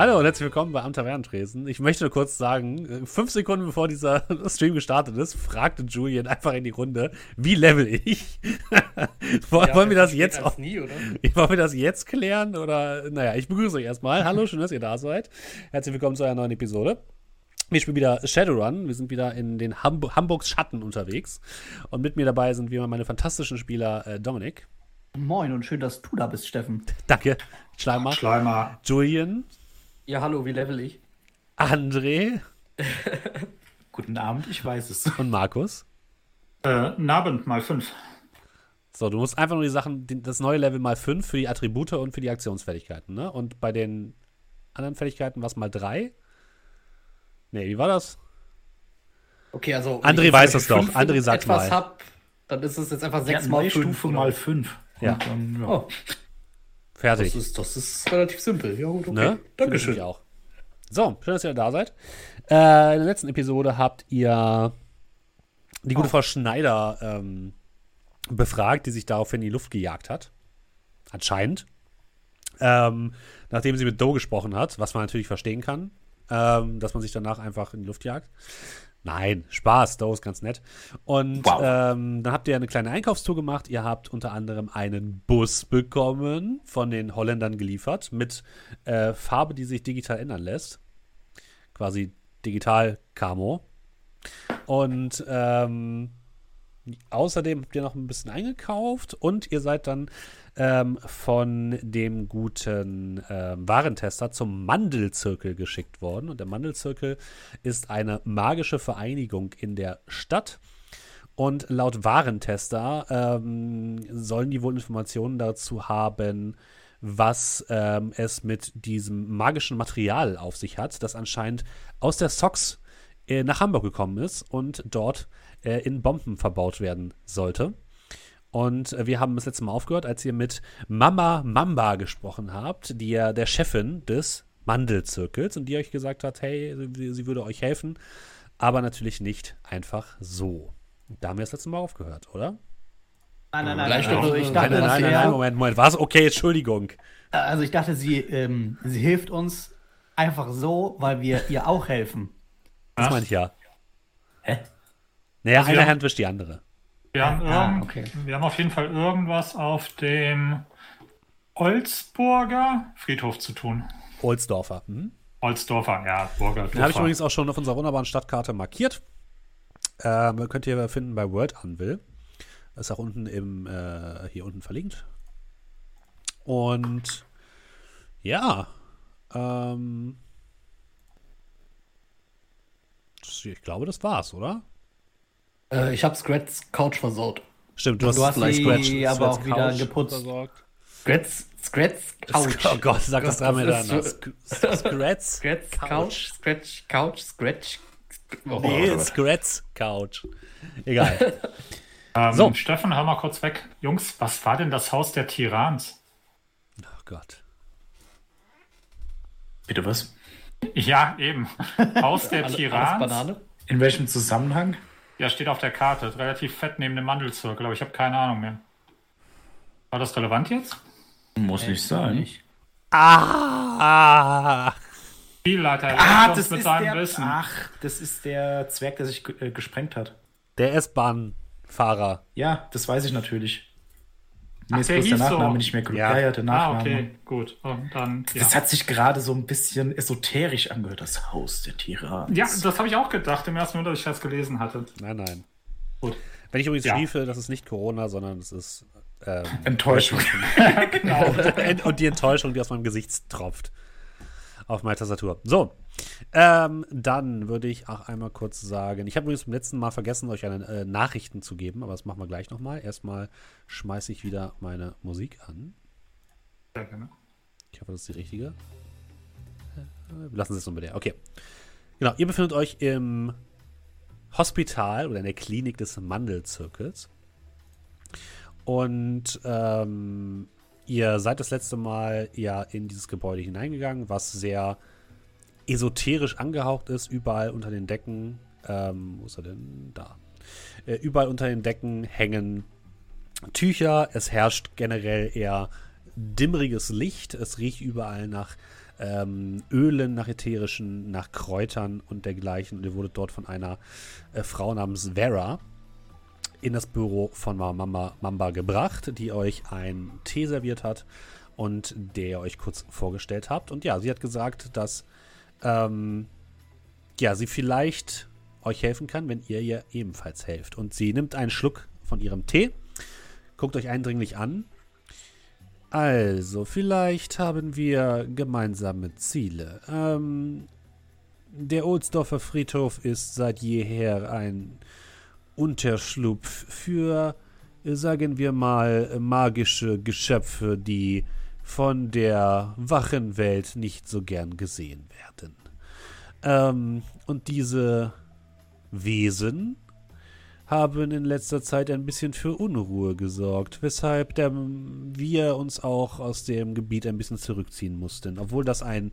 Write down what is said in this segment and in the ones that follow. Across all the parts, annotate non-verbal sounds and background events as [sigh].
Hallo und herzlich willkommen bei Am Tavernentresen. Ich möchte nur kurz sagen, fünf Sekunden bevor dieser [laughs] Stream gestartet ist, fragte Julian einfach in die Runde, wie level ich? [laughs] wollen, ja, wir das jetzt auch, nie, oder? [laughs] Wollen wir das jetzt klären? Oder, naja, ich begrüße euch erstmal. Hallo, schön, dass ihr da seid. Herzlich willkommen zu einer neuen Episode. Wir spielen wieder Shadowrun. Wir sind wieder in den Hamb Hamburgs Schatten unterwegs. Und mit mir dabei sind wie immer meine fantastischen Spieler äh, Dominik. Moin und schön, dass du da bist, Steffen. Danke. Schleimer. Schleimer. Julian. Ja, hallo, wie level ich? André. [laughs] Guten Abend, ich weiß es. Und Markus. Äh, Abend mal 5. So, du musst einfach nur die Sachen, das neue Level mal 5 für die Attribute und für die Aktionsfertigkeiten, ne? Und bei den anderen Fertigkeiten war es mal 3. Nee, wie war das? Okay, also. André weiß das doch. André sagt mal. Hab, dann ist es jetzt einfach 6 ja, mal 5. Stufe mal 5. Ja. Dann, ja. Oh. Fertig. Das ist, das ist relativ simpel. Ja, gut, okay. Ne? Dankeschön. Ich auch. So, schön, dass ihr da seid. Äh, in der letzten Episode habt ihr die gute oh. Frau Schneider ähm, befragt, die sich daraufhin in die Luft gejagt hat. Anscheinend. Ähm, nachdem sie mit Doe gesprochen hat, was man natürlich verstehen kann, ähm, dass man sich danach einfach in die Luft jagt. Nein, Spaß, Doe ist ganz nett. Und wow. ähm, dann habt ihr eine kleine Einkaufstour gemacht. Ihr habt unter anderem einen Bus bekommen, von den Holländern geliefert, mit äh, Farbe, die sich digital ändern lässt. Quasi digital Camo. Und ähm, außerdem habt ihr noch ein bisschen eingekauft und ihr seid dann ähm, von dem guten ähm, Warentester zum Mandelzirkel geschickt worden. Und der Mandelzirkel ist eine magische Vereinigung in der Stadt. Und laut Warentester ähm, sollen die wohl Informationen dazu haben, was ähm, es mit diesem magischen Material auf sich hat, das anscheinend aus der Sox äh, nach Hamburg gekommen ist und dort äh, in Bomben verbaut werden sollte. Und äh, wir haben das letzte Mal aufgehört, als ihr mit Mama Mamba gesprochen habt, die ja der Chefin des Mandelzirkels und die euch gesagt hat, hey, sie, sie würde euch helfen, aber natürlich nicht einfach so. Da haben wir das letzte Mal aufgehört, oder? Nein, nein, nein. nein, also ich dachte, nein, nein, nein, nein, Moment, Moment. Was? Okay, Entschuldigung. Also ich dachte, sie, ähm, sie hilft uns einfach so, weil wir ihr auch helfen. Das meine ich ja. Hä? Naja, also eine Hand wischt die andere. Wir haben, ah, okay. wir haben auf jeden Fall irgendwas auf dem Olsburger Friedhof zu tun. Olsdorfer. Mhm. Olsdorfer, ja, Burger. Den habe ich übrigens auch schon auf unserer wunderbaren Stadtkarte markiert. Ähm, könnt ihr finden bei World Anvil. Ist auch unten im, äh, hier unten verlinkt. Und ja, ähm, ich glaube, das war's, oder? Äh, ich habe Scratch Couch versaut. Stimmt, du hast, du hast sie Scratch, aber Scratch auch wieder Couch geputzt. Versorgt. Scratch, Scratch Couch. Oh Gott, sag das dreimal hintereinander. Scratch, Scratch Couch, Scratch Couch, Scratch. Oh, nee, Scratch Couch. Egal. [laughs] ähm, so. Steffen, hör mal kurz weg. Jungs, was war denn das Haus der Tirans? Oh Gott. Bitte was? Ja, eben. [laughs] Haus der Tirans. Banane? In welchem Zusammenhang? Ja, steht auf der Karte. Relativ fett neben dem Mandelzirkel, aber ich habe keine Ahnung mehr. War das relevant jetzt? Muss nicht sein. Nicht. Ah! Spielleiter, ah, das mit ist seinem der, Wissen. Ach, das ist der Zwerg, der sich äh, gesprengt hat. Der S-Bahn-Fahrer. Ja, das weiß ich natürlich. Mir ist bloß der Nachname so. nicht mehr ja. ja, der Nachname. Ah, okay, gut. Und dann, ja. Das hat sich gerade so ein bisschen esoterisch angehört, das Haus der Tiere. Ja, das habe ich auch gedacht, im ersten Moment, als ich das gelesen hatte. Nein, nein. Gut. Wenn ich übrigens ja. schliefe, das ist nicht Corona, sondern es ist ähm, Enttäuschung. [laughs] genau. [laughs] und die Enttäuschung, die aus meinem Gesicht tropft. Auf meine Tastatur. So, ähm, dann würde ich auch einmal kurz sagen, ich habe übrigens beim letzten Mal vergessen, euch eine äh, Nachrichten zu geben, aber das machen wir gleich nochmal. Erstmal schmeiße ich wieder meine Musik an. Sehr gerne. Ich hoffe, das ist die richtige. Äh, lassen Sie es nur mit der. Okay. Genau, ihr befindet euch im Hospital oder in der Klinik des Mandelzirkels. Und ähm, ihr seid das letzte Mal ja in dieses Gebäude hineingegangen, was sehr esoterisch angehaucht ist, überall unter den Decken. Ähm, wo ist er denn? Da. Äh, überall unter den Decken hängen Tücher. Es herrscht generell eher dimmeriges Licht. Es riecht überall nach ähm, Ölen, nach ätherischen, nach Kräutern und dergleichen. Und ihr wurdet dort von einer äh, Frau namens Vera in das Büro von Mama Mamba gebracht, die euch einen Tee serviert hat und der ihr euch kurz vorgestellt habt. Und ja, sie hat gesagt, dass ähm, ja, sie vielleicht euch helfen kann, wenn ihr ihr ebenfalls helft. Und sie nimmt einen Schluck von ihrem Tee, guckt euch eindringlich an. Also, vielleicht haben wir gemeinsame Ziele. Ähm, der Ohlsdorfer Friedhof ist seit jeher ein Unterschlupf für, sagen wir mal, magische Geschöpfe, die von der wachen Welt nicht so gern gesehen werden. Ähm, und diese Wesen haben in letzter Zeit ein bisschen für Unruhe gesorgt, weshalb der, wir uns auch aus dem Gebiet ein bisschen zurückziehen mussten, obwohl das ein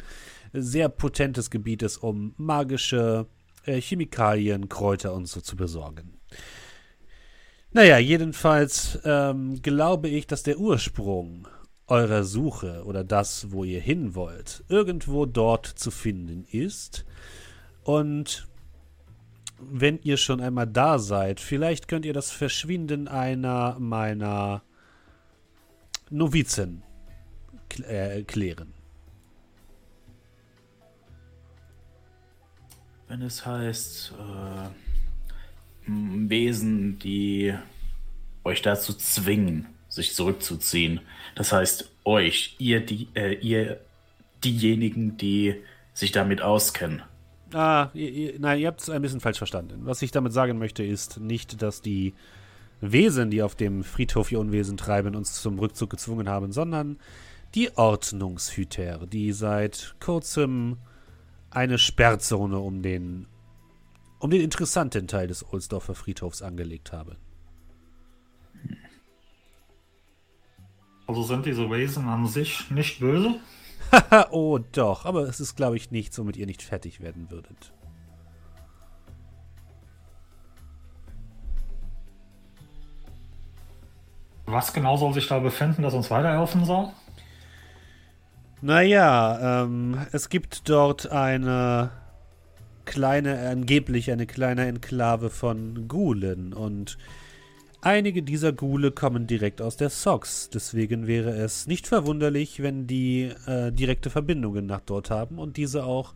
sehr potentes Gebiet ist, um magische äh, Chemikalien, Kräuter und so zu besorgen. Naja, jedenfalls ähm, glaube ich, dass der Ursprung eurer Suche oder das, wo ihr hin wollt, irgendwo dort zu finden ist. Und wenn ihr schon einmal da seid, vielleicht könnt ihr das Verschwinden einer meiner Novizen äh, klären. Wenn es heißt, äh, Wesen, die euch dazu zwingen, sich zurückzuziehen. Das heißt, euch, ihr, die, äh, ihr, diejenigen, die sich damit auskennen. Ah, ihr, ihr, nein, ihr habt es ein bisschen falsch verstanden. Was ich damit sagen möchte, ist nicht, dass die Wesen, die auf dem Friedhof ihr Unwesen treiben, uns zum Rückzug gezwungen haben, sondern die Ordnungshüter, die seit kurzem eine Sperrzone um den, um den interessanten Teil des Ohlsdorfer Friedhofs angelegt haben. Also sind diese Wesen an sich nicht böse? [laughs] oh doch, aber es ist, glaube ich, nichts, womit ihr nicht fertig werden würdet. Was genau soll sich da befinden, das uns weiterhelfen soll? Naja, ähm, es gibt dort eine kleine, angeblich eine kleine Enklave von Gulen und Einige dieser Ghule kommen direkt aus der Sox, deswegen wäre es nicht verwunderlich, wenn die äh, direkte Verbindungen nach dort haben und diese auch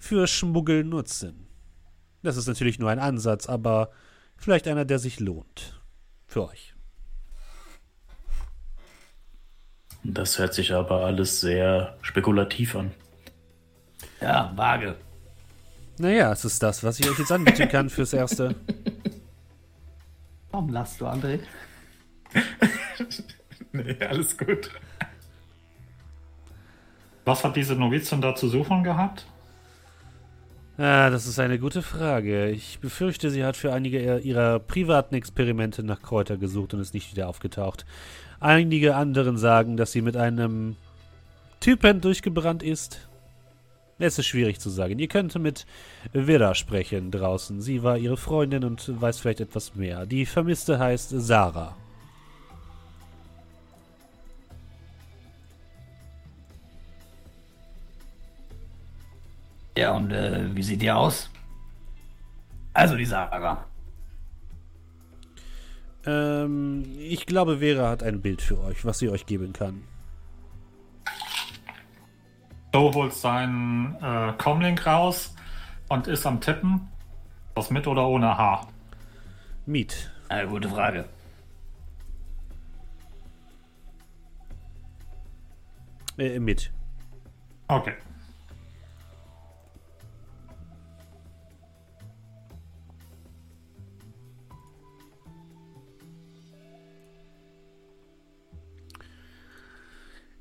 für Schmuggel nutzen. Das ist natürlich nur ein Ansatz, aber vielleicht einer, der sich lohnt. Für euch. Das hört sich aber alles sehr spekulativ an. Ja, vage. Naja, es ist das, was ich euch jetzt anbieten kann fürs Erste. [laughs] Warum lachst du, André? [laughs] nee, alles gut. Was hat diese Novizin da zu suchen gehabt? Ah, das ist eine gute Frage. Ich befürchte, sie hat für einige ihrer privaten Experimente nach Kräuter gesucht und ist nicht wieder aufgetaucht. Einige anderen sagen, dass sie mit einem Typen durchgebrannt ist, es ist schwierig zu sagen. Ihr könnt mit Vera sprechen draußen. Sie war ihre Freundin und weiß vielleicht etwas mehr. Die Vermisste heißt Sarah. Ja, und äh, wie sieht die aus? Also die Sarah. Ähm, ich glaube, Vera hat ein Bild für euch, was sie euch geben kann. Joe holt seinen äh, Comlink raus und ist am Tippen. Was mit oder ohne Haar? Miet. Eine gute Frage. Äh, mit. Okay.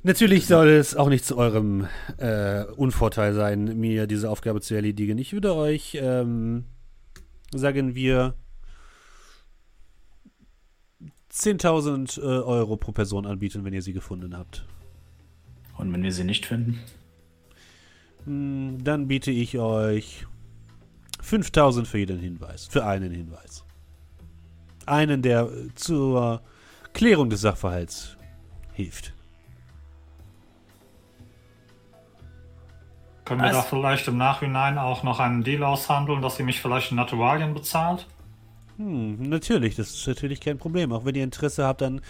Natürlich soll es auch nicht zu eurem äh, Unvorteil sein, mir diese Aufgabe zu erledigen. Ich würde euch, ähm, sagen wir, 10.000 äh, Euro pro Person anbieten, wenn ihr sie gefunden habt. Und wenn wir sie nicht finden? Hm, dann biete ich euch 5000 für jeden Hinweis, für einen Hinweis. Einen, der zur Klärung des Sachverhalts hilft. Können wir da vielleicht im Nachhinein auch noch einen Deal aushandeln, dass sie mich vielleicht in Naturalien bezahlt? Hm, natürlich, das ist natürlich kein Problem. Auch wenn ihr Interesse habt an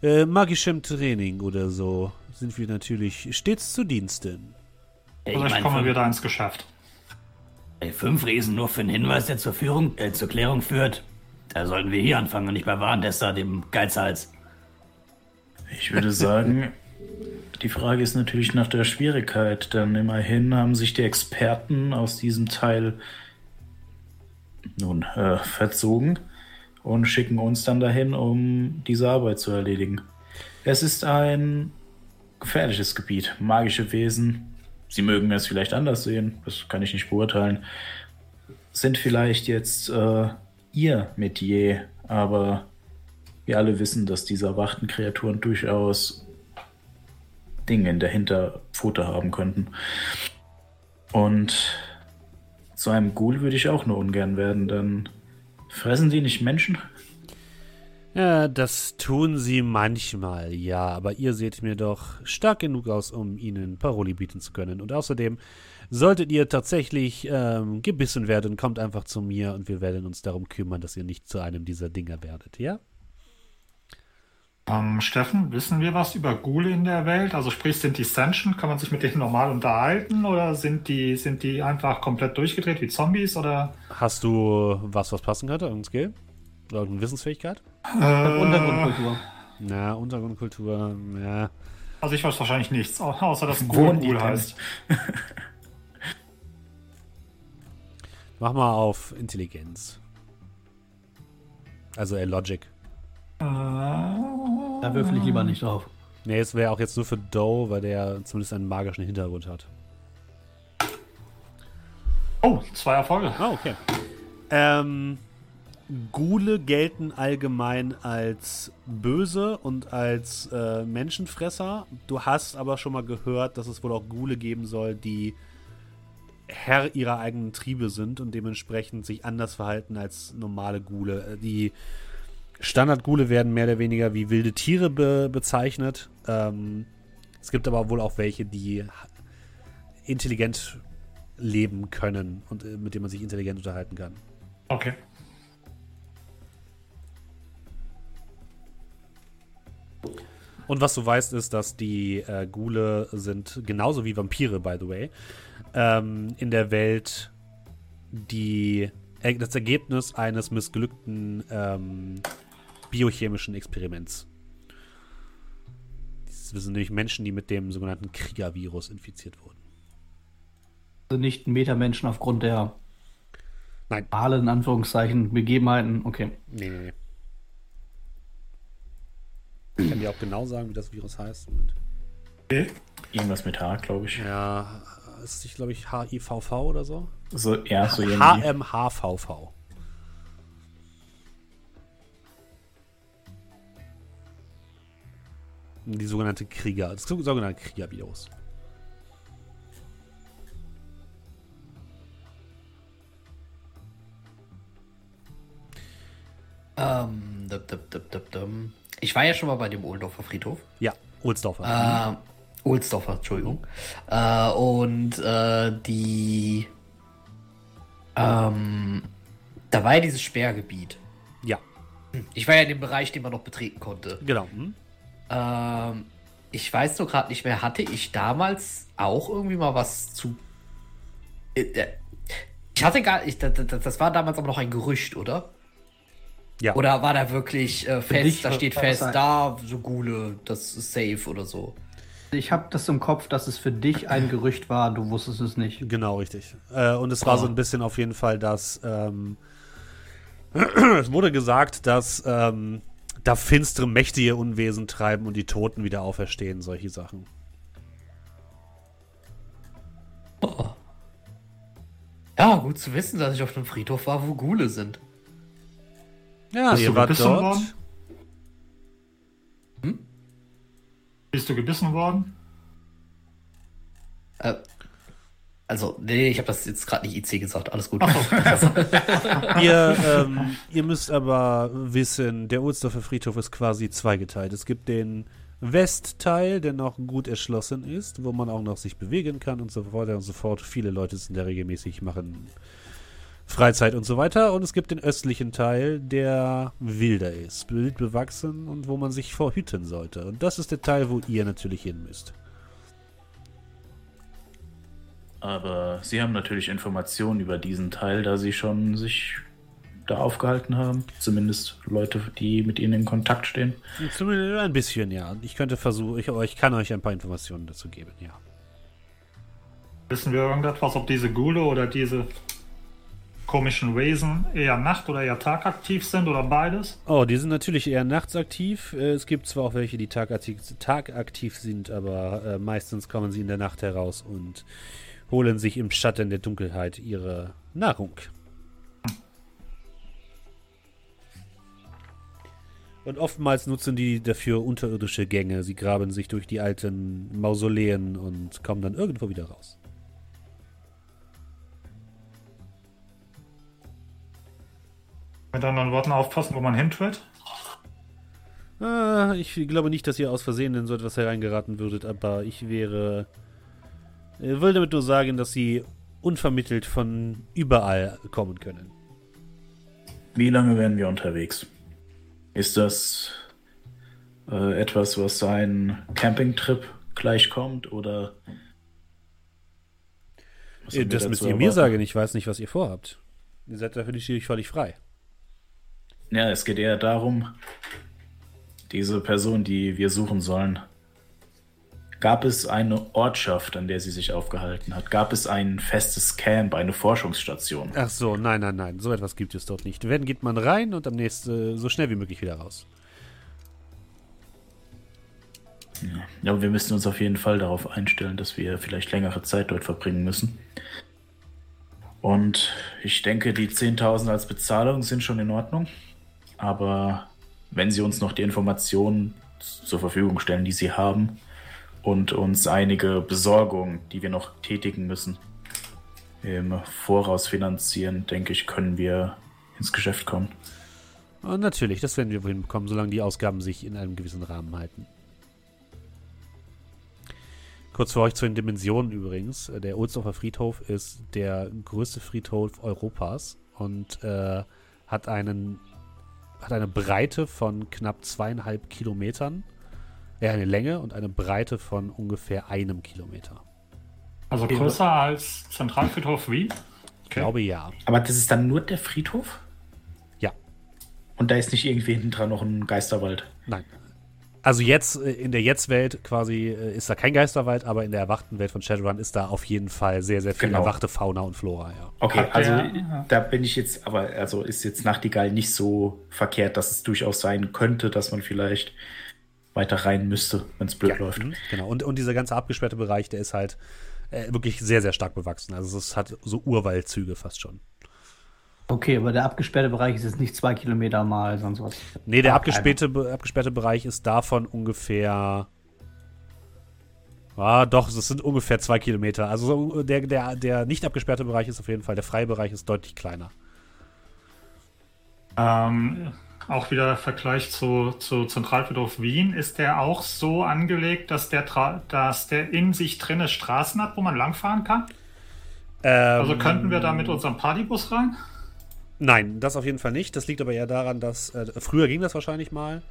äh, magischem Training oder so, sind wir natürlich stets zu Diensten. Ja, vielleicht mein, kommen wir da ins Geschäft. Ey, fünf Riesen nur für einen Hinweis, der zur Führung, äh, zur Klärung führt. Da sollten wir hier anfangen und nicht bei Warentester, dem Geizhals. Ich würde sagen, die Frage ist natürlich nach der Schwierigkeit, denn immerhin haben sich die Experten aus diesem Teil nun äh, verzogen und schicken uns dann dahin, um diese Arbeit zu erledigen. Es ist ein gefährliches Gebiet, magische Wesen. Sie mögen es vielleicht anders sehen, das kann ich nicht beurteilen. Sind vielleicht jetzt äh, ihr Metier, aber wir alle wissen, dass diese erwachten Kreaturen durchaus Dinge in der Hinterpfote haben könnten. Und zu einem Ghoul würde ich auch nur ungern werden, denn fressen die nicht Menschen? Ja, das tun sie manchmal, ja, aber ihr seht mir doch stark genug aus, um ihnen Paroli bieten zu können. Und außerdem, solltet ihr tatsächlich ähm, gebissen werden, kommt einfach zu mir und wir werden uns darum kümmern, dass ihr nicht zu einem dieser Dinger werdet, ja? Ähm, Steffen, wissen wir was über Ghule in der Welt? Also sprich, sind die sentient? Kann man sich mit denen normal unterhalten? Oder sind die, sind die einfach komplett durchgedreht wie Zombies? Oder? Hast du was, was passen könnte? Irgendein Skill? Oder irgendeine Wissensfähigkeit? Äh, Untergrundkultur. Na, Untergrundkultur, ja. Also ich weiß wahrscheinlich nichts, außer dass Ghule Ghul heißt. Mach mal auf Intelligenz. Also äh, Logic. Da würfel ich lieber nicht drauf. Nee, es wäre auch jetzt nur für Doe, weil der zumindest einen magischen Hintergrund hat. Oh, zwei Erfolge. Ah, okay. Ähm, Gule gelten allgemein als böse und als äh, Menschenfresser. Du hast aber schon mal gehört, dass es wohl auch Gule geben soll, die Herr ihrer eigenen Triebe sind und dementsprechend sich anders verhalten als normale Gule. Äh, die Standardgule werden mehr oder weniger wie wilde Tiere be bezeichnet. Ähm, es gibt aber wohl auch welche, die intelligent leben können und äh, mit denen man sich intelligent unterhalten kann. Okay. Und was du weißt, ist, dass die äh, Gule sind genauso wie Vampire, by the way, ähm, in der Welt die äh, das Ergebnis eines missglückten ähm, biochemischen Experiments. Das sind nämlich Menschen, die mit dem sogenannten Kriegervirus infiziert wurden. Also nicht Metamenschen aufgrund der Nein. Alle in Anführungszeichen, Begebenheiten, okay. Nee, nee, nee. Ich kann dir auch genau sagen, wie das Virus heißt. Moment. Irgendwas mit H, glaube ich. Ja, ist nicht, glaube ich, HIVV oder so? So, ja, so irgendwie. HMHVV. Die sogenannte Krieger, das sogenannte Kriegervirus. Ähm, ich war ja schon mal bei dem Ohlendorfer Friedhof. Ja, Ohlsdorfer. Äh, Ohlsdorfer, Entschuldigung. Äh, und äh, die. Ähm, da war ja dieses Sperrgebiet. Ja. Ich war ja in dem Bereich, den man noch betreten konnte. Genau. Hm. Ähm, ich weiß nur gerade nicht mehr, hatte ich damals auch irgendwie mal was zu. Äh, äh, ich hatte gar nicht. Das, war damals aber noch ein Gerücht, oder? Ja. Oder war da wirklich äh, fest, da steht fest, da, so Gule, das ist safe oder so? Ich habe das im Kopf, dass es für dich ein Gerücht war, du wusstest es nicht. Genau, richtig. Äh, und es war oh. so ein bisschen auf jeden Fall, dass ähm, [clears throat] es wurde gesagt, dass ähm, da finstere Mächte ihr Unwesen treiben und die Toten wieder auferstehen, solche Sachen. Oh. Ja, gut zu wissen, dass ich auf einem Friedhof war, wo Gule sind. Ja, Bist ihr wart dort. Worden? Hm? Bist du gebissen worden? Äh, also, nee, ich habe das jetzt gerade nicht IC gesagt. Alles gut. [laughs] [laughs] ihr, ähm, ihr müsst aber wissen, der Ohlsdorfer Friedhof ist quasi zweigeteilt. Es gibt den Westteil, der noch gut erschlossen ist, wo man auch noch sich bewegen kann und so weiter und so fort. Viele Leute sind da regelmäßig, machen Freizeit und so weiter. Und es gibt den östlichen Teil, der wilder ist, wild bewachsen und wo man sich vorhüten sollte. Und das ist der Teil, wo ihr natürlich hin müsst. Aber Sie haben natürlich Informationen über diesen Teil, da Sie schon sich da aufgehalten haben. Zumindest Leute, die mit Ihnen in Kontakt stehen. Zumindest ein bisschen, ja. Ich könnte versuchen, ich, ich kann euch ein paar Informationen dazu geben, ja. Wissen wir irgendetwas, ob diese Gule oder diese komischen Wesen eher nacht- oder eher tagaktiv sind oder beides? Oh, die sind natürlich eher nachts aktiv. Äh, Es gibt zwar auch welche, die tagaktiv, tagaktiv sind, aber äh, meistens kommen sie in der Nacht heraus und holen sich im Schatten der Dunkelheit ihre Nahrung. Und oftmals nutzen die dafür unterirdische Gänge. Sie graben sich durch die alten Mausoleen und kommen dann irgendwo wieder raus. Mit anderen Worten aufpassen, wo man hintritt. Ah, ich glaube nicht, dass ihr aus Versehen in so etwas hereingeraten würdet, aber ich wäre. Ich will damit nur sagen, dass sie unvermittelt von überall kommen können. Wie lange wären wir unterwegs? Ist das äh, etwas, was ein Campingtrip gleichkommt oder? Wir das müsst ihr mir sagen, ich weiß nicht, was ihr vorhabt. Ihr seid dafür natürlich völlig frei. Ja, es geht eher darum, diese Person, die wir suchen sollen, gab es eine Ortschaft, an der sie sich aufgehalten hat? Gab es ein festes Camp, eine Forschungsstation? Ach so, nein, nein, nein, so etwas gibt es dort nicht. Wenn geht man rein und am nächsten so schnell wie möglich wieder raus. Ja, aber wir müssen uns auf jeden Fall darauf einstellen, dass wir vielleicht längere Zeit dort verbringen müssen. Und ich denke, die 10.000 als Bezahlung sind schon in Ordnung. Aber wenn Sie uns noch die Informationen zur Verfügung stellen, die Sie haben, und uns einige Besorgungen, die wir noch tätigen müssen, im Voraus finanzieren, denke ich, können wir ins Geschäft kommen. Und natürlich, das werden wir wohin bekommen, solange die Ausgaben sich in einem gewissen Rahmen halten. Kurz für euch zu den Dimensionen übrigens. Der Ohlsdorfer Friedhof ist der größte Friedhof Europas und äh, hat, einen, hat eine Breite von knapp zweieinhalb Kilometern. Ja, eine Länge und eine Breite von ungefähr einem Kilometer. Also größer als Zentralfriedhof Wien? Ich glaube ja. Aber das ist dann nur der Friedhof? Ja. Und da ist nicht irgendwie hinten dran noch ein Geisterwald? Nein. Also jetzt, äh, in der Jetzt-Welt quasi, äh, ist da kein Geisterwald, aber in der erwachten Welt von Shadowrun ist da auf jeden Fall sehr, sehr viel Genau. erwachte Fauna und Flora, ja. Okay, Hat also der- ja. da bin ich jetzt, aber also ist jetzt Nachtigall nicht so verkehrt, dass es durchaus sein könnte, dass man vielleicht weiter rein müsste, wenn es blöd läuft. Mhm, Genau. Und, und dieser ganze abgesperrte Bereich, der ist halt äh, wirklich sehr, sehr stark bewachsen. Also es hat so Urwaldzüge fast schon. Okay, aber der abgesperrte Bereich ist jetzt nicht zwei Kilometer mal sonst was. Nee, der Ah, abgesperrte, abgesperrte Bereich ist davon ungefähr. Ah, doch, es sind ungefähr zwei Kilometer. Also so, der, der, der nicht abgesperrte Bereich ist auf jeden Fall, der freie Bereich ist deutlich kleiner. Ähm, auch wieder Vergleich zu, zu Zentralfriedhof Wien. Ist der auch so angelegt, dass der, dass der in sich drinne Straßen hat, wo man langfahren kann? Ähm, Also könnten wir da mit unserem Partybus rein? Nein, das auf jeden Fall nicht. Das liegt aber eher daran, dass äh, früher ging das wahrscheinlich mal,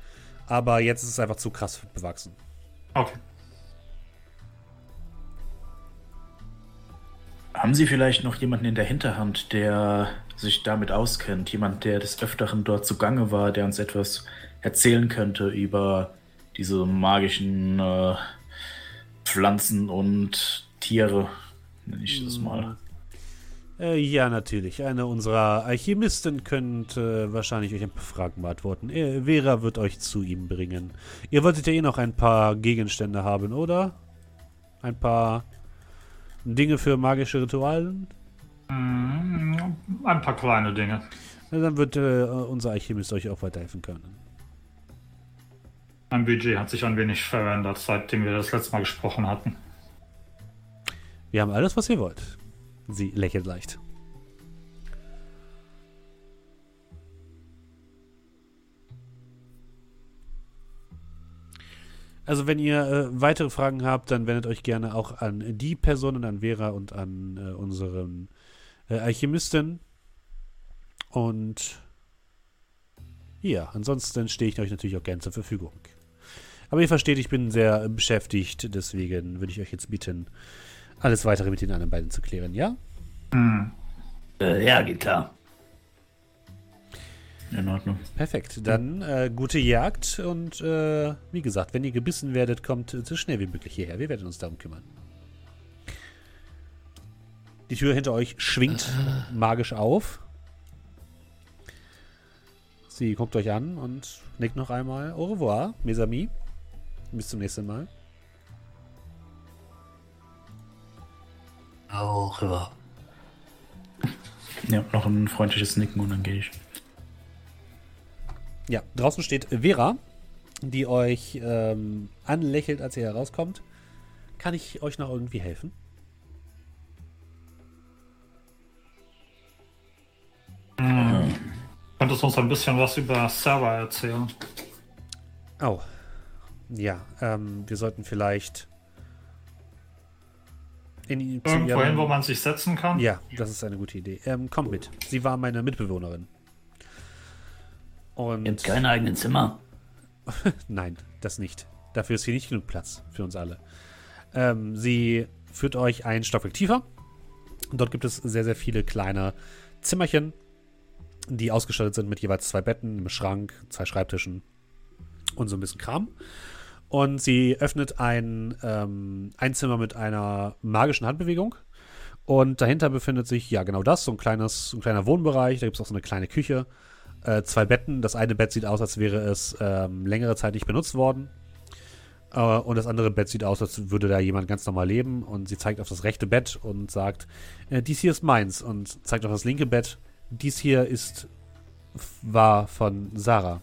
aber jetzt ist es einfach zu krass bewachsen. Okay. Haben Sie vielleicht noch jemanden in der Hinterhand, der sich damit auskennt? Jemand, der des Öfteren dort zugange war, der uns etwas erzählen könnte über diese magischen äh, Pflanzen und Tiere, nenne ich das mal. Äh, ja, natürlich. Einer unserer Alchemisten könnte wahrscheinlich euch ein paar Fragen beantworten. Äh, Vera wird euch zu ihm bringen. Ihr wolltet ja eh noch ein paar Gegenstände haben, oder? Ein paar Dinge für magische Ritualen? Mm, Ein paar kleine Dinge. Na, dann wird äh, unser Alchemist euch auch weiterhelfen können. Mein Budget hat sich ein wenig verändert, seitdem wir das letzte Mal gesprochen hatten. Wir haben alles, was ihr wollt. Sie lächelt leicht. Also wenn ihr äh, weitere Fragen habt, dann wendet euch gerne auch an die Personen, an Vera und an äh, unseren äh, Alchemisten. Und ja, ansonsten stehe ich euch natürlich auch gerne zur Verfügung. Aber ihr versteht, ich bin sehr beschäftigt, deswegen würde ich euch jetzt bitten, alles weitere mit den anderen beiden zu klären, ja? Äh, ja, geht klar. In Ordnung. Perfekt. Dann äh, gute Jagd und äh, wie gesagt, wenn ihr gebissen werdet, kommt so schnell wie möglich hierher. Wir werden uns darum kümmern. Die Tür hinter euch schwingt magisch auf. Sie guckt euch an und nickt noch einmal. Au revoir, mes amis. Bis zum nächsten Mal. Auch rüber. Ja, noch ein freundliches Nicken und dann gehe ich. Ja, draußen steht Vera, die euch ähm, anlächelt, als ihr herauskommt. Kann ich euch noch irgendwie helfen? Könntest du uns ein bisschen was über Sarah erzählen? Oh. Ja, ähm, wir sollten vielleicht in, zu Irgendwo ihrem- hin, wo man sich setzen kann? Ja, das ist eine gute Idee. Ähm, kommt mit. Sie war meine Mitbewohnerin. Und Ihr habt kein eigenes Zimmer. [laughs] nein, das nicht. Dafür ist hier nicht genug Platz für uns alle. Ähm, sie führt euch ein Stockwerk tiefer. Und dort gibt es sehr, sehr viele kleine Zimmerchen, die ausgestattet sind mit jeweils zwei Betten, einem Schrank, zwei Schreibtischen und so ein bisschen Kram. Und sie öffnet ein, ähm, ein Zimmer mit einer magischen Handbewegung. Und dahinter befindet sich, ja, genau das, so ein, kleines, ein kleiner Wohnbereich. Da gibt es auch so eine kleine Küche. Äh, zwei Betten. Das eine Bett sieht aus, als wäre es ähm, längere Zeit nicht benutzt worden. Äh, und das andere Bett sieht aus, als würde da jemand ganz normal leben. Und sie zeigt auf das rechte Bett und sagt, äh, dies hier ist meins. Und zeigt auf das linke Bett, dies hier ist, war von Sarah.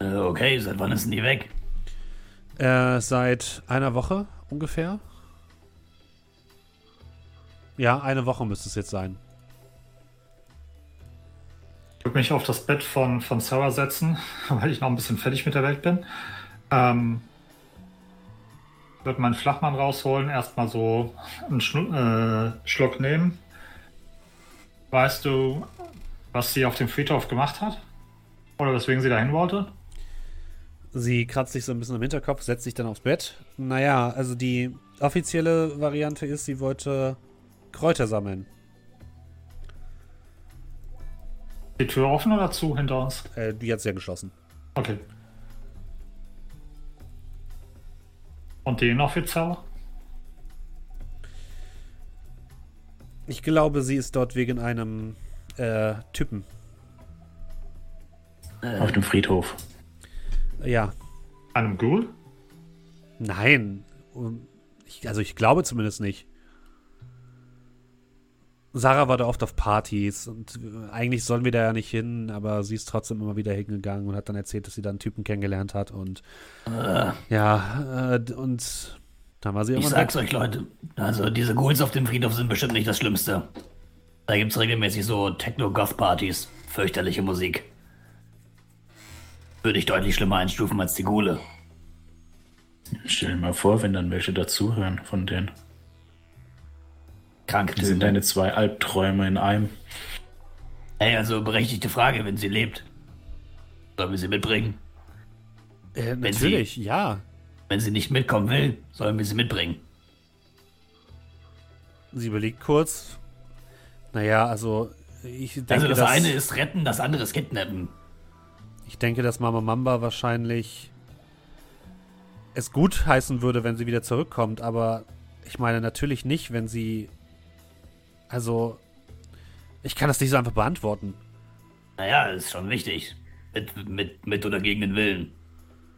Äh, okay, seit wann ist denn die weg? Äh, seit einer Woche ungefähr. Ja, eine Woche müsste es jetzt sein. Ich würde mich auf das Bett von, von Sarah setzen, [laughs] weil ich noch ein bisschen fertig mit der Welt bin. Ähm, würde meinen Flachmann rausholen, erstmal so einen Schnu äh, Schluck nehmen. Weißt du, was sie auf dem Friedhof gemacht hat? Oder weswegen sie dahin wollte? Sie kratzt sich so ein bisschen am Hinterkopf, setzt sich dann aufs Bett. Naja, also die offizielle Variante ist, sie wollte Kräuter sammeln. Die Tür offen oder zu hinter uns? Äh, die hat sehr geschlossen. Okay. Und die inoffiziell? Ich glaube, sie ist dort wegen einem äh, Typen. Auf dem Friedhof. Ja, Einem Ghoul? nein. Ich, also ich glaube zumindest nicht. Sarah war da oft auf Partys und äh, eigentlich sollen wir da ja nicht hin, aber sie ist trotzdem immer wieder hingegangen und hat dann erzählt, dass sie da einen Typen kennengelernt hat und ja, äh, und dann war sie Ich immer sag's euch, Leute. Also, diese Ghouls auf dem Friedhof sind bestimmt nicht das Schlimmste. Da gibt's regelmäßig so Techno-Goth-Partys. Fürchterliche Musik. Würde ich deutlich schlimmer einstufen als die Ghule. Stell dir mal vor, wenn dann welche dazuhören von denen. Krank Die sind deine zwei Albträume in einem. Ey, also berechtigte Frage, wenn sie lebt. Sollen wir sie mitbringen? Äh, Wenn sie- natürlich, ja. Wenn sie nicht mitkommen will, sollen wir sie mitbringen. Sie überlegt kurz. Naja, also ich denke, Also das dass, eine ist retten, das andere ist kidnappen. ich denke, dass Mama Mamba wahrscheinlich es gut heißen würde, wenn sie wieder zurückkommt, aber ich meine natürlich nicht, wenn sie also ich kann das nicht so einfach beantworten. Naja, ist schon wichtig. Mit, mit, mit oder gegen den Willen.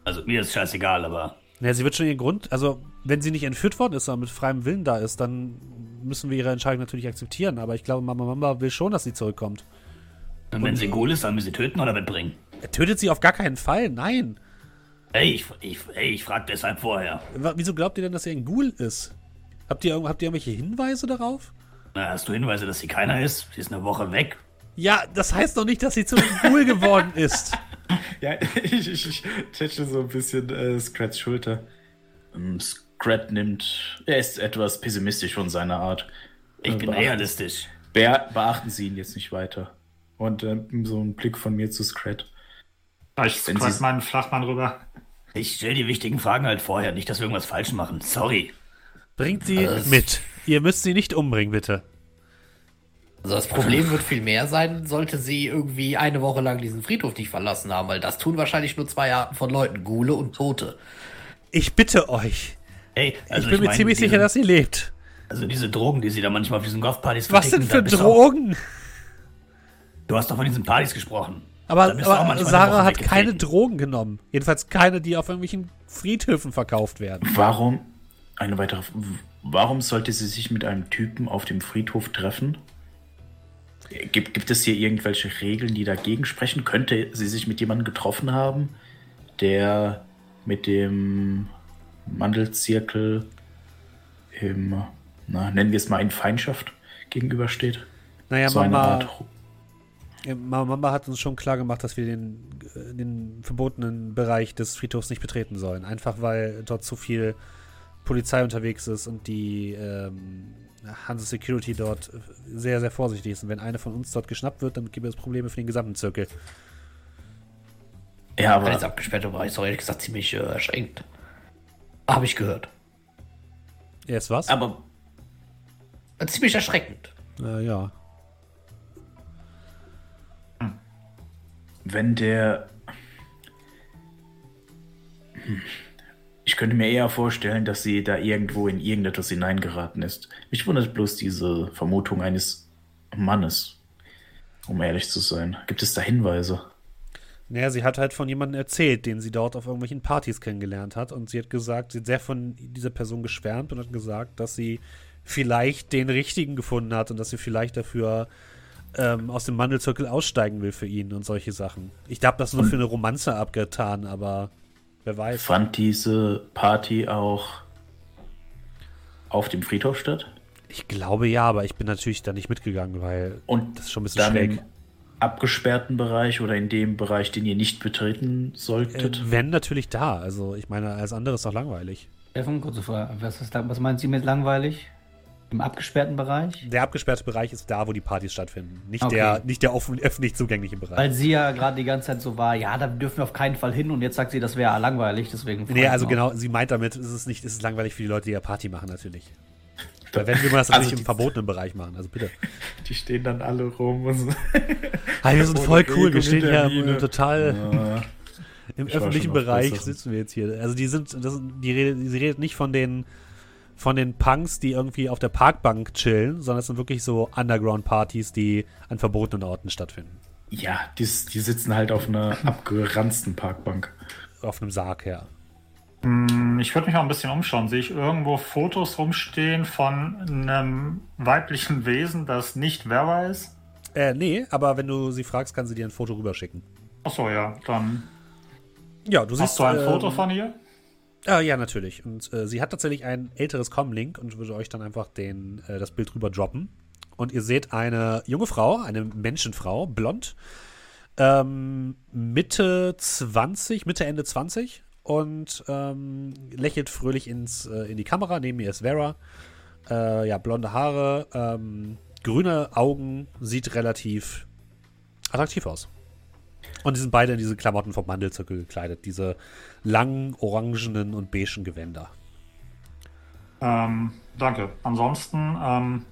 Also mir ist scheißegal, aber Ja, sie wird schon ihren Grund, also wenn sie nicht entführt worden ist, sondern mit freiem Willen da ist, dann müssen wir ihre Entscheidung natürlich akzeptieren, aber ich glaube, Mama Mamba will schon, dass sie zurückkommt. Und wenn sie Ghoul ist, sollen wir sie töten oder mitbringen? Er tötet sie auf gar keinen Fall, nein. Ey, ich, ich, ey, ich frag deshalb vorher. Wieso glaubt ihr denn, dass er ein Ghoul ist? Habt ihr, habt ihr irgendwelche Hinweise darauf? Na, hast du Hinweise, dass sie keiner ist? Sie ist eine Woche weg. Ja, das heißt doch nicht, dass sie zu Ghoul geworden ist. [laughs] Ja, ich, ich, ich tätsche so ein bisschen äh, Scrats Schulter. Ähm, Scrat nimmt. Er ist etwas pessimistisch von seiner Art. Ich Äh, bin beachten- realistisch. Be beachten Sie ihn jetzt nicht weiter. Und äh, so ein Blick von mir zu Scrat. Ich Wenn squat Sie- meinen Flachmann rüber. Ich stelle die wichtigen Fragen halt vorher, nicht, dass wir irgendwas falsch machen. Sorry. Bringt sie Alles. mit. Ihr müsst sie nicht umbringen, bitte. Also das Problem wird viel mehr sein, sollte sie irgendwie eine Woche lang diesen Friedhof nicht verlassen haben, weil das tun wahrscheinlich nur zwei Arten von Leuten, Gule und Tote. Ich bitte euch. Hey, also ich bin mir meine, ziemlich diese, sicher, dass sie lebt. Also diese Drogen, die sie da manchmal auf diesen Golfpartys Was denn verticken, für auch- Drogen? Du hast doch von diesen Partys gesprochen. Aber, aber Sarah hat keine. Drogen genommen. Jedenfalls keine, die auf irgendwelchen Friedhöfen verkauft werden. Warum? Eine weitere. Warum sollte sie sich mit einem Typen auf dem Friedhof treffen? Gibt, gibt es hier irgendwelche Regeln, die dagegen sprechen? Könnte sie sich mit jemandem getroffen haben, der mit dem Mandelzirkel im, na, nennen wir es mal in Feindschaft gegenübersteht? Naja, so Mama, Art. Mama hat uns schon klar gemacht, dass wir den, äh, den verbotenen Bereich des Friedhofs nicht betreten sollen. Einfach weil dort zu viel Polizei unterwegs ist und die ähm, Hanse Security dort sehr, sehr vorsichtig ist. Und wenn eine von uns dort geschnappt wird, dann gibt es Probleme für den gesamten Zirkel. Ja, Weil das aber abgesperrte Bereich ist doch ehrlich gesagt ziemlich äh, erschreckend. Habe ich gehört. Erst was? aber Äh, ziemlich erschreckend. Äh, ja. wenn der. Hm. Ich könnte mir eher vorstellen, dass sie da irgendwo in irgendetwas hineingeraten ist. Mich wundert bloß diese Vermutung eines Mannes, um ehrlich zu sein. Gibt es da Hinweise? Naja, sie hat halt von jemandem erzählt, den sie dort auf irgendwelchen Partys kennengelernt hat. Und sie hat gesagt, sie hat sehr von dieser Person geschwärmt und hat gesagt, dass sie vielleicht den richtigen gefunden hat und dass sie vielleicht dafür ähm, aus dem Mandelzirkel aussteigen will für ihn und solche Sachen. Ich habe das nur für eine Romanze abgetan, aber wer weiß. Fand diese Party auch auf dem Friedhof statt? Ich glaube ja, aber ich bin natürlich da nicht mitgegangen, weil Und das ist schon ein bisschen dann schräg. im abgesperrten Bereich oder in dem Bereich, den ihr nicht betreten Äh, solltet? wenn natürlich da. Also ich meine, alles andere ist doch langweilig. Steffen, kurze Frage. Was, ist, lang- was meint sie mit langweilig? Im abgesperrten Bereich? Der abgesperrte Bereich ist da, wo die Partys stattfinden. Nicht Okay. der, nicht der offen, öffentlich zugängliche Bereich. Weil sie ja gerade die ganze Zeit so war, ja, da dürfen wir auf keinen Fall hin und jetzt sagt sie, das wäre langweilig, deswegen. Nee, also genau, sie meint damit, es ist nicht, es ist langweilig für die Leute, die ja Party machen, natürlich. [laughs] Weil wenn wir das Also im die- verbotenen Bereich machen, also bitte. [laughs] Die stehen dann alle rum und so. [laughs] Ah, wir sind voll cool, wir stehen im, Miene. total Ja. im ich öffentlichen Bereich sitzen wir jetzt hier. Also die sind, das, sind- die redet, sie redet nicht von den von den Punks, die irgendwie auf der Parkbank chillen, sondern es sind wirklich so Underground-Partys, die an verbotenen Orten stattfinden. Ja, die, die sitzen halt auf einer [laughs] abgeranzten Parkbank. Auf einem Sarg, ja. Hm, Ich würde mich mal ein bisschen umschauen. Sehe ich irgendwo Fotos rumstehen von einem weiblichen Wesen, das nicht Vera ist? Äh, nee, aber wenn du sie fragst, kann sie dir ein Foto rüberschicken. Achso, ja. Dann Ja, du siehst. hast du ein ähm, Foto von ihr? Ah, ja, natürlich. Und äh, sie hat tatsächlich ein älteres Comlink und würde euch dann einfach den, äh, das Bild rüber droppen. Und ihr seht eine junge Frau, eine Menschenfrau, blond, ähm, Mitte 20, Mitte, Ende 20 und ähm, lächelt fröhlich ins, äh, in die Kamera. Neben ihr ist Vera. Äh, ja, blonde Haare, ähm, grüne Augen, sieht relativ attraktiv aus. Und die sind beide in diese Klamotten vom Mandelzirkel gekleidet. Diese langen, orangenen und beigen Gewänder. Ähm, danke. Ansonsten, ähm,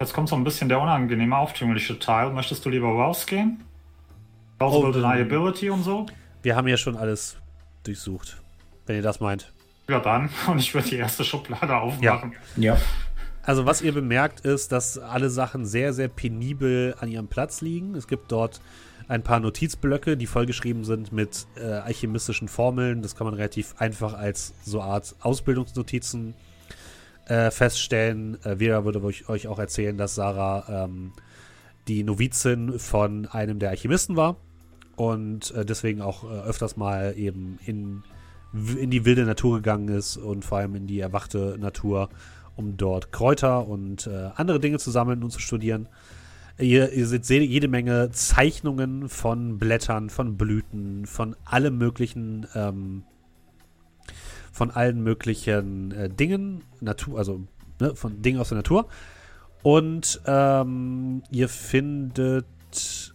jetzt kommt so ein bisschen der unangenehme, aufdringliche Teil. Möchtest du lieber rausgehen? Plausible Oh, Deniability und so? Wir haben ja schon alles durchsucht, wenn ihr das meint. Ja, dann. [laughs] Und ich würde die erste Schublade aufmachen. Ja. Also was ihr bemerkt ist, dass alle Sachen sehr, sehr penibel an ihrem Platz liegen. Es gibt dort ein paar Notizblöcke, die vollgeschrieben sind mit äh, alchemistischen Formeln. Das kann man relativ einfach als so Art Ausbildungsnotizen äh, feststellen. Äh, Vera würde euch, auch erzählen, dass Sarah ähm, die Novizin von einem der Alchemisten war und äh, deswegen auch äh, öfters mal eben in, in die wilde Natur gegangen ist und vor allem in die erwachte Natur, um dort Kräuter und äh, andere Dinge zu sammeln und zu studieren. Ihr, ihr seht se- jede Menge Zeichnungen von Blättern, von Blüten, von allem möglichen, ähm, von allen möglichen äh, Dingen, Natur, also ne, von Dingen aus der Natur. Und ähm, ihr findet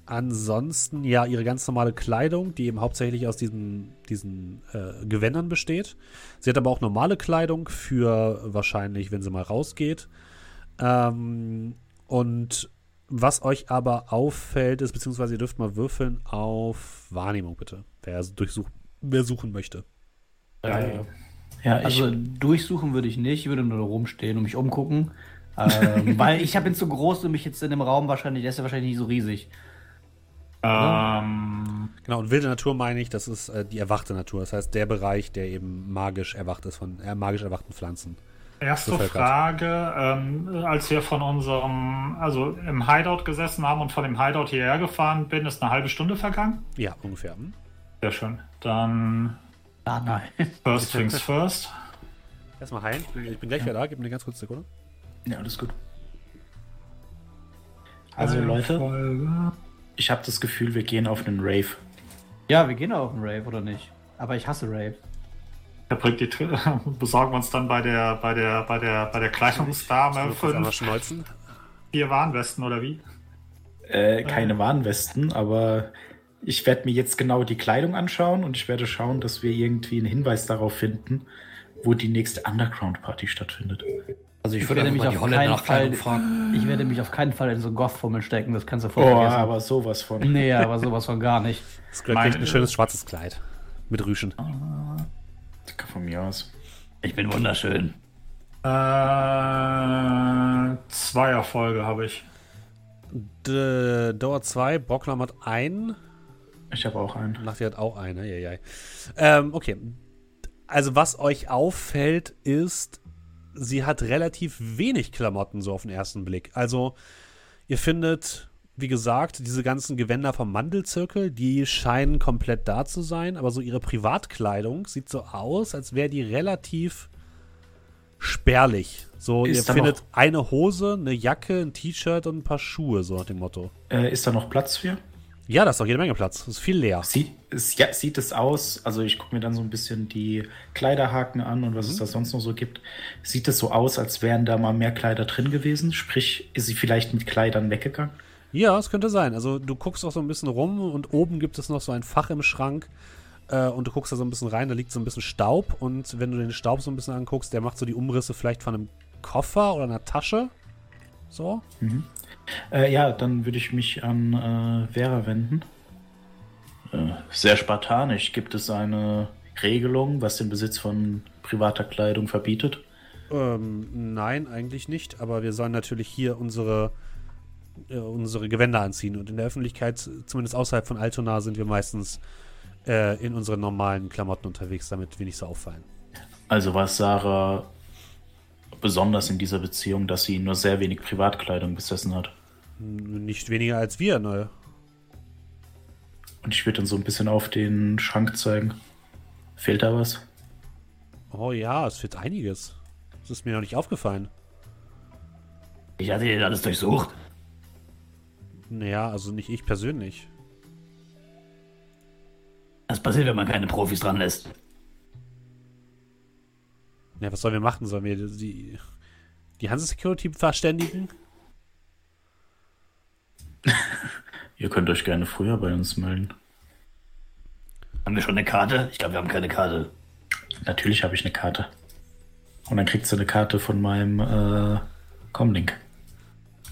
ansonsten ja ihre ganz normale Kleidung, die eben hauptsächlich aus diesen, diesen äh, Gewändern besteht. Sie hat aber auch normale Kleidung für wahrscheinlich, wenn sie mal rausgeht. Ähm, und was euch aber auffällt, ist, beziehungsweise ihr dürft mal würfeln auf Wahrnehmung, bitte. Wer, durchsuch, wer suchen möchte. Ja, ja. ja ich, Also durchsuchen würde ich nicht, ich würde nur rumstehen und mich umgucken. ähm, [laughs] weil ich bin zu groß und mich jetzt in dem Raum wahrscheinlich, der ist ja wahrscheinlich nicht so riesig. Ähm, Genau, und wilde Natur meine ich, das ist äh, die erwachte Natur. Das heißt, der Bereich, der eben magisch erwacht ist von äh, magisch erwachten Pflanzen. Erste. Frage, ähm, als wir von unserem, also im Hideout gesessen haben und von dem Hideout hierher gefahren bin, ist eine halbe Stunde vergangen. Ja, ungefähr. Hm? Sehr schön. Dann Ah, nein. first things first. Erstmal heilen. Ich bin gleich wieder da. Gib mir eine ganz kurze Sekunde. ja, alles gut. Also Leute, Folge. ich habe das Gefühl, wir gehen auf einen Rave. Ja, wir gehen auf den Rave, oder nicht? Aber ich hasse Rave. Herr Brick, die [laughs] besorgen wir uns dann bei der, bei der, bei der, bei der Kleidungsdame fünf, vier Warnwesten oder wie? Äh, keine Warnwesten, aber ich werde mir jetzt genau die Kleidung anschauen und ich werde schauen, dass wir irgendwie einen Hinweis darauf finden, wo die nächste Underground-Party stattfindet. Also ich Ich würde mich die auf Holländer keinen Fall, fragen. ich werde mich auf keinen Fall in so Goth-Fummel stecken, das kannst du voll Oh, vergessen. aber sowas von. Nee, aber sowas von gar nicht. Mein- kriegt ein schönes schwarzes Kleid. Mit Rüschen. Von mir aus. Ich bin wunderschön. Äh, Zweierfolge habe ich. D Dauer 2, Brocklam hat einen. Ich habe auch einen. Nachti hat auch eine. Ja, ja. Ähm, okay. Also, was euch auffällt, ist, sie hat relativ wenig Klamotten so auf den ersten Blick. Also, ihr findet, wie gesagt, diese ganzen Gewänder vom Mandelzirkel, die scheinen komplett da zu sein, aber so ihre Privatkleidung sieht so aus, als wäre die relativ spärlich. So, Ist ihr findet eine Hose, eine Jacke, ein T-Shirt und ein paar Schuhe, so nach dem Motto. Äh, ist da noch Platz für? Ja, da ist doch jede Menge Platz. Das ist viel leer. Sieht es, ja, sieht es aus, also ich gucke mir dann so ein bisschen die Kleiderhaken an und was es da sonst noch so gibt. Sieht es so aus, als wären da mal mehr Kleider drin gewesen? Sprich, ist sie vielleicht mit Kleidern weggegangen? Ja, es könnte sein. Also du guckst auch so ein bisschen rum und oben gibt es noch so ein Fach im Schrank äh, und du guckst da so ein bisschen rein, da liegt so ein bisschen Staub und wenn du den Staub so ein bisschen anguckst, der macht so die Umrisse vielleicht von einem Koffer oder einer Tasche. So. Äh, ja, dann würde ich mich an äh, Vera wenden. Äh, sehr spartanisch. Gibt es eine Regelung, was den Besitz von privater Kleidung verbietet? Ähm, nein, eigentlich nicht, aber wir sollen natürlich hier unsere, äh, unsere Gewänder anziehen und in der Öffentlichkeit, zumindest außerhalb von Altona, sind wir meistens äh, in unseren normalen Klamotten unterwegs, damit wir nicht so auffallen. Also war Sarah besonders in dieser Beziehung, dass sie nur sehr wenig Privatkleidung besessen hat. Nicht weniger als wir, ne? Und ich würde dann so ein bisschen auf den Schrank zeigen. Fehlt da was? Oh ja, es wird einiges. Das ist mir noch nicht aufgefallen. Ich hatte den alles durchsucht. Naja, also nicht ich persönlich. Was passiert, wenn man keine Profis dran lässt? Ja, was sollen wir machen? Sollen wir die, die Hanse Security verständigen? [laughs] Ihr könnt euch gerne früher bei uns melden. Haben wir schon eine Karte? Ich glaube, wir haben keine Karte. Natürlich habe ich eine Karte. Und dann kriegst du eine Karte von meinem äh, Comlink.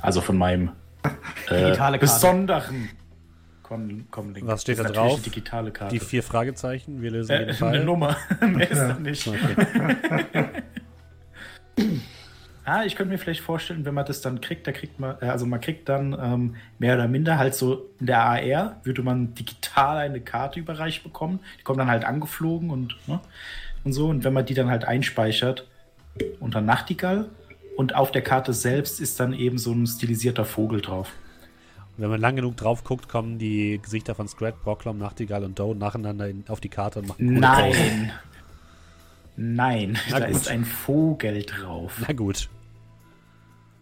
Also von meinem [laughs] Digitale Karte. besonderen Com Comlink. Was steht Das da drauf? eine digitale Karte. Die vier Fragezeichen, wir lösen äh, jeden Fall. eine Nummer. [laughs] Mehr ist da nicht. Okay. [laughs] Ah, ich könnte mir vielleicht vorstellen, wenn man das dann kriegt, da kriegt man, äh, also man kriegt dann ähm, mehr oder minder halt so in der AR würde man digital eine Karte überreicht bekommen. Die kommt dann halt angeflogen und, ne, und so. Und wenn man die dann halt einspeichert unter Nachtigall und auf der Karte selbst ist dann eben so ein stilisierter Vogel drauf. Und wenn man lang genug drauf guckt, kommen die Gesichter von Scrat, Brocklom, Nachtigall und Doe nacheinander in, auf die Karte und machen. Nein. Nein, Na da gut. ist ein Vogel drauf. Na gut.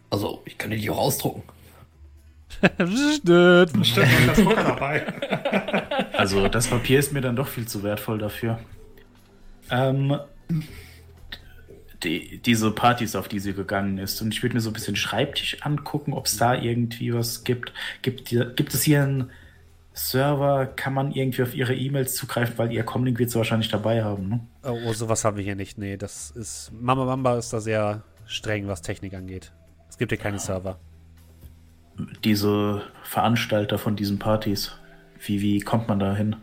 Also, ich kann die nicht auch ausdrucken. Stimmt. Stimmt, das dabei. Also das Papier ist mir dann doch viel zu wertvoll dafür. Ähm, die, diese Partys, auf die sie gegangen ist. Und ich würde mir so ein bisschen Schreibtisch angucken, ob es da irgendwie was gibt. Gibt, hier- gibt es hier einen Server? Kann man irgendwie auf ihre E-Mails zugreifen? Weil ihr Comlink wird sie wahrscheinlich dabei haben. Ne? Oh, oh, sowas haben wir hier nicht. Nee, das ist. Mama Mamba ist da sehr streng, was Technik angeht. Es gibt hier keine Server. Diese Veranstalter von diesen Partys. Wie, wie kommt man da hin?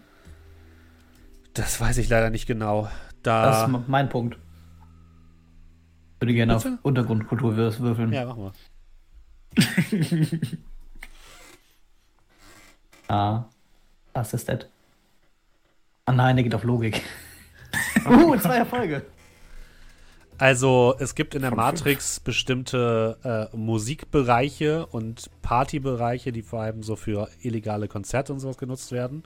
Das weiß ich leider nicht genau. Das ist Da. mein Punkt. Ich würde gerne auf Bitte? Untergrundkultur würs- würfeln. Ja, machen wir. [laughs] Ah. Was ist das? Ah nein, der geht auf Logik. [laughs] uh, zwei Erfolge. Also, es gibt in der Matrix bestimmte äh, Musikbereiche und Partybereiche, die vor allem so für illegale Konzerte und sowas genutzt werden.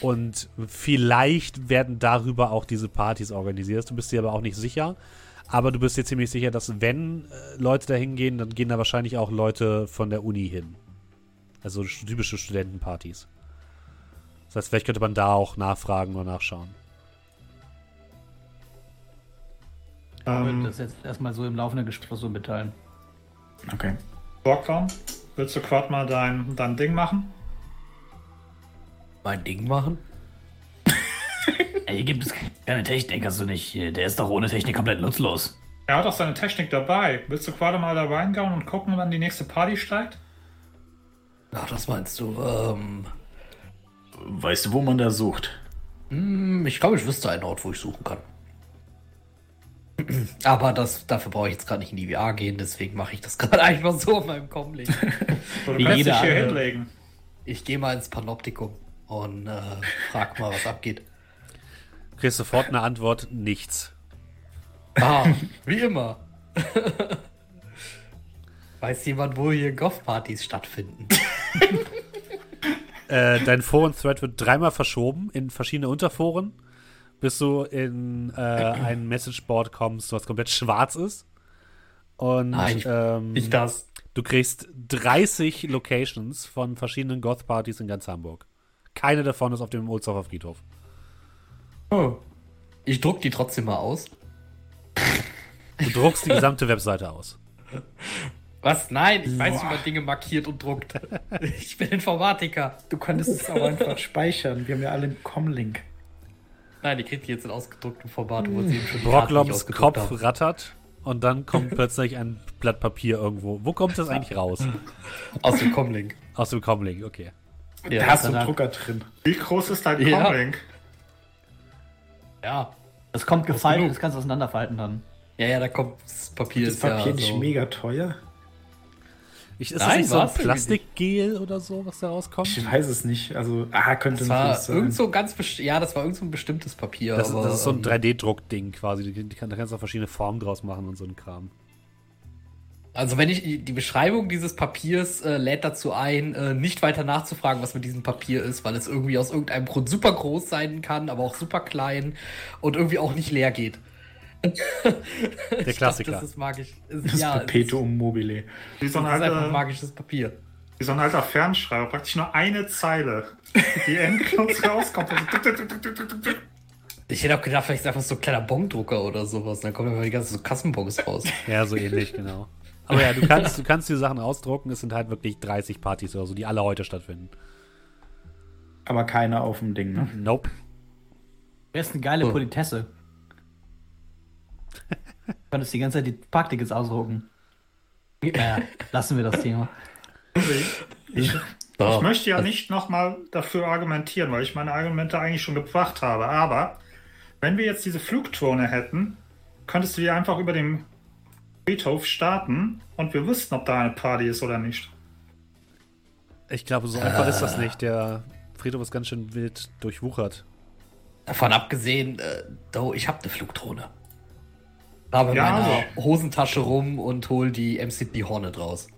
Und vielleicht werden darüber auch diese Partys organisiert. Du bist dir aber auch nicht sicher. Aber du bist dir ziemlich sicher, dass wenn äh, Leute da hingehen, dann gehen da wahrscheinlich auch Leute von der Uni hin. Also sch- typische Studentenpartys. Das heißt, vielleicht könnte man da auch nachfragen oder nachschauen. Ich würde Ähm, das jetzt erstmal so im laufenden Gespräch so mitteilen. Okay. Borgbaum, willst du gerade mal dein, dein Ding machen? Mein Ding machen? Hier gibt es keine Technik, hast du nicht. Der ist doch ohne Technik komplett nutzlos. Er hat auch seine Technik dabei. Willst du gerade mal da reingehen und gucken, wann die nächste Party steigt? Ach, das meinst du? Ähm, Weißt du, wo man da sucht? hm, ich glaube, ich wüsste einen Ort, wo ich suchen kann. [clears throat] Aber das, dafür brauche ich jetzt gerade nicht in die VR gehen, deswegen mache ich das [laughs] gerade einfach so auf meinem Comlink. [laughs] Du Wie kannst jeder dich hier andere. hinlegen. Ich gehe mal ins Panoptikum und äh, frag mal, was abgeht. Kriegst sofort eine Antwort, nichts. Ah, [laughs] wie immer. [laughs] Weiß jemand, wo hier Goth-Partys stattfinden? [laughs] Äh, dein Foren-Thread wird dreimal verschoben in verschiedene Unterforen, bis du in äh, ein Messageboard kommst, was komplett schwarz ist. Und Nein, ähm, Nicht das. du kriegst 30 Locations von verschiedenen Goth-Partys in ganz Hamburg. Keine davon ist auf dem Ohlsdorfer Friedhof. Oh. Ich druck die trotzdem mal aus. Du druckst die gesamte Webseite aus. Was? Nein, ich weiß, wie man Dinge markiert und druckt. [laughs] Ich bin Informatiker. Du könntest es aber einfach speichern. Wir haben ja alle einen Comlink. Nein, die kriegt die jetzt in ausgedrucktem Format, wo sie eben schon Brockloms Kopf haben. rattert und dann kommt plötzlich ein Blatt Papier irgendwo. Wo kommt das eigentlich raus? Aus dem Comlink. Aus dem Comlink, okay. Da hast du einen Drucker drin. Wie groß ist dein Ja. Comlink? Ja. Das kommt gefaltet, das kannst du auseinanderfalten dann. Ja, ja, da kommt das Papier. Das ist Papier ja nicht so. mega teuer? Ich, ist Nein, das nicht so ein Plastikgel oder so, was da rauskommt? Ich weiß es nicht. Also, ah, könnte Das war sein. irgend so ganz ja, das war irgend so ein bestimmtes Papier. Das, aber, das ist so ein ähm, 3D-Druck-Ding quasi. Die, die kann, da kannst du auch verschiedene Formen draus machen und so ein Kram. Also wenn ich die Beschreibung dieses Papiers äh, lädt dazu ein, äh, nicht weiter nachzufragen, was mit diesem Papier ist, weil es irgendwie aus irgendeinem Grund super groß sein kann, aber auch super klein und irgendwie auch nicht leer geht. Der [laughs] Klassiker. Das ist magisch. Es- Das ja, ist- Perpetuum mobile. Wie so ein, Das ist einfach alter, magisches Papier. wie so ein alter Fernschreiber. Praktisch nur eine Zeile, die endlos [laughs] rauskommt. Ich hätte auch gedacht, vielleicht ist einfach so ein kleiner Bongdrucker oder sowas. Dann kommen einfach die ganzen so Kassenbons raus. Ja, so ähnlich, genau. Aber ja, du [laughs] kannst, du kannst die Sachen ausdrucken. Es sind halt wirklich 30 Partys oder so, die alle heute stattfinden. Aber keine auf dem Ding, ne? Nope. Wäre ist eine geile Oh. Politesse. Du könntest die ganze Zeit die Parktickets ausdrucken. Ja, lassen wir das Thema. Ich So. möchte ja nicht nochmal dafür argumentieren, weil ich meine Argumente eigentlich schon gebracht habe. Aber wenn wir jetzt diese Flugdrohne hätten, könntest du die einfach über dem Friedhof starten und wir wüssten, ob da eine Party ist oder nicht. Ich glaube, so einfach ist das nicht. Der Friedhof ist ganz schön wild durchwuchert. Davon abgesehen, äh, do, ich habe eine Flugdrohne. Habe in Ja, meiner also. Hosentasche rum und hol die MCP Hornet raus.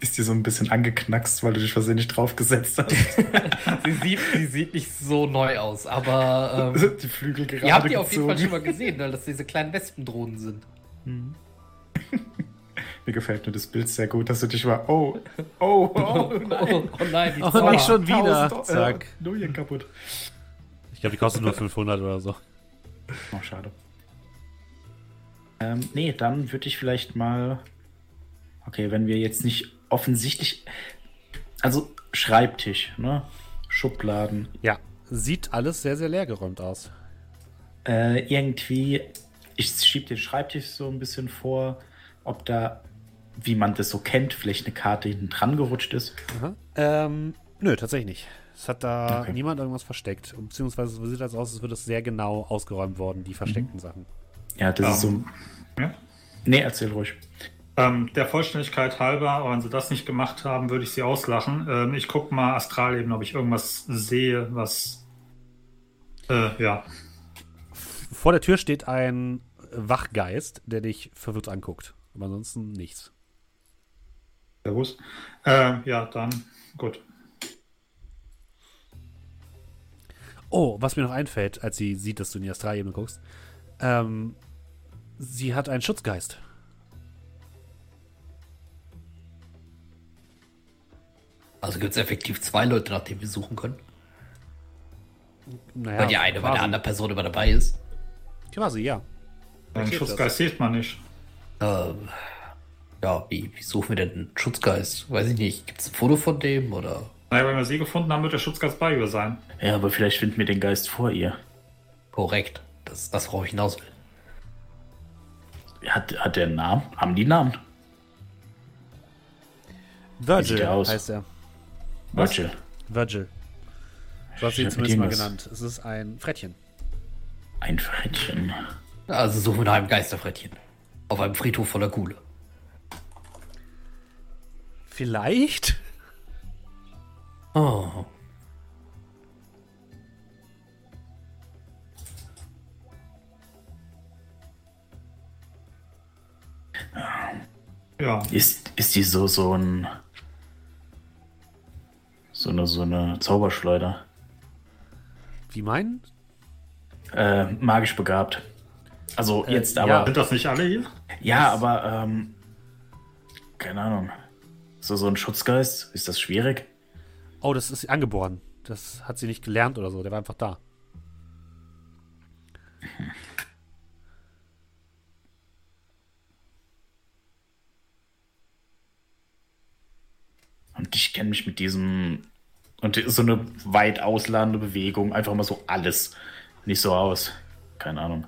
Ist dir so ein bisschen angeknackst, weil du dich versehentlich draufgesetzt hast. [laughs] Sie sieht, sie sieht nicht so neu aus, aber ähm, [laughs] die Flügel gerade ihr habt die auf jeden Fall gezogen. schon mal gesehen, weil das diese kleinen Wespendrohnen sind. Mir gefällt nur das Bild sehr gut, dass du dich mal. [laughs] Oh, oh, oh, nein. Oh, nein, die [laughs] Oh, Zauber. nicht schon wieder. 1000 Zack. Äh, Null kaputt. Ich glaube, die kostet nur 500 oder so. Oh, schade. Ähm, nee, dann würde ich vielleicht mal. Okay, wenn wir jetzt nicht offensichtlich. Also Schreibtisch, ne? Schubladen. Ja, sieht alles sehr, sehr leergeräumt aus. Äh, irgendwie. Ich schieb den Schreibtisch so ein bisschen vor, ob da, wie man das so kennt, vielleicht eine Karte hinten dran gerutscht ist. Ähm, nö, tatsächlich nicht. Es hat da Okay. niemand irgendwas versteckt. Beziehungsweise es sieht das aus, als würde es sehr genau ausgeräumt worden, die versteckten Sachen. Ja, das ist so. Ja. Nee, erzähl ruhig. Ähm, der Vollständigkeit halber, aber wenn sie das nicht gemacht haben, würde ich sie auslachen. Ähm, ich gucke mal Astraleben, ob ich irgendwas sehe, was. Äh, ja. Vor der Tür steht ein Wachgeist, der dich verwirrt anguckt. Aber ansonsten nichts. Servus. Äh, ja, dann gut. Oh, was mir noch einfällt, als sie sieht, dass du in die Astralebene guckst. Ähm, sie hat einen Schutzgeist. Also gibt es effektiv zwei Leute, nach denen wir suchen können. Naja, Weil die eine bei der quasi. anderen Person immer dabei ist. Quasi, ja. Einen Schutzgeist sieht man nicht. Ähm, ja, wie, wie suchen wir denn einen Schutzgeist? Weiß ich nicht. Gibt es ein Foto von dem oder? Naja, wenn wir sie gefunden haben, wird der Schutzgeist bei ihr sein. Ja, aber vielleicht finden wir den Geist vor ihr. Korrekt. Das ist das, worauf ich hinaus will. Hat, hat der einen Namen? Haben die einen Namen? Virgil der aus? heißt er. Virgil. Virgil. So hat sie ihn zumindest mal was- genannt. Es ist ein Frettchen. Ein Frettchen. Also suchen wir nach einem Geisterfrettchen. Auf einem Friedhof voller Gule. Vielleicht? Oh. Ja. Ist, ist die so, so ein. So eine, so eine Zauberschleuder. Wie meinen? Äh, magisch begabt. Also Äh, jetzt ja. aber. Sind das nicht alle hier? Ja, aber, ähm. Keine Ahnung. So, so ein Schutzgeist, ist das schwierig? Oh, das ist angeboren. Das hat sie nicht gelernt oder so. Der war einfach da. Und ich kenne mich mit diesem. Und so eine weit ausladende Bewegung, einfach mal so alles nicht so aus. Keine Ahnung.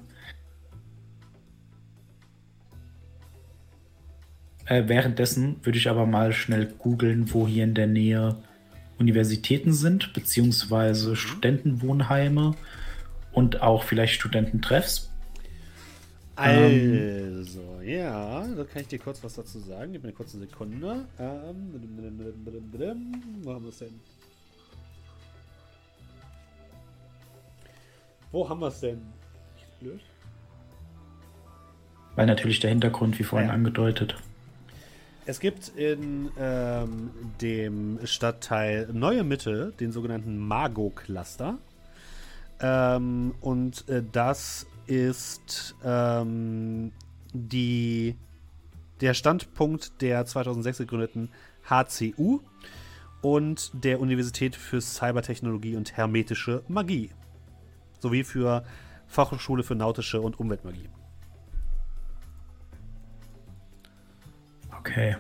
Äh, währenddessen würde ich aber mal schnell googeln, wo hier in der Nähe Universitäten sind, beziehungsweise Studentenwohnheime und auch vielleicht Studententreffs. Also, ja, da kann ich dir kurz was dazu sagen. Gib mir eine kurze Sekunde. Ähm, wo haben wir es denn? Wo haben wir es denn? Blöd. Weil natürlich der Hintergrund, wie vorhin Ja. angedeutet. Es gibt in ähm, dem Stadtteil Neue Mitte den sogenannten Mago-Cluster. Ähm, und äh, das ist ähm, die, der Standpunkt der 2006 gegründeten HCU und der Universität für Cybertechnologie und Hermetische Magie. Sowie für Fachhochschule für Nautische und Umweltmagie. Okay.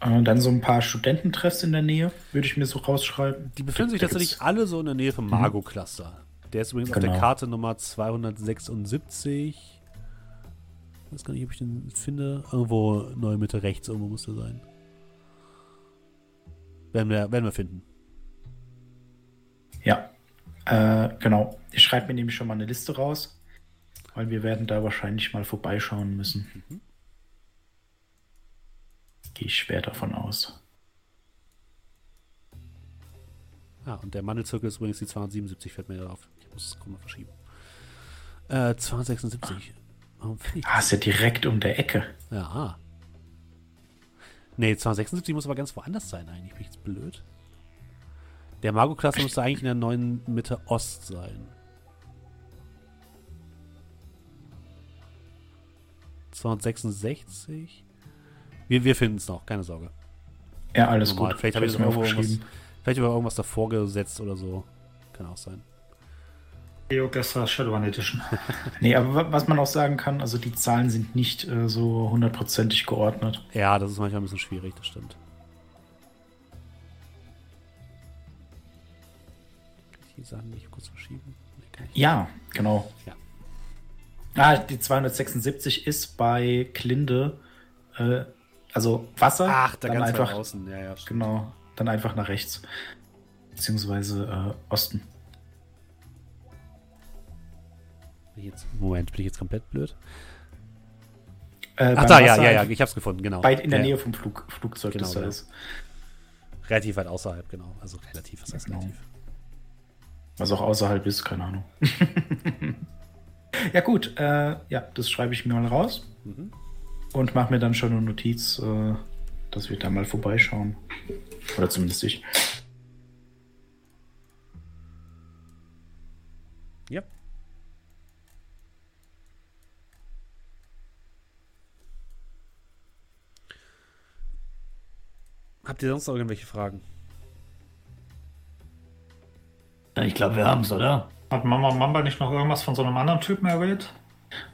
Und dann so ein paar Studententreffs in der Nähe, würde ich mir so rausschreiben. Die befinden sich tatsächlich alle so in der Nähe vom Mago-Cluster. Der ist übrigens auf der Genau. Karte Nummer 276. Ich weiß gar nicht, ob ich den finde. Irgendwo neu Mitte rechts, irgendwo muss der sein. Werden wir, werden wir finden. Ja. Äh, genau. Ich schreibe mir nämlich schon mal eine Liste raus, weil wir werden da wahrscheinlich mal vorbeischauen müssen. Gehe ich schwer davon aus. Ja, und der Mandelzirkel ist übrigens die 277, fällt mir auf. Ich muss es mal verschieben. Äh, 276. Warum finde ich Ah, ist ja direkt um der Ecke. Ja. ah. Nee, 276 muss aber ganz woanders sein eigentlich. Bin ich jetzt blöd? Der Mago-Cluster müsste eigentlich in der neuen Mitte Ost sein. 266. Wir, wir finden es noch, keine Sorge. Ja, alles Normal. gut. Vielleicht habe ich mir irgendwo irgendwas, vielleicht über irgendwas davor gesetzt oder so. Kann auch sein. Geogesser Shadowrun Edition. [laughs] Nee, aber wa- was man auch sagen kann, also die Zahlen sind nicht äh, so hundertprozentig geordnet. Ja, das ist manchmal ein bisschen schwierig, das stimmt. Kann ich die Sachen nicht kurz verschieben? Nee. Ja, genau. Ja. Ah, die 276 ist bei Klinde, äh, also Wasser. Ach, da dann ganz einfach, weit außen. Ja, ja, stimmt. Genau, dann einfach nach rechts. Beziehungsweise äh, Osten. Jetzt, Moment, bin ich jetzt komplett blöd? Äh, Ach da, ja, ja, ja, ich hab's gefunden, genau. Weit in der ja, Nähe vom Flug, Flugzeug, Genau, das da genau. ist. Relativ weit außerhalb, genau. Also relativ, was heißt Genau. relativ? Was auch außerhalb ist, keine Ahnung. [laughs] ja, gut, äh, ja, das schreibe ich mir mal raus. Mhm. Und mache mir dann schon eine Notiz, äh, dass wir da mal vorbeischauen. Oder zumindest ich. Ja. Habt ihr sonst noch irgendwelche Fragen? Ich glaube, wir haben's, oder? Hat Mama Mamba nicht noch irgendwas von so einem anderen Typen erwähnt?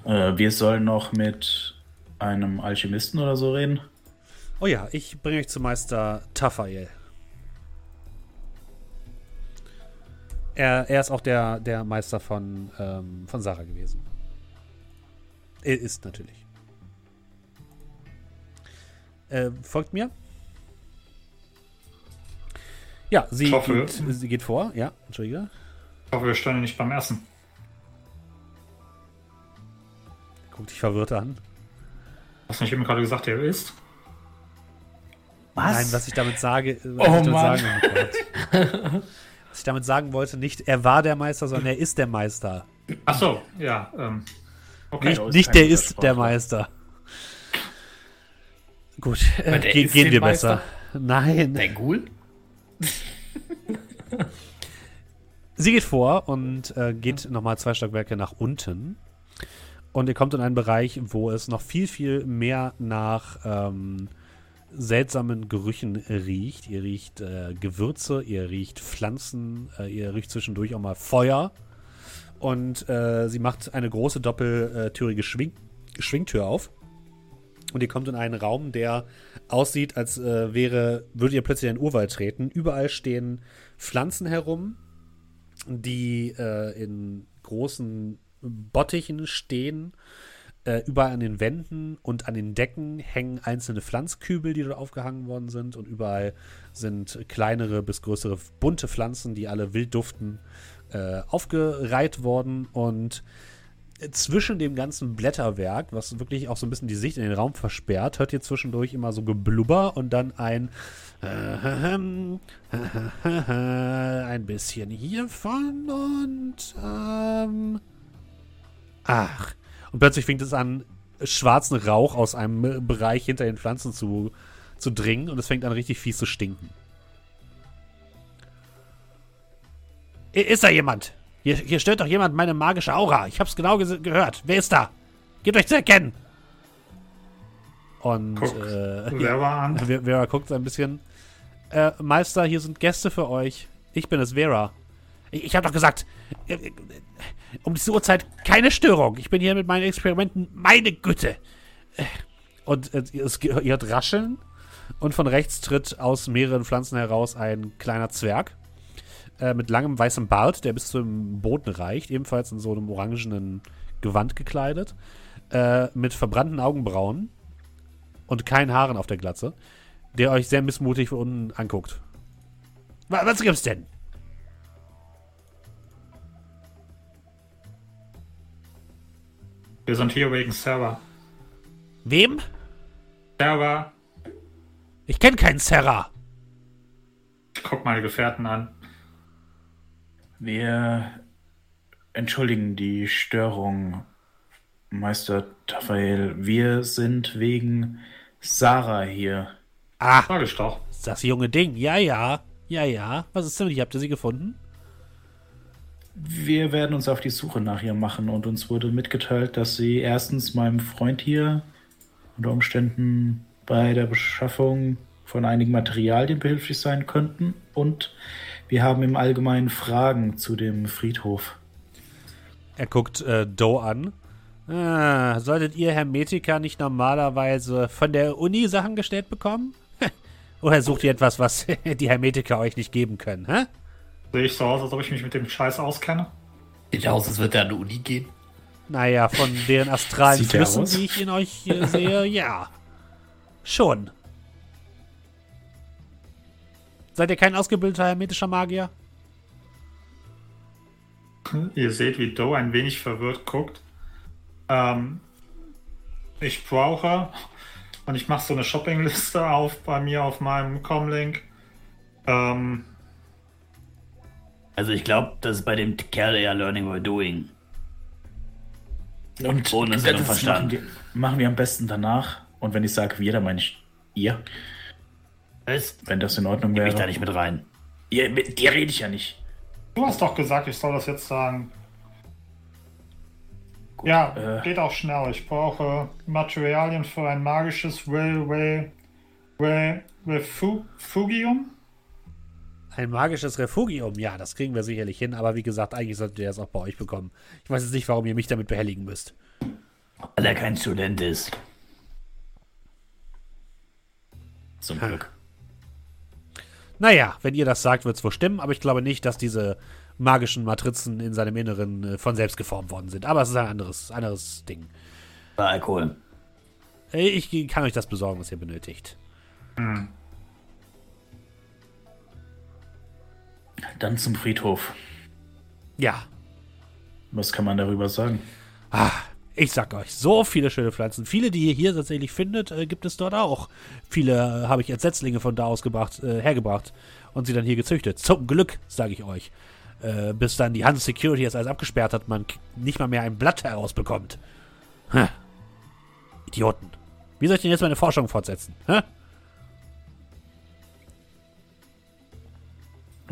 Äh, wir sollen noch mit einem Alchemisten oder so reden. Oh ja, ich bringe euch zu Meister Tafael. Er, er ist auch der, der Meister von, ähm, von Sarah gewesen. Er ist natürlich. Äh, folgt mir. Ja, sie, hoffe. geht, sie geht vor. Ja, entschuldige. Ich hoffe, wir stören nicht beim Essen. Guck dich verwirrt an. Hast du nicht eben gerade gesagt, er isst? Nein, was ich damit sage, was Oh ich damit Mann. sagen, oh [laughs] was ich damit sagen wollte, nicht er war der Meister, sondern er ist der Meister. Ach so, ja. Ähm, okay. Nicht, ist nicht der ist der. Meister. Gut, äh, der ge ist gehen wir Meister? besser. Nein. Der Ghoul? [laughs] Sie geht vor und äh, geht nochmal zwei Stockwerke nach unten. Und ihr kommt in einen Bereich, wo es noch viel, viel mehr nach ähm, seltsamen Gerüchen riecht. Ihr riecht äh, Gewürze, ihr riecht Pflanzen, äh, ihr riecht zwischendurch auch mal Feuer. Und äh, sie macht eine große doppeltürige Schwing Schwingtür auf. Und ihr kommt in einen Raum, der aussieht, als äh, wäre, würdet ihr plötzlich in den Urwald treten. Überall stehen Pflanzen herum, die äh, in großen Bottichen stehen. Äh, überall an den Wänden und an den Decken hängen einzelne Pflanzkübel, die dort aufgehangen worden sind. Und überall sind kleinere bis größere bunte Pflanzen, die alle wild duften, äh, aufgereiht worden. Und zwischen dem ganzen Blätterwerk, was wirklich auch so ein bisschen die Sicht in den Raum versperrt, hört ihr zwischendurch immer so Geblubber und dann ein [laughs] ein bisschen hiervon und ähm, ach. Und plötzlich fängt es an, schwarzen Rauch aus einem Bereich hinter den Pflanzen zu, zu dringen und es fängt an richtig fies zu stinken. Ist da jemand? Hier, hier stört doch jemand meine magische Aura. Ich hab's genau ges- gehört. Wer ist da? Gebt euch zu erkennen. Und Guck, äh, [laughs] wer war an? [laughs] Vera, Vera guckt ein bisschen. Äh, Meister, hier sind Gäste für euch. Ich bin es, Vera. Ich, ich habe doch gesagt, äh, äh, um diese Uhrzeit keine Störung. Ich bin hier mit meinen Experimenten. Meine Güte. Äh, Und es, ihr hört Rascheln. Und von rechts tritt aus mehreren Pflanzen heraus ein kleiner Zwerg. Äh, mit langem weißem Bart, der bis zum Boden reicht. Ebenfalls in so einem orangenen Gewand gekleidet. Äh, mit verbrannten Augenbrauen und keinen Haaren auf der Glatze, der euch sehr missmutig von unten anguckt. Wa- Was gibt's denn? Wir sind hier wegen Server. Wem? Server, Ich kenne keinen Serra. guck mal die Gefährten an. Wir entschuldigen die Störung, Meister Tafael. Wir sind wegen Sarah hier. Ah, Sag ich doch. das junge Ding. Ja, ja. Ja, ja. Was ist denn mit ihr? Habt ihr sie gefunden? Wir werden uns auf die Suche nach ihr machen und uns wurde mitgeteilt, dass sie erstens meinem Freund hier unter Umständen bei der Beschaffung von einigen Materialien behilflich sein könnten. Und wir haben im Allgemeinen Fragen zu dem Friedhof. Er guckt äh, Doe an. Ah, solltet ihr Hermetiker nicht normalerweise von der Uni Sachen gestellt bekommen? [laughs] Oder sucht ihr etwas, was [laughs] die Hermetiker euch nicht geben können? Hä? Sehe ich so aus, als ob ich mich mit dem Scheiß auskenne? Sieht aus, als würde er an die Uni gehen. Naja, von deren astralen Sieht Flüssen, die ich in euch äh, sehe, [laughs] ja. Schon. Seid ihr kein ausgebildeter hermetischer Magier? Ihr seht, wie Doe ein wenig verwirrt guckt. Ähm, ich brauche, und ich mache so eine Shoppingliste auf bei mir auf meinem Comlink. Ähm, Also ich glaube, das ist bei dem Kerl eher Learning by Doing. Und Ohne Sinn und Verstand. Machen wir, machen wir am besten danach. Und wenn ich sage wir, dann meine ich ihr, Was? wenn das in Ordnung Nehme ich da wäre. nicht mit rein. Ihr, mit dir rede ich ja nicht. du hast doch gesagt, ich soll das jetzt sagen. ja, äh. geht auch schnell. Ich brauche Materialien für ein magisches Railway. Rail, Refu- Fugium? Ein magisches Refugium, ja, das kriegen wir sicherlich hin, aber wie gesagt, eigentlich solltet ihr das auch bei euch bekommen. Ich weiß jetzt nicht, warum ihr mich damit behelligen müsst. Weil er kein Student ist. Zum Glück. Naja, wenn ihr das sagt, wird es wohl stimmen, aber ich glaube nicht, dass diese magischen Matrizen in seinem Inneren äh, von selbst geformt worden sind. Aber es ist ein anderes, anderes Ding. War Alkohol. Äh, Ich kann euch das besorgen, was ihr benötigt. Dann zum Friedhof. Ja, Was kann man darüber sagen? ich sag euch, so viele schöne Pflanzen. Viele, die ihr hier tatsächlich findet, äh, gibt es dort auch. Viele äh, habe ich als Setzlinge von da aus gebracht, äh, hergebracht und sie dann hier gezüchtet. Zum Glück, sage ich euch. Äh, bis dann die Hand Security jetzt alles abgesperrt hat, man nicht mal mehr ein Blatt herausbekommt. Hä. Idioten. Wie soll ich denn jetzt meine Forschung fortsetzen? Hä?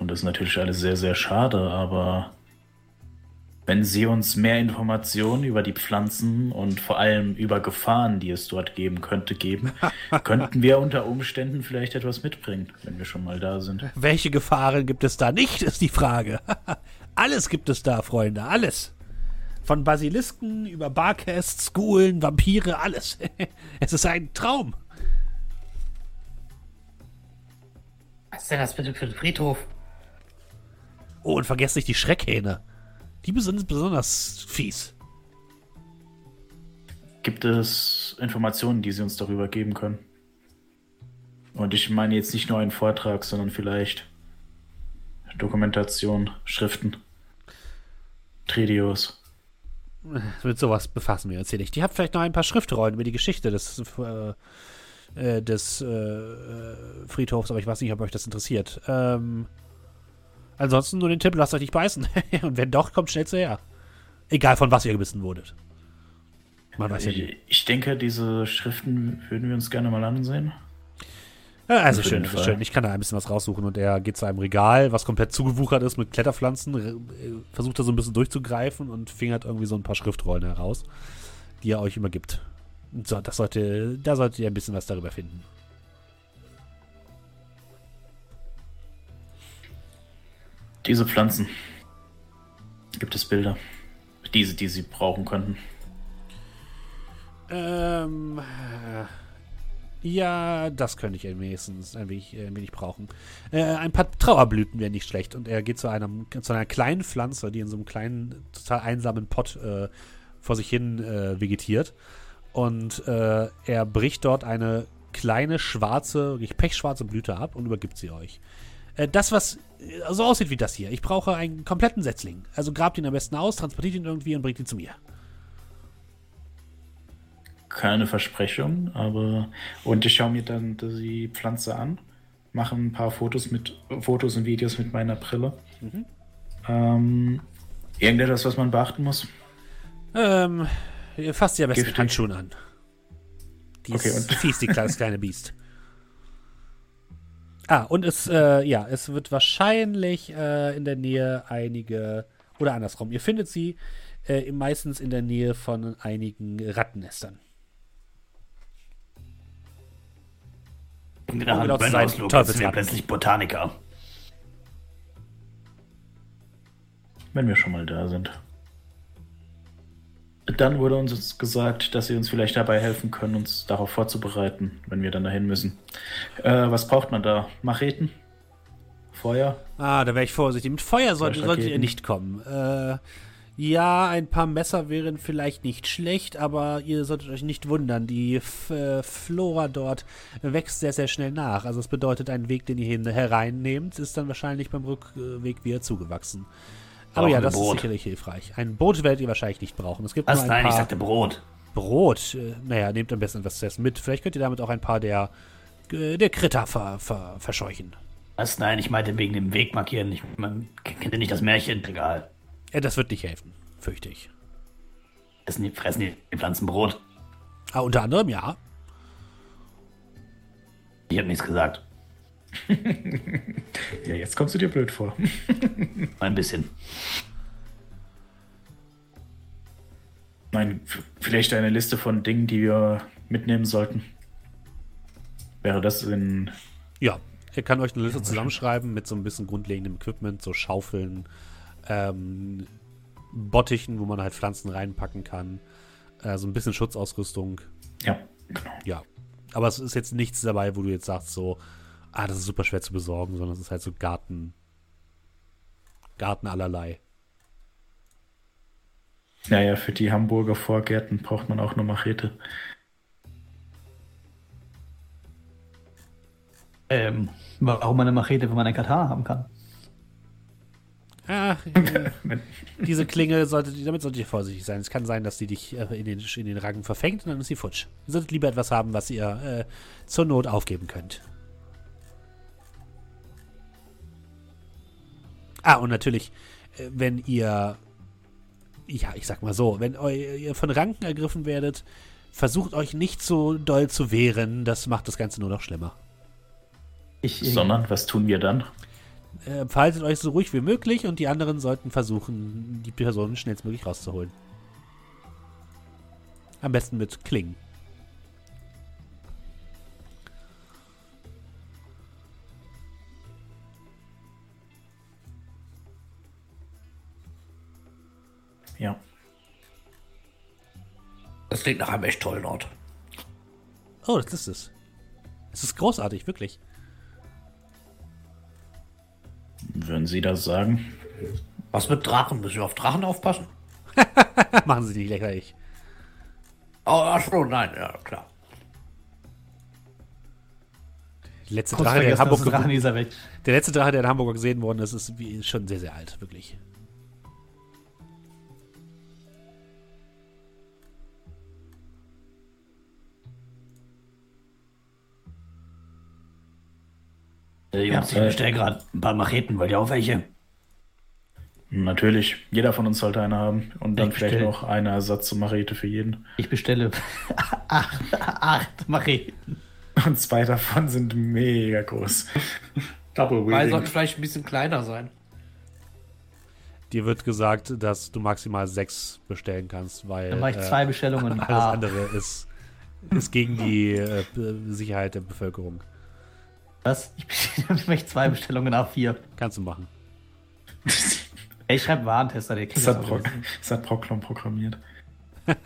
Und das ist natürlich alles sehr, sehr schade, aber wenn Sie uns mehr Informationen über die Pflanzen und vor allem über Gefahren, die es dort geben könnte, geben, [laughs] könnten wir unter Umständen vielleicht etwas mitbringen, wenn wir schon mal da sind. Welche Gefahren gibt es da nicht, ist die Frage. [laughs] alles gibt es da, Freunde, alles. Von Basilisken über Barcasts, Schulen, Vampire, alles. [laughs] es ist ein Traum. Was ist denn das bitte für ein Friedhof? Oh, und vergesst nicht die Schreckhähne. Die sind besonders fies. Gibt es Informationen, die Sie uns darüber geben können? Und ich meine jetzt nicht nur einen Vortrag, sondern vielleicht Dokumentation, Schriften, Tridios. Mit sowas befassen wir uns hier nicht. Die habt vielleicht noch ein paar Schriftrollen über die Geschichte des, äh, äh, des äh, äh, Friedhofs, aber ich weiß nicht, ob euch das interessiert. Ähm, ansonsten nur den Tipp, lasst euch nicht beißen. [laughs] Und wenn doch, kommt schnell zu her. Egal von was ihr gebissen wurdet. Man weiß ja nie. Ich, denke, diese Schriften würden wir uns gerne mal ansehen. Ja, also schön, schön. Ich kann da ein bisschen was raussuchen und er geht zu einem Regal, was komplett zugewuchert ist mit Kletterpflanzen, äh, versucht da so ein bisschen durchzugreifen und fingert irgendwie so ein paar Schriftrollen heraus, die er euch übergibt. Und So, das sollte, da solltet ihr ein bisschen was darüber finden. Diese Pflanzen. Gibt es Bilder? Diese, die Sie brauchen könnten. Ähm, äh, ja, das könnte ich wenigstens ein wenig, äh, ein wenig brauchen. Äh, ein paar Trauerblüten wären nicht schlecht. Und er geht zu, einem, zu einer kleinen Pflanze, die in so einem kleinen, total einsamen Pott äh, vor sich hin äh, vegetiert. Und äh, er bricht dort eine kleine, schwarze, wirklich pechschwarze Blüte ab und übergibt sie euch. Äh, das, was äh, so aussieht wie das hier. Ich brauche einen kompletten Setzling. Also grabt ihn am besten aus, transportiert ihn irgendwie und bringt ihn zu mir. Keine Versprechung, aber. Und ich schaue mir dann die Pflanze an, mache ein paar Fotos mit Fotos und Videos mit meiner Brille. Ähm, irgendetwas, was man beachten muss. Ähm, fasst sie am besten Giftig. Handschuhen an. Die Okay, ist und- fies, die kleine Biest. [laughs] Ah, und es, äh, ja, es wird wahrscheinlich äh, in der Nähe einige, oder andersrum, ihr findet sie äh, meistens in der Nähe von einigen Rattennestern. Einem genau zu sein, Bönnausflug sind wir plötzlich Botaniker. Wenn wir schon mal da sind. Dann wurde uns gesagt, dass sie uns vielleicht dabei helfen können, uns darauf vorzubereiten, wenn wir dann dahin müssen. Äh, was braucht man da? Macheten? Feuer? Ah, da wäre ich vorsichtig. Mit Feuer sollte, solltet ihr nicht kommen. Äh, ja, ein paar Messer wären vielleicht nicht schlecht, aber ihr solltet euch nicht wundern. Die F äh, Flora dort wächst sehr, sehr schnell nach. Also das bedeutet, ein Weg, den ihr hereinnehmt, ist dann wahrscheinlich beim Rückweg wieder zugewachsen. Aber ja, das Brot? ist sicherlich hilfreich. Ein Boot werdet ihr wahrscheinlich nicht brauchen. Es gibt Was? nur ein Nein, ich paar sagte Brot. Brot. Äh, naja, nehmt am besten etwas zu essen mit. Vielleicht könnt ihr damit auch ein paar der, äh, der Kritter ver, ver, verscheuchen. Was? Nein, ich meinte wegen dem Weg markieren. Ich, man kennt ihr nicht das Märchen? Egal. Ja, das wird nicht helfen, fürchte ich. Essen die, fressen die, die Pflanzen Brot? Ah, unter anderem ja. Ich habe nichts gesagt. [laughs] Ja, jetzt kommst du dir blöd vor. [laughs] Ein bisschen. Nein, vielleicht eine Liste von Dingen, die wir mitnehmen sollten. Wäre das in. Ja, ihr kann euch eine Liste zusammenschreiben mit so ein bisschen grundlegendem Equipment, so Schaufeln, ähm, Bottichen, wo man halt Pflanzen reinpacken kann, äh, so ein bisschen Schutzausrüstung. Ja, genau. Ja, aber es ist jetzt nichts dabei, wo du jetzt sagst so, ah, das ist super schwer zu besorgen, sondern es ist halt so Garten, Garten allerlei. Naja, für die Hamburger Vorgärten braucht man auch eine Machete. Ähm, warum eine Machete, wenn man ein Katana haben kann? Ah, äh, [laughs] diese Klinge sollte, damit solltet ihr vorsichtig sein. Es kann sein, dass die dich äh, in, den, in den Ragen verfängt und dann ist sie futsch. Ihr solltet lieber etwas haben, was ihr äh, zur Not aufgeben könnt. Ah, und natürlich, äh, wenn ihr, ja, ich sag mal so, wenn ihr von Ranken ergriffen werdet, versucht euch nicht so doll zu wehren. Das macht das Ganze nur noch schlimmer. Ich, Sondern, was tun wir dann? Äh, verhaltet euch so ruhig wie möglich und die anderen sollten versuchen, die Personen schnellstmöglich rauszuholen. Am besten mit Klingen. Das klingt nach einem echt tollen Ort. Oh, das ist es. Es ist großartig, wirklich. Würden Sie das sagen? Was mit Drachen? Müssen wir auf Drachen aufpassen? [laughs] Machen Sie nicht lächerlich. Oh, ach so, nein, ja, klar. Der letzte Drache, der in, Hamburg dieser Welt. der letzte Drache, der in Hamburg gesehen worden ist, ist wie, schon sehr, sehr alt, wirklich. Äh, Jungs, Ja, ich äh, bestelle gerade ein paar Macheten. Wollt ihr auch welche? Natürlich. Jeder von uns sollte eine haben. Und dann Ich vielleicht bestell. noch eine Ersatzmachete für jeden. Ich bestelle [laughs] acht, acht Macheten. Und zwei davon sind mega groß. Double Weil sollten vielleicht ein bisschen kleiner sein. Dir wird gesagt, dass du maximal sechs bestellen kannst, weil Dann mache ich äh, zwei Bestellungen. alles Ah, andere ist, ist gegen die äh, Sicherheit der Bevölkerung. Was? Ich, [laughs] mache zwei Bestellungen A4. Kannst du machen. Ey, Ich schreibe Warentester, der kriegt Das das hat, das hat Proclon programmiert. [laughs]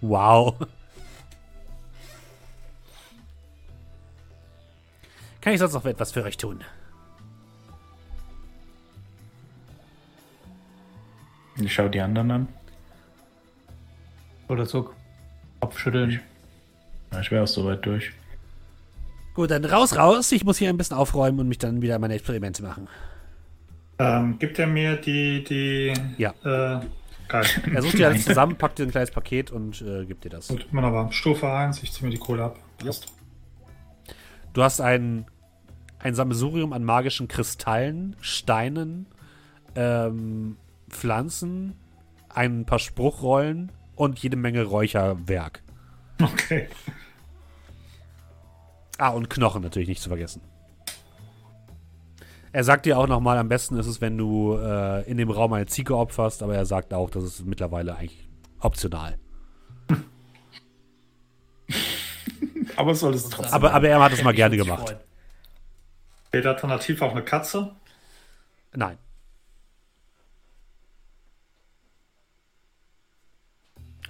Wow. Kann ich sonst noch etwas für euch tun? Ich schaue die anderen an. Oder Zuck. Kopfschütteln. Ich wäre auch soweit durch. Gut, dann raus, raus. Ich muss hier ein bisschen aufräumen und mich dann wieder meine Experimente machen. Ähm, gibt er mir die, die, Ja. äh, geil. Er sucht dir alles zusammen, packt dir ein kleines Paket und äh, gibt dir das. Gut, wunderbar. Stufe 1, ich ziehe mir die Kohle ab. Passt. Du hast ein, ein Sammelsurium an magischen Kristallen, Steinen, ähm, Pflanzen, ein paar Spruchrollen und jede Menge Räucherwerk. Okay. Ah, und Knochen natürlich nicht zu vergessen. Er sagt dir auch nochmal, am besten ist es, wenn du äh, in dem Raum eine Ziege opferst, aber er sagt auch, das ist mittlerweile eigentlich optional. [laughs] Aber es soll es trotzdem. Aber, aber er hat es mal gerne gemacht. freuen. Steht alternativ auch eine Katze? Nein.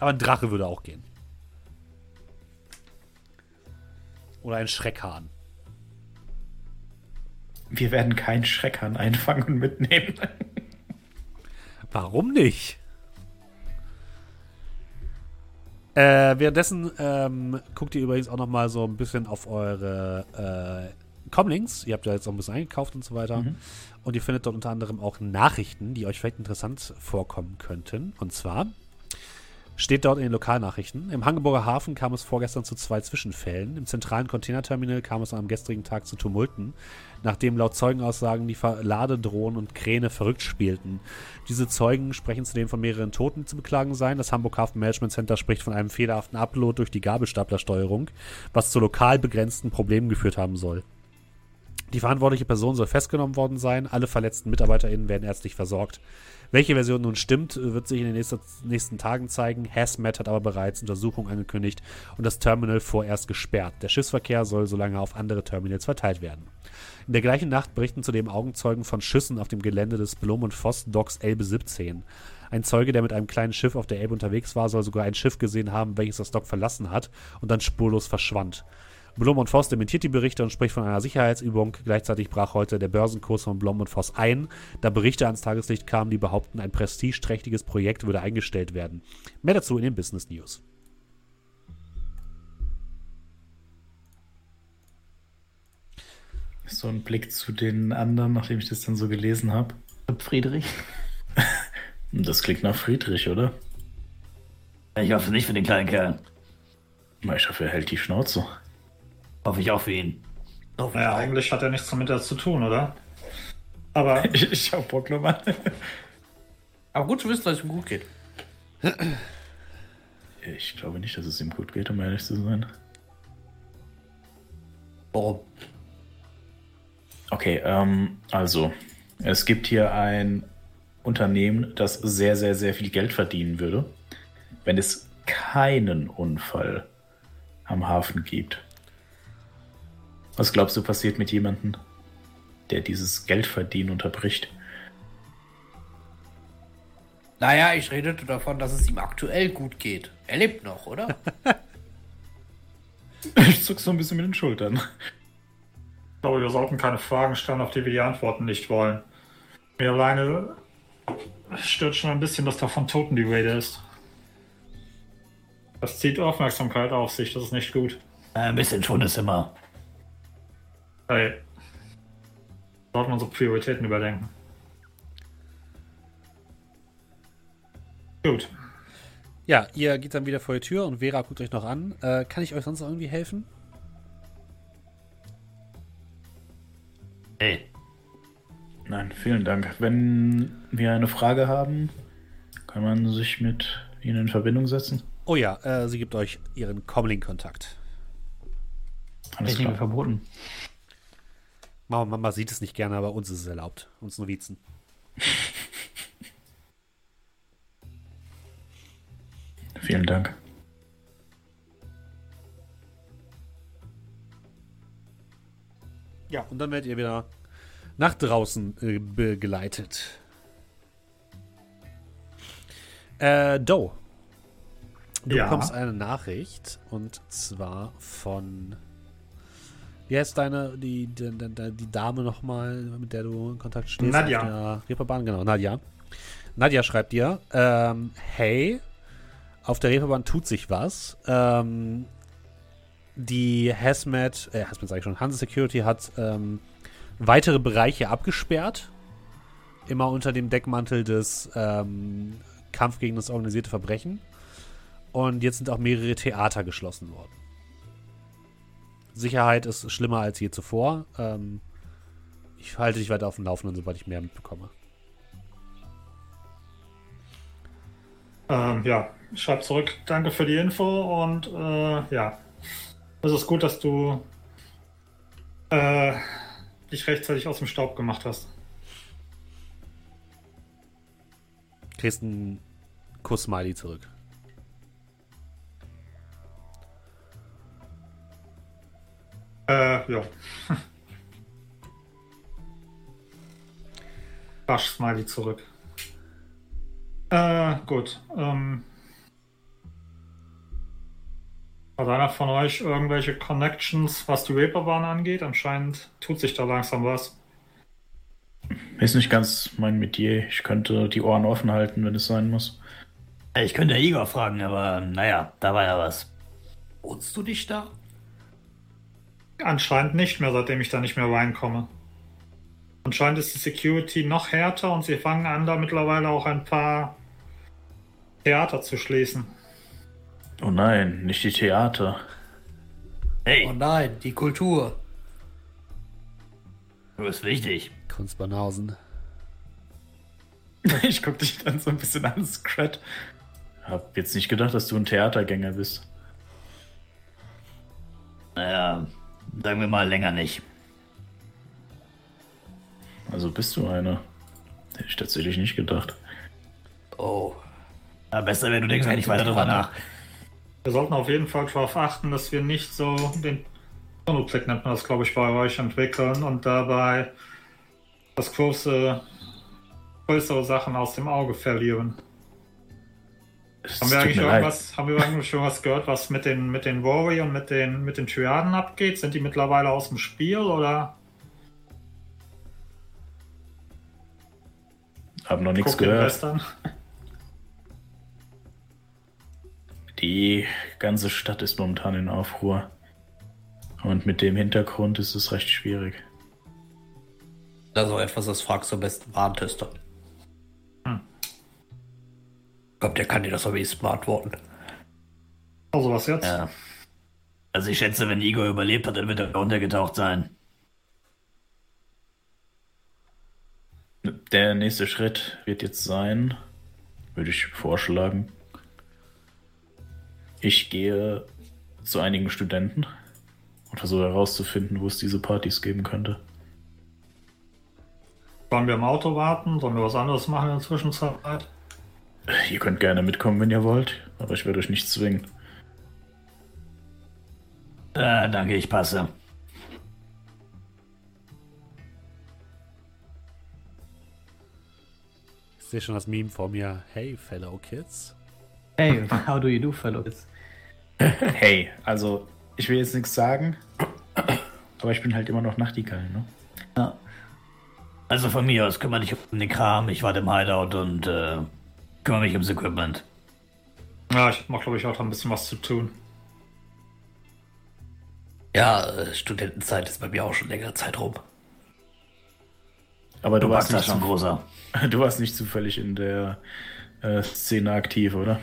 Aber ein Drache würde auch gehen. Oder ein Schreckhahn. Wir werden keinen Schreckhahn einfangen und mitnehmen. [laughs] Warum nicht? Äh, währenddessen ähm, guckt ihr übrigens auch noch mal so ein bisschen auf eure äh, Comlinks. Ihr habt ja jetzt auch ein bisschen eingekauft und so weiter. Und ihr findet dort unter anderem auch Nachrichten, die euch vielleicht interessant vorkommen könnten. Und zwar steht dort in den Lokalnachrichten. Im Hamburger Hafen kam es vorgestern zu zwei Zwischenfällen. Im zentralen Containerterminal kam es am gestrigen Tag zu Tumulten, nachdem laut Zeugenaussagen die Ladedrohnen und Kräne verrückt spielten. Diese Zeugen sprechen zudem von mehreren Toten, die zu beklagen seien. Das Hamburg Hafen Management Center spricht von einem fehlerhaften Upload durch die Gabelstaplersteuerung, was zu lokal begrenzten Problemen geführt haben soll. Die verantwortliche Person soll festgenommen worden sein. Alle verletzten MitarbeiterInnen werden ärztlich versorgt. Welche Version nun stimmt, wird sich in den nächsten, nächsten Tagen zeigen. Hazmat hat aber bereits Untersuchungen angekündigt und das Terminal vorerst gesperrt. Der Schiffsverkehr soll solange auf andere Terminals verteilt werden. In der gleichen Nacht berichten zudem Augenzeugen von Schüssen auf dem Gelände des Blom und Voss Docks Elbe 17. Ein Zeuge, der mit einem kleinen Schiff auf der Elbe unterwegs war, soll sogar ein Schiff gesehen haben, welches das Dock verlassen hat und dann spurlos verschwand. Blom und Voss dementiert die Berichte und spricht von einer Sicherheitsübung. Gleichzeitig brach heute der Börsenkurs von Blom und Voss ein, da Berichte ans Tageslicht kamen, die behaupten, ein prestigeträchtiges Projekt würde eingestellt werden. Mehr dazu in den Business News. So ein Blick zu den anderen, nachdem ich das dann so gelesen habe. Friedrich. [laughs] Das klingt nach Friedrich, oder? Ich hoffe nicht für den kleinen Kerl. Ich hoffe, er hält die Schnauze. Hoffe ich auch für ihn. Naja, eigentlich hat er nichts damit zu tun, oder? Aber [laughs] Ich, ich hab Bock nochmal. Aber gut zu wissen, dass es ihm gut geht. Ich glaube nicht, dass es ihm gut geht, um ehrlich zu sein. Warum? Okay, ähm, also, es gibt hier ein Unternehmen, das sehr, sehr, sehr viel Geld verdienen würde, wenn es keinen Unfall am Hafen gibt. Was glaubst du passiert mit jemandem, der dieses Geldverdienen unterbricht? Naja, ich redete davon, dass es ihm aktuell gut geht. Er lebt noch, oder? [laughs] Ich zuck so ein bisschen mit den Schultern. ich glaube, wir sollten keine Fragen stellen, auf die wir die Antworten nicht wollen. Mir alleine stört schon ein bisschen, dass da von Toten die Rede ist. Das zieht Aufmerksamkeit auf sich, das ist nicht gut. Äh, Ein bisschen schon ist immer. Hey. Sollten unsere Prioritäten überdenken. Gut. Ja, ihr geht dann wieder vor die Tür und Vera guckt euch noch an. Äh, kann ich euch sonst noch irgendwie helfen? Hey, Nein, vielen Dank. Wenn wir eine Frage haben, kann man sich mit Ihnen in Verbindung setzen. Oh ja, äh, sie gibt euch ihren Comlink-Kontakt. Alles klar. verboten. Mama, Mama sieht es nicht gerne, aber uns ist es erlaubt. Uns Novizen. [laughs] Vielen Dank. Ja, und dann werdet ihr wieder nach draußen äh, begleitet. Äh, Doe. Du Ja. bekommst eine Nachricht und zwar von. Wie heißt deine, die, die, die, die Dame nochmal, mit der du in Kontakt stehst? Nadja. Der Reeperbahn, genau, Nadja. Nadja schreibt dir, ähm, hey, auf der Reeperbahn tut sich was. Ähm, die Hazmat, äh, Hazmat sage ich schon, Hanse Security hat ähm, weitere Bereiche abgesperrt. Immer unter dem Deckmantel des ähm, Kampf gegen das organisierte Verbrechen. Und jetzt sind auch mehrere Theater geschlossen worden. Sicherheit ist schlimmer als je zuvor. Ähm, ich halte dich weiter auf dem Laufenden, sobald ich mehr mitbekomme. Ähm, ja, schreib zurück. Danke für die Info und äh, ja, es ist gut, dass du äh, dich rechtzeitig aus dem Staub gemacht hast. Kriegst einen Kuss-Smiley zurück. Äh, ja. Rasch Smiley zurück. Äh, gut. Ähm, hat einer von euch irgendwelche Connections, was die Reeperbahn angeht? Anscheinend tut sich da langsam was. Ist nicht ganz mein Metier. Ich könnte die Ohren offen halten, wenn es sein muss. Ich könnte Igor fragen, aber naja, da war ja was. Wohnst du dich da? Anscheinend nicht mehr, seitdem ich da nicht mehr reinkomme. Anscheinend ist die Security noch härter und sie fangen an, da mittlerweile auch ein paar Theater zu schließen. Oh nein, nicht die Theater. Hey, Oh nein, die Kultur. du bist wichtig. Kunst Banausen. [laughs] Ich guck dich dann so ein bisschen an, Scrat. Hab jetzt nicht gedacht, dass du ein Theatergänger bist. Naja, sagen wir mal länger nicht. Also bist du einer. Hätte ich tatsächlich nicht gedacht. Oh. Ja, besser wäre, du denkst nicht weiter drüber nach. Wir sollten auf jeden Fall darauf achten, dass wir nicht so den Monoblick nennt man das, glaube ich, bei euch entwickeln und dabei das große, größere Sachen aus dem Auge verlieren. Haben wir eigentlich leid. irgendwas, haben wir eigentlich schon was gehört, was mit den, mit den Worry und mit den, mit den Triaden abgeht? Sind die mittlerweile aus dem Spiel oder Hab noch nichts gehört. Die ganze Stadt ist momentan in Aufruhr. Und mit dem Hintergrund ist es recht schwierig. Das ist auch etwas, das fragst du am besten Warntester. Ich glaube, der kann dir das am ehesten beantworten. Also was jetzt? Ja. Also ich schätze, wenn Igor überlebt hat, dann wird er untergetaucht sein. Der nächste Schritt wird jetzt sein, würde ich vorschlagen. Ich gehe zu einigen Studenten und versuche herauszufinden, wo es diese Partys geben könnte. Sollen wir im Auto warten? Sollen wir was anderes machen in der Zwischenzeit? Ihr könnt gerne mitkommen, wenn ihr wollt, aber ich werde euch nicht zwingen. Äh, danke, ich passe. Ich sehe schon das Meme vor mir. Hey, fellow kids. Hey, how do you do, fellows? [laughs] Hey, also ich will jetzt nichts sagen, aber ich bin halt immer noch Nachtigall, ne? Ja. Also von mir aus kümmere dich um den Kram. Ich warte im Hideout und äh, kümmere mich ums Equipment. Ja, ich habe glaube ich auch ein bisschen was zu tun. Ja, äh, Studentenzeit ist bei mir auch schon längere Zeit rum. Aber du, Du warst nicht, schon großer. [laughs] du warst nicht zufällig in der äh, Szene aktiv, oder?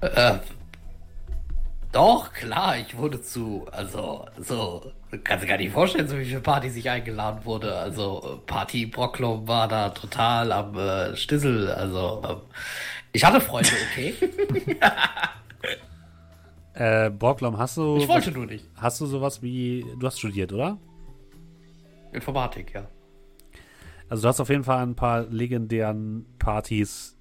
Äh, doch, klar, ich wurde zu, also, so, kannst du gar nicht vorstellen, so wie viele Partys ich eingeladen wurde. Also, Party Brocklom war da total am äh, Stissel, also, ähm, ich hatte Freunde, okay? [laughs] Äh, Borglom, hast du. Ich wollte nur nicht. Hast du sowas wie. Du hast studiert, oder? Informatik, ja. Also, du hast auf jeden Fall ein paar legendären Partys.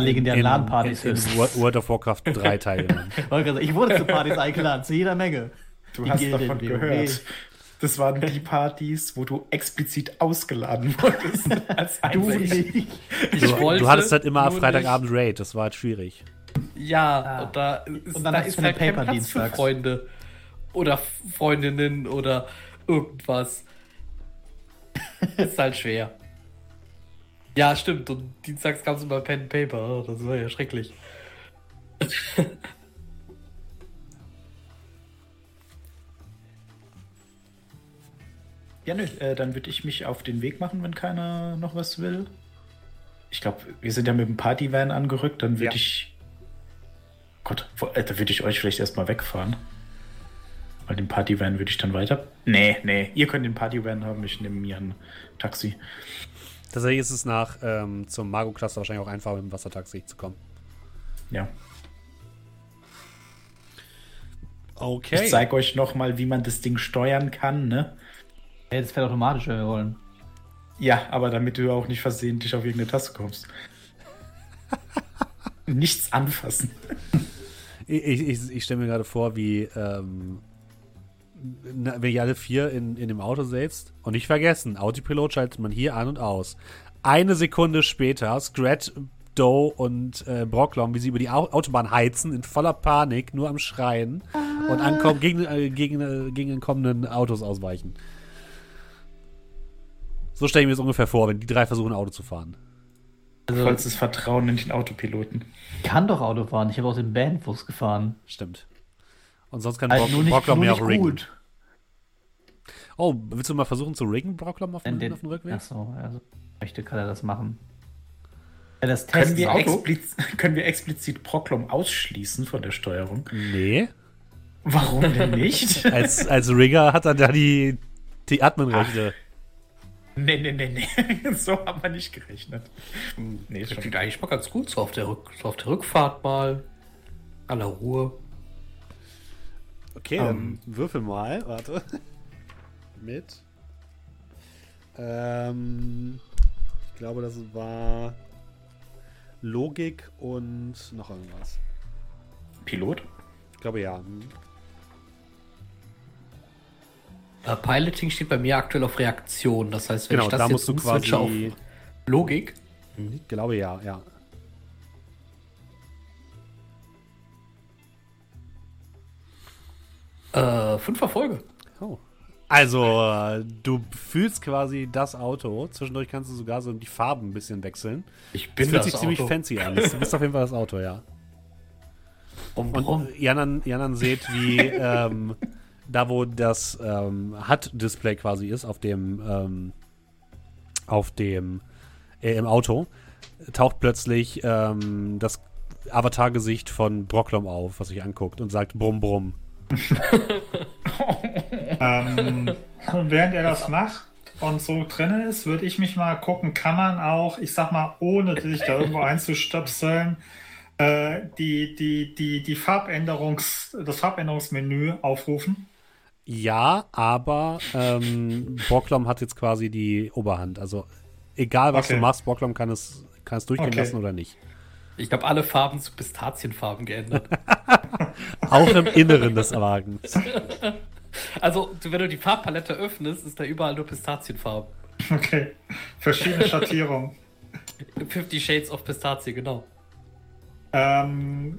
Legendären LAN-Partys. in, in World of Warcraft 3 [laughs] teilgenommen. Ich wurde zu Partys eingeladen, zu jeder Menge. Du Die hast Gilde davon in WoW. gehört. Das waren die Partys, wo du explizit ausgeladen [laughs] wurdest. Als Du nicht. Ich Du, du hattest halt immer Freitagabend Raid, das war halt schwierig. Nicht, ja, und da ist, Und dann da ist halt kein Paper Platz für dienstags. Freunde. Oder Freundinnen oder irgendwas. [laughs] ist halt schwer. Ja, stimmt. Und dienstags kam es immer Pen and Paper. Oh, Das war ja schrecklich. [laughs] Ja, nö, äh, dann würde ich mich auf den Weg machen, wenn keiner noch was will. Ich glaube, wir sind ja mit dem Partyvan angerückt, dann würde Ja. ich. Gott, wo- äh, da würde ich euch vielleicht erstmal wegfahren. Weil den Partyvan würde ich dann weiter. Nee, nee, ihr könnt den Partyvan haben, ich nehme mir ein Taxi. Tatsächlich ist es nach ähm, zum Mago-Cluster wahrscheinlich auch einfacher, mit dem Wassertaxi zu kommen. Ja. Okay. Ich zeige euch nochmal, wie man das Ding steuern kann, ne? Hey, das fährt automatisch, wenn wir wollen. Ja, aber damit du auch nicht versehentlich auf irgendeine Taste kommst. [laughs] Nichts anfassen. Ich, ich, ich stelle mir gerade vor, wie, ähm, wenn ihr alle vier in, in dem Auto sitzt. Und nicht vergessen, Autopilot schaltet man hier an und aus. Eine Sekunde später, Scrat, Doe und äh, Brocklom, wie sie über die Au Autobahn heizen, in voller Panik, nur am Schreien und ankommen, gegen, äh, gegen, äh, gegen den kommenden Autos ausweichen. So stelle ich mir das ungefähr vor, wenn die drei versuchen, Auto zu fahren. Vollstes Vertrauen in den Autopiloten. Ich kann doch Auto fahren. Ich habe auch den Bandbus gefahren. Stimmt. Und sonst kann Also Brock, nicht auch riggen. gut. Oh, willst du mal versuchen zu riggen, Brocklom, auf, den, auf dem Rückweg? Achso, also möchte, kann er das machen. Ja, das Können wir, Testauto. expliz [laughs] können wir explizit Proklom ausschließen von der Steuerung? Nee. Warum denn nicht? [laughs] Als, als Rigger hat er da die, die Admin-Rechte. nee, nee, nee, nee. [laughs] so haben wir nicht gerechnet. Nee, Das klingt eigentlich mal ganz gut, so auf der, Rück so auf der Rückfahrt mal. Aller Ruhe. Okay, dann würfel mal. Warte. [laughs] Mit. Ähm, ich glaube, das war Logik und noch irgendwas. Pilot? Ich glaube ja. Hm. Äh, Piloting steht bei mir aktuell auf Reaktion. Das heißt, wenn Genau, ich das da jetzt musst du quasi. auf Logik, Ich glaube ja, ja. Äh, fünf Erfolge. Oh. Also, äh, du fühlst quasi das Auto. Zwischendurch kannst du sogar so die Farben ein bisschen wechseln. Ich Das bin fühlt das sich ziemlich Auto. fancy an. Du bist auf jeden Fall das Auto, ja. Rum, Und rum. Janan, Janan seht, wie ähm, da, wo das ähm, HUD-Display quasi ist, auf dem, ähm, auf dem, äh, im Auto, taucht plötzlich ähm, das Avatar-Gesicht von Brocklom auf, was sich anguckt und sagt Brumm, Brumm. [laughs] Ähm, und während er das macht und so drin ist, würde ich mich mal gucken, kann man auch, ich sag mal, ohne sich da irgendwo einzustöpseln, äh, die, die, die, die Farbänderungs, das Farbänderungsmenü aufrufen. Ja, aber ähm, Brocklom hat jetzt quasi die Oberhand. Also, egal was Okay. du machst, Brocklom kann es, kann es durchgehen Okay. lassen oder nicht. Ich habe alle Farben zu Pistazienfarben geändert. [laughs] Auch im Inneren des Wagens. [laughs] also, wenn du die Farbpalette öffnest, ist da überall nur Pistazienfarben. Okay. Verschiedene Schattierungen. 50 Shades of Pistazie, genau. Ähm,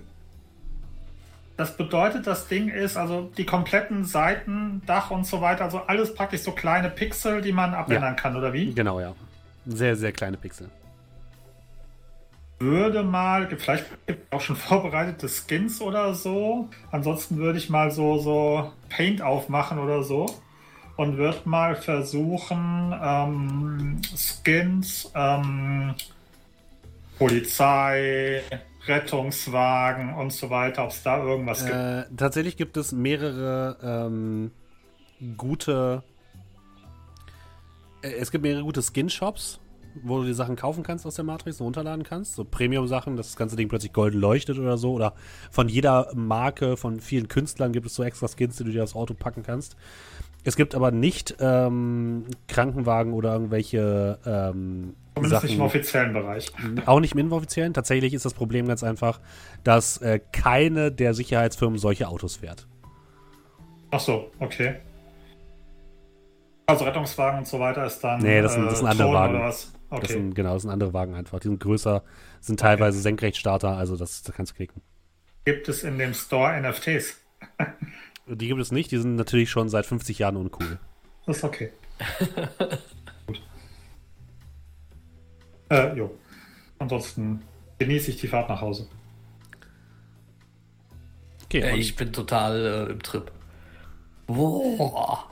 das bedeutet, das Ding ist, also die kompletten Seiten, Dach und so weiter, also alles praktisch so kleine Pixel, die man abändern kann, oder wie? Genau, ja. Sehr, sehr kleine Pixel. Würde mal, vielleicht gibt es auch schon vorbereitete Skins oder so. Ansonsten würde ich mal so, so Paint aufmachen oder so. Und würde mal versuchen, ähm, Skins, ähm, Polizei, Rettungswagen und so weiter, ob es da irgendwas gibt. Äh, tatsächlich gibt es mehrere ähm, gute. Äh, es gibt mehrere gute Skin-Shops, wo du die Sachen kaufen kannst aus der Matrix und runterladen kannst. So Premium-Sachen, dass das ganze Ding plötzlich golden leuchtet oder so. Oder von jeder Marke, von vielen Künstlern gibt es so extra Skins, die du dir aufs Auto packen kannst. Es gibt aber nicht ähm, Krankenwagen oder irgendwelche ähm, Zumindest nicht Sachen. im offiziellen Bereich. [laughs] Auch nicht im inoffiziellen. Tatsächlich ist das Problem ganz einfach, dass äh, keine der Sicherheitsfirmen solche Autos fährt. Ach so, okay. Also Rettungswagen und so weiter ist dann. Nee, das sind- das sind andere Ton Wagen. Was? Das Okay. sind, genau, das sind andere Wagen einfach. Die sind größer, sind teilweise Senkrechtstarter, also das, das kannst du klicken. Gibt es in dem Store NFTs? [laughs] Die gibt es nicht, die sind natürlich schon seit 50 Jahren uncool. Das ist okay. [laughs] Gut. Äh, jo. Ansonsten genieße ich die Fahrt nach Hause. Okay, ich bin total äh, im Trip. Boah.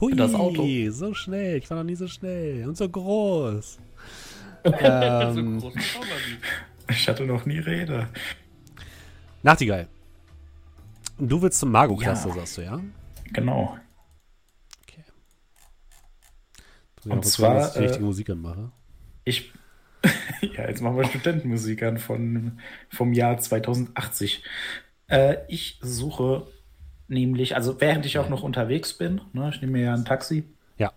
Hui, das Auto. so schnell, ich war noch nie so schnell und so groß. [laughs] So ähm, groß. Ich hatte noch nie Rede. Nachtigall. Du willst zum Mago-Cluster, Ja. sagst du, ja? Genau. Okay. Und Und zwar, zwar, dass ich die äh, richtige Musik anmache. Ich. [laughs] ja, jetzt machen wir Studentenmusik an von, vom Jahr 2080. Äh, ich suche nämlich, also während ich auch noch unterwegs bin, ne, ich nehme mir ja ein Taxi, Ja.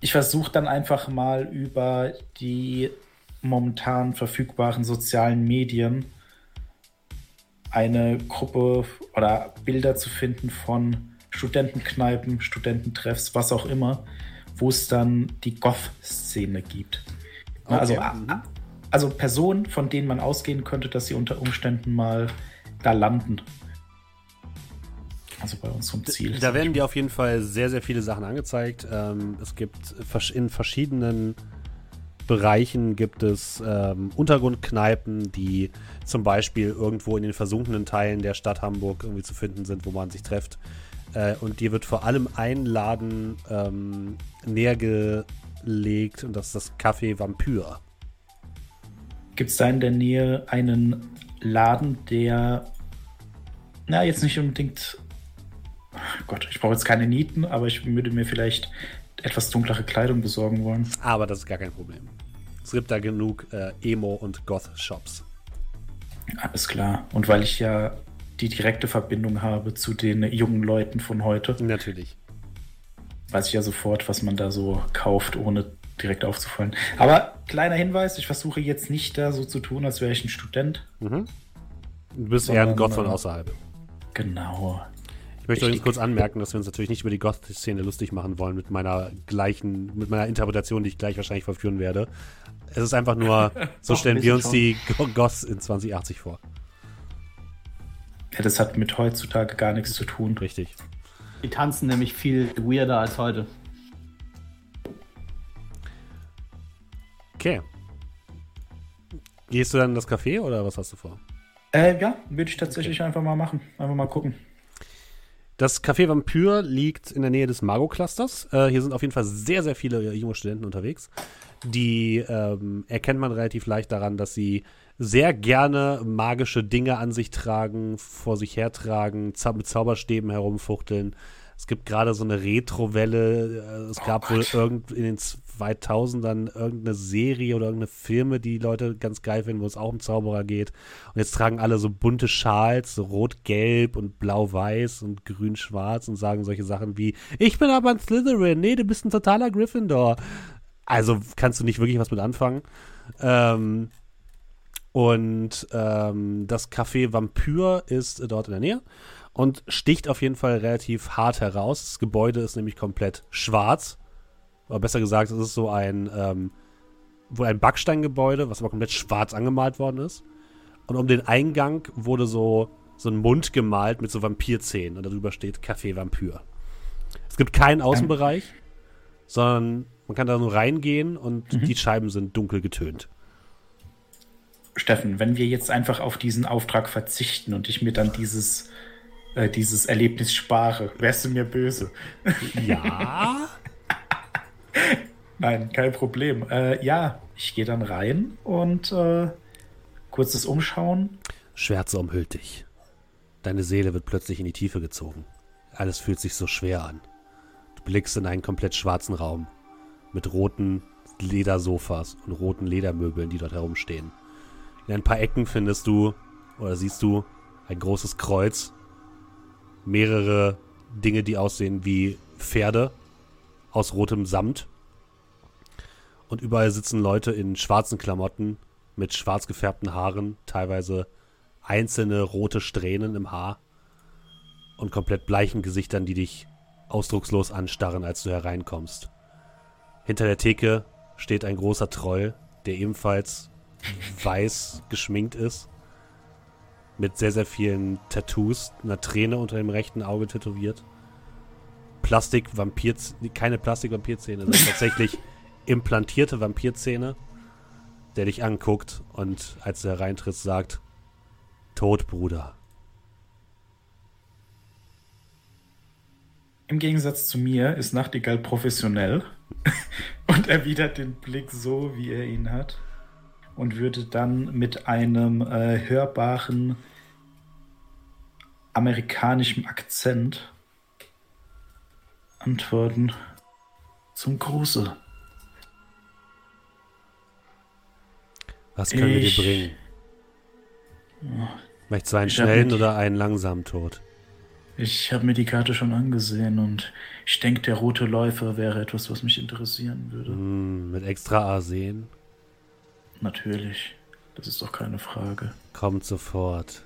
ich versuche dann einfach mal über die momentan verfügbaren sozialen Medien eine Gruppe oder Bilder zu finden von Studentenkneipen, Studententreffs, was auch immer, wo es dann die Goth-Szene gibt. Na, Also, Okay, a- mhm. a- also Personen, von denen man ausgehen könnte, dass sie unter Umständen mal da landen. Also bei unserem Ziel. Da werden dir auf jeden Fall sehr, sehr viele Sachen angezeigt. Ähm, es gibt in verschiedenen Bereichen gibt es ähm, Untergrundkneipen, die zum Beispiel irgendwo in den versunkenen Teilen der Stadt Hamburg irgendwie zu finden sind, wo man sich trifft. Äh, und dir wird vor allem ein Laden ähm, näher gelegt und das ist das Café Vampyr. Gibt es da in der Nähe einen Laden, der, na, jetzt nicht unbedingt, Ach Gott, ich brauche jetzt keine Nieten, aber ich würde mir vielleicht etwas dunklere Kleidung besorgen wollen. Aber das ist gar kein Problem. Es gibt da genug äh, Emo- und Goth-Shops. Alles klar. Und weil ich ja die direkte Verbindung habe zu den jungen Leuten von heute, Natürlich. weiß ich ja sofort, was man da so kauft, ohne direkt aufzufallen. Aber kleiner Hinweis, ich versuche jetzt nicht da so zu tun, als wäre ich ein Student. Du bist eher ein Gott von äh, außerhalb. Genau. Ich möchte übrigens kurz anmerken, dass wir uns natürlich nicht über die Goth-Szene lustig machen wollen mit meiner gleichen, mit meiner Interpretation, die ich gleich wahrscheinlich verführen werde. Es ist einfach nur, [laughs] so Doch, stellen wir uns die Go- Goths in 2080 vor. Ja, das hat mit heutzutage gar nichts zu tun. Richtig. Die tanzen nämlich viel weirder als heute. Okay. Gehst du dann in das Café oder was hast du vor? Äh, ja, würde ich tatsächlich einfach mal machen. Einfach mal gucken. Das Café Vampyr liegt in der Nähe des Mago-Clusters. Äh, hier sind auf jeden Fall sehr, sehr viele junge Studenten unterwegs. Die ähm, erkennt man relativ leicht daran, dass sie sehr gerne magische Dinge an sich tragen, vor sich hertragen, mit Zauberstäben herumfuchteln. Es gibt gerade so eine Retro-Welle. Äh, Es gab wohl irgend in den 2000ern irgendeine Serie oder irgendeine Filme, die Leute ganz geil finden, wo es auch um Zauberer geht. Und jetzt tragen alle so bunte Schals, so rot-gelb und blau-weiß und grün-schwarz und sagen solche Sachen wie: Ich bin aber ein Slytherin. Nee, du bist ein totaler Gryffindor. Also kannst du nicht wirklich was mit anfangen. Ähm, und ähm, das Café Vampyr ist dort in der Nähe und sticht auf jeden Fall relativ hart heraus. Das Gebäude ist nämlich komplett schwarz. Oder besser gesagt, es ist so ein, ähm, wohl ein Backsteingebäude, was aber komplett schwarz angemalt worden ist. Und um den Eingang wurde so, so ein Mund gemalt mit so Vampirzähnen und darüber steht Café Vampyr. Es gibt keinen Außenbereich, sondern man kann da nur reingehen und die Scheiben sind dunkel getönt. Steffen, wenn wir jetzt einfach auf diesen Auftrag verzichten und ich mir dann dieses, äh, dieses Erlebnis spare, wärst du mir böse? Ja? [laughs] Nein, kein Problem. Äh, ja, ich gehe dann rein und äh, kurzes Umschauen. Schwärze umhüllt dich. Deine Seele wird plötzlich in die Tiefe gezogen. Alles fühlt sich so schwer an. Du blickst in einen komplett schwarzen Raum mit roten Ledersofas und roten Ledermöbeln, die dort herumstehen. In ein paar Ecken findest du oder siehst du ein großes Kreuz, mehrere Dinge, die aussehen wie Pferde aus rotem Samt. Und überall sitzen Leute in schwarzen Klamotten mit schwarz gefärbten Haaren, teilweise einzelne rote Strähnen im Haar und komplett bleichen Gesichtern, die dich ausdruckslos anstarren, als du hereinkommst. Hinter der Theke steht ein großer Troll, der ebenfalls weiß geschminkt ist, mit sehr, sehr vielen Tattoos, einer Träne unter dem rechten Auge tätowiert. Plastik, Vampir, keine Plastik-Vampirzähne, sondern tatsächlich [laughs] implantierte Vampirzähne, der dich anguckt und als du hereintrittst sagt, Tod, Bruder. Im Gegensatz zu mir ist Nachtigall professionell [laughs] und erwidert den Blick so, wie er ihn hat. Und würde dann mit einem äh, hörbaren amerikanischen Akzent antworten. Zum Gruße. Was können wir Ich- dir bringen? Möchtest du einen schnellen oder einen langsamen Tod? Ich habe mir die Karte schon angesehen und ich denke, der rote Läufer wäre etwas, was mich interessieren würde. Hm, mit extra Arsen? Natürlich. Das ist doch keine Frage. Kommt sofort.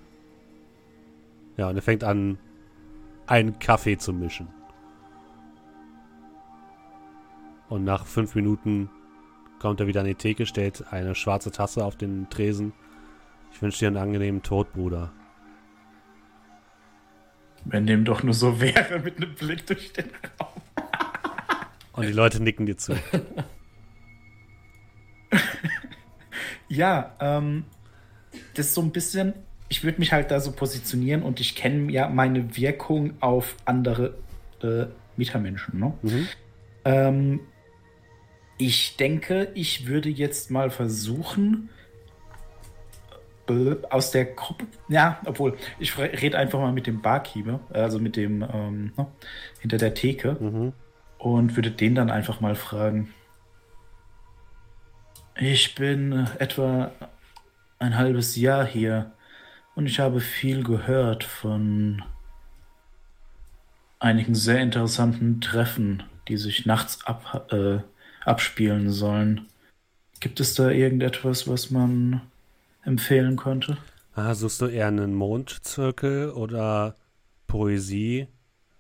Ja, und er fängt an, einen Kaffee zu mischen. Und nach fünf Minuten kommt er wieder an die Theke, stellt eine schwarze Tasse auf den Tresen. Ich wünsche dir einen angenehmen Tod, Bruder. Wenn dem doch nur so wäre mit einem Blick durch den Raum. Und die Leute nicken dir zu. [laughs] Ja, ähm, das ist so ein bisschen, ich würde mich halt da so positionieren und ich kenne ja meine Wirkung auf andere äh, Mietermenschen. Ne? Mhm. Ähm, ich denke, ich würde jetzt mal versuchen, äh, aus der Gruppe, ja, obwohl, ich rede einfach mal mit dem Barkeeper, also mit dem ähm, ne, hinter der Theke Mhm. und würde den dann einfach mal fragen. Ich bin äh, etwa ein halbes Jahr hier und ich habe viel gehört von einigen sehr interessanten Treffen, die sich nachts ab, äh, abspielen sollen. Gibt es da irgendetwas, was man empfehlen könnte? Ah, suchst du eher einen Mondzirkel oder Poesie?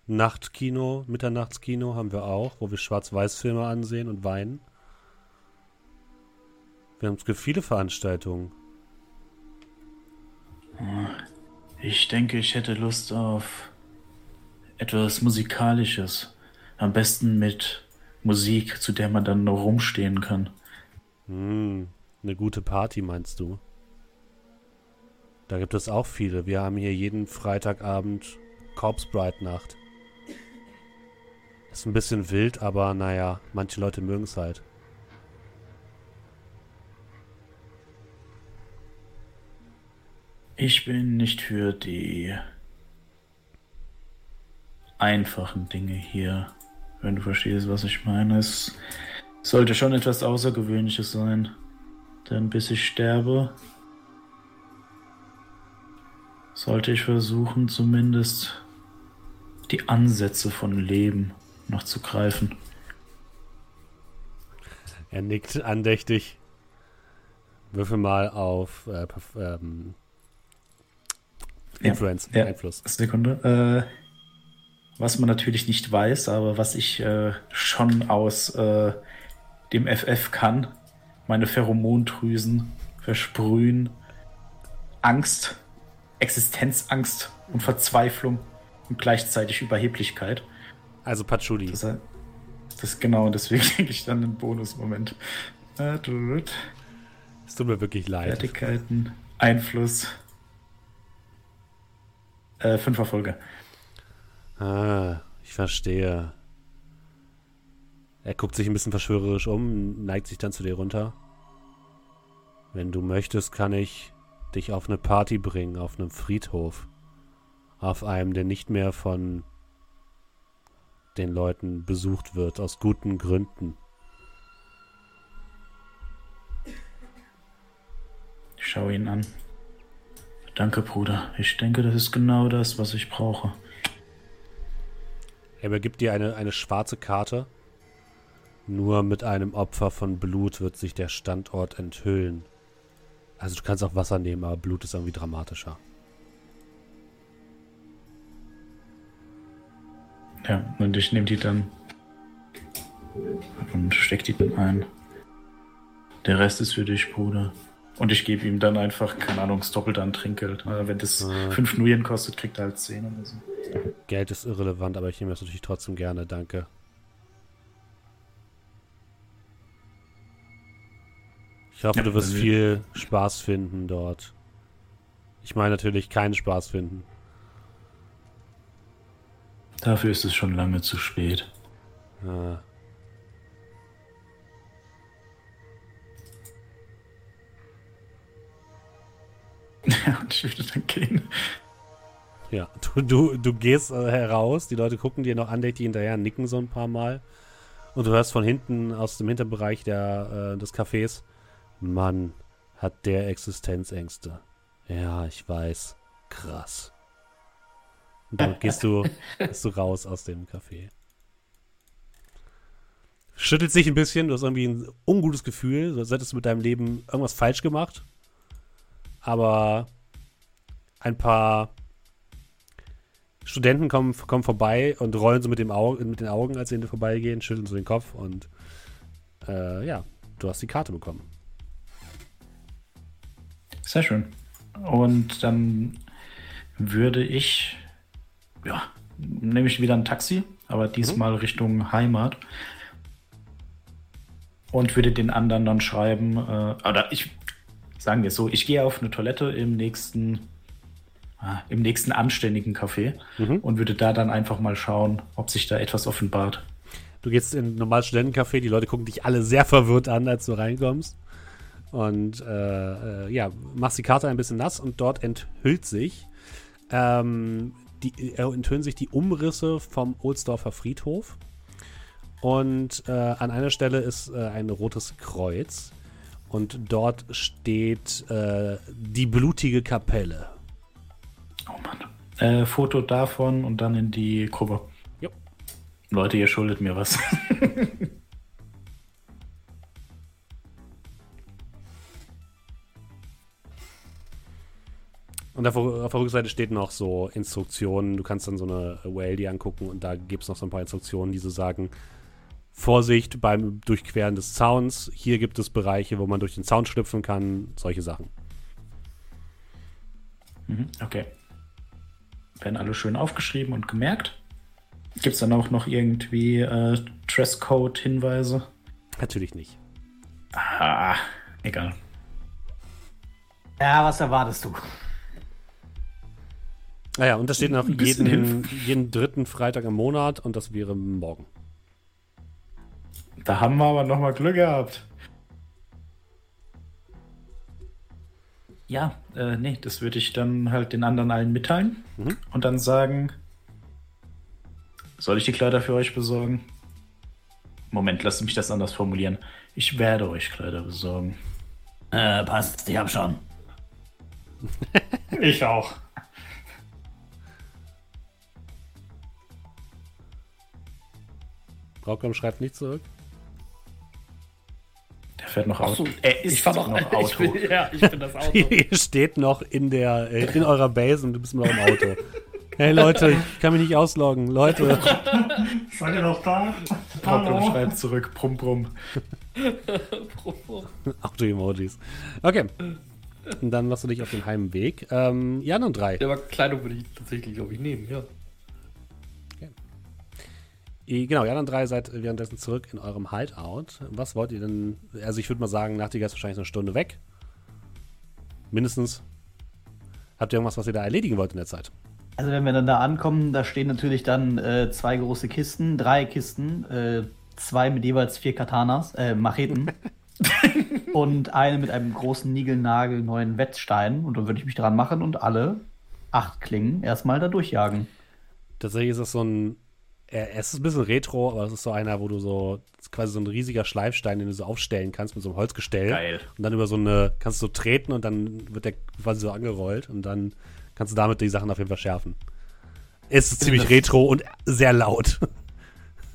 Nachtkino, Mitternachtskino haben wir auch, wo wir Schwarz-Weiß-Filme ansehen und weinen. Wir haben es gibt viele Veranstaltungen. Ich denke, ich hätte Lust auf etwas Musikalisches. Am besten mit Musik, zu der man dann noch rumstehen kann. Hm, eine gute Party meinst du? Da gibt es auch viele. Wir haben hier jeden Freitagabend Corpse Bride Nacht. Ist ein bisschen wild, aber naja, manche Leute mögen es halt. Ich bin nicht für die einfachen Dinge hier, wenn du verstehst, was ich meine. Es sollte schon etwas Außergewöhnliches sein. Denn bis ich sterbe, sollte ich versuchen, zumindest die Ansätze von Leben noch zu greifen. Er nickt andächtig. Würfel mal auf äh, ähm, Influence, ja. Einfluss. Sekunde. Äh, was man natürlich nicht weiß, aber was ich äh, schon aus äh, dem FF kann, meine Pheromondrüsen versprühen Angst, Existenzangst und Verzweiflung und gleichzeitig Überheblichkeit. Also Patchouli. Das, das ist genau, deswegen [laughs] denke ich dann einen Bonusmoment. Äh, Es tut mir wirklich leid. Fertigkeiten, Einfluss. Äh, fünf Erfolge. Ah, ich verstehe. Er guckt sich ein bisschen verschwörerisch um, neigt sich dann zu dir runter. Wenn du möchtest, kann ich dich auf eine Party bringen, auf einem Friedhof. Auf einem, der nicht mehr von den Leuten besucht wird, aus guten Gründen. Ich schaue ihn an. Danke, Bruder. Ich denke, das ist genau das, was ich brauche. Er übergibt dir eine, eine schwarze Karte. Nur mit einem Opfer von Blut wird sich der Standort enthüllen. Also du kannst auch Wasser nehmen, aber Blut ist irgendwie dramatischer. Ja, und ich nehme die dann und steck die dann ein. Der Rest ist für dich, Bruder. Und ich gebe ihm dann einfach, keine Ahnung, das Doppelte an Trinkgeld. Also wenn das Ah. fünf Nuyen kostet, kriegt er halt zehn oder so. Geld ist irrelevant, aber ich nehme das natürlich trotzdem gerne, danke. Ich hoffe, Ja, du wirst viel Spaß finden dort. Ich meine natürlich keinen Spaß finden. Dafür ist es schon lange zu spät. Ah, Ja, [laughs] und ich würde dann gehen. ja, du, du, du gehst äh, heraus, die Leute gucken dir noch andächtig hinterher, nicken so ein paar Mal. Und du hörst von hinten aus dem Hinterbereich der, äh, des Cafés, Mann, hat der Existenzängste. Ja, ich weiß. Krass. Und dann gehst du, [laughs] gehst du raus aus dem Café. Schüttelt sich ein bisschen, du hast irgendwie ein ungutes Gefühl, als hättest du mit deinem Leben irgendwas falsch gemacht. Aber ein paar Studenten kommen, kommen vorbei und rollen so mit, dem Au mit den Augen, als sie hinten vorbeigehen, schütteln so den Kopf und äh, ja, du hast die Karte bekommen. Sehr schön. Und dann würde ich, ja, nehme ich wieder ein Taxi, aber diesmal Richtung Heimat. Und würde den anderen dann schreiben, äh, oder ich, sagen wir es so, ich gehe auf eine Toilette im nächsten, ah, im nächsten anständigen Café Mhm. und würde da dann einfach mal schauen, ob sich da etwas offenbart. Du gehst in ein normales Studentencafé, die Leute gucken dich alle sehr verwirrt an, als du reinkommst. Und äh, äh, ja, machst die Karte ein bisschen nass und dort enthüllt sich, ähm, die, äh, enthüllen sich die Umrisse vom Ohlsdorfer Friedhof. Und äh, an einer Stelle ist äh, ein rotes Kreuz. Und dort steht äh, die blutige Kapelle. Oh Mann. Äh, Foto davon und dann in die Gruppe. Jo. Leute, ihr schuldet mir was. [laughs] Und auf, auf der Rückseite steht noch so Instruktionen. Du kannst dann so eine Whale die angucken und da gibt es noch so ein paar Instruktionen, die so sagen: Vorsicht beim Durchqueren des Zauns. Hier gibt es Bereiche, wo man durch den Zaun schlüpfen kann. Solche Sachen. Mhm, okay. Werden alle schön aufgeschrieben und gemerkt. Gibt es dann auch noch irgendwie äh, Dresscode-Hinweise? Natürlich nicht. Ah, egal. Ja, was erwartest du? Naja, und da steht noch jeden, jeden dritten Freitag im Monat und das wäre morgen. Da haben wir aber nochmal Glück gehabt. Ja, äh, nee, das würde ich dann halt den anderen allen mitteilen Mhm. und dann sagen, soll ich die Kleider für euch besorgen? Moment, lasst mich das anders formulieren. Ich werde euch Kleider besorgen. Äh, passt, ich hab schon. [laughs] Ich auch. Braucom schreibt nicht zurück. Der fährt noch Auto. so, er ist ich fahr doch noch [laughs] Ich Auto. bin, ja, ich bin das Auto. [laughs] Ihr steht noch in der äh, in eurer Base und du bist noch im Auto. Hey Leute, ich kann mich nicht ausloggen. Leute, [laughs] Seid ihr noch da? Hallo? schreibt zurück, brumm, brumm. Auto-Emojis. Okay. Und dann machst du dich auf den Heimweg. Ähm, Jan und drei. Ja, aber Kleidung würde ich tatsächlich, glaube ich, nehmen, ja. Genau, Jan und drei seid währenddessen zurück in eurem Hideout. Was wollt ihr denn? Also ich würde mal sagen, Nachtigall ist wahrscheinlich eine Stunde weg. Mindestens. Habt ihr irgendwas, was ihr da erledigen wollt in der Zeit? Also wenn wir dann da ankommen, da stehen natürlich dann äh, zwei große Kisten, drei Kisten, äh, zwei mit jeweils vier Katanas, äh, Macheten [laughs] und eine mit einem großen Nigelnagel neuen Wettstein. Und dann würde ich mich dran machen und alle acht Klingen erstmal da durchjagen. Tatsächlich ist das so ein. Es ist ein bisschen retro, aber es ist so einer, wo du so. Quasi so ein riesiger Schleifstein, den du so aufstellen kannst mit so einem Holzgestell. Geil. Und dann über so eine. Kannst du so treten und dann wird der quasi so angerollt und dann kannst du damit die Sachen auf jeden Fall schärfen. Es ist ziemlich das- retro und sehr laut. [laughs]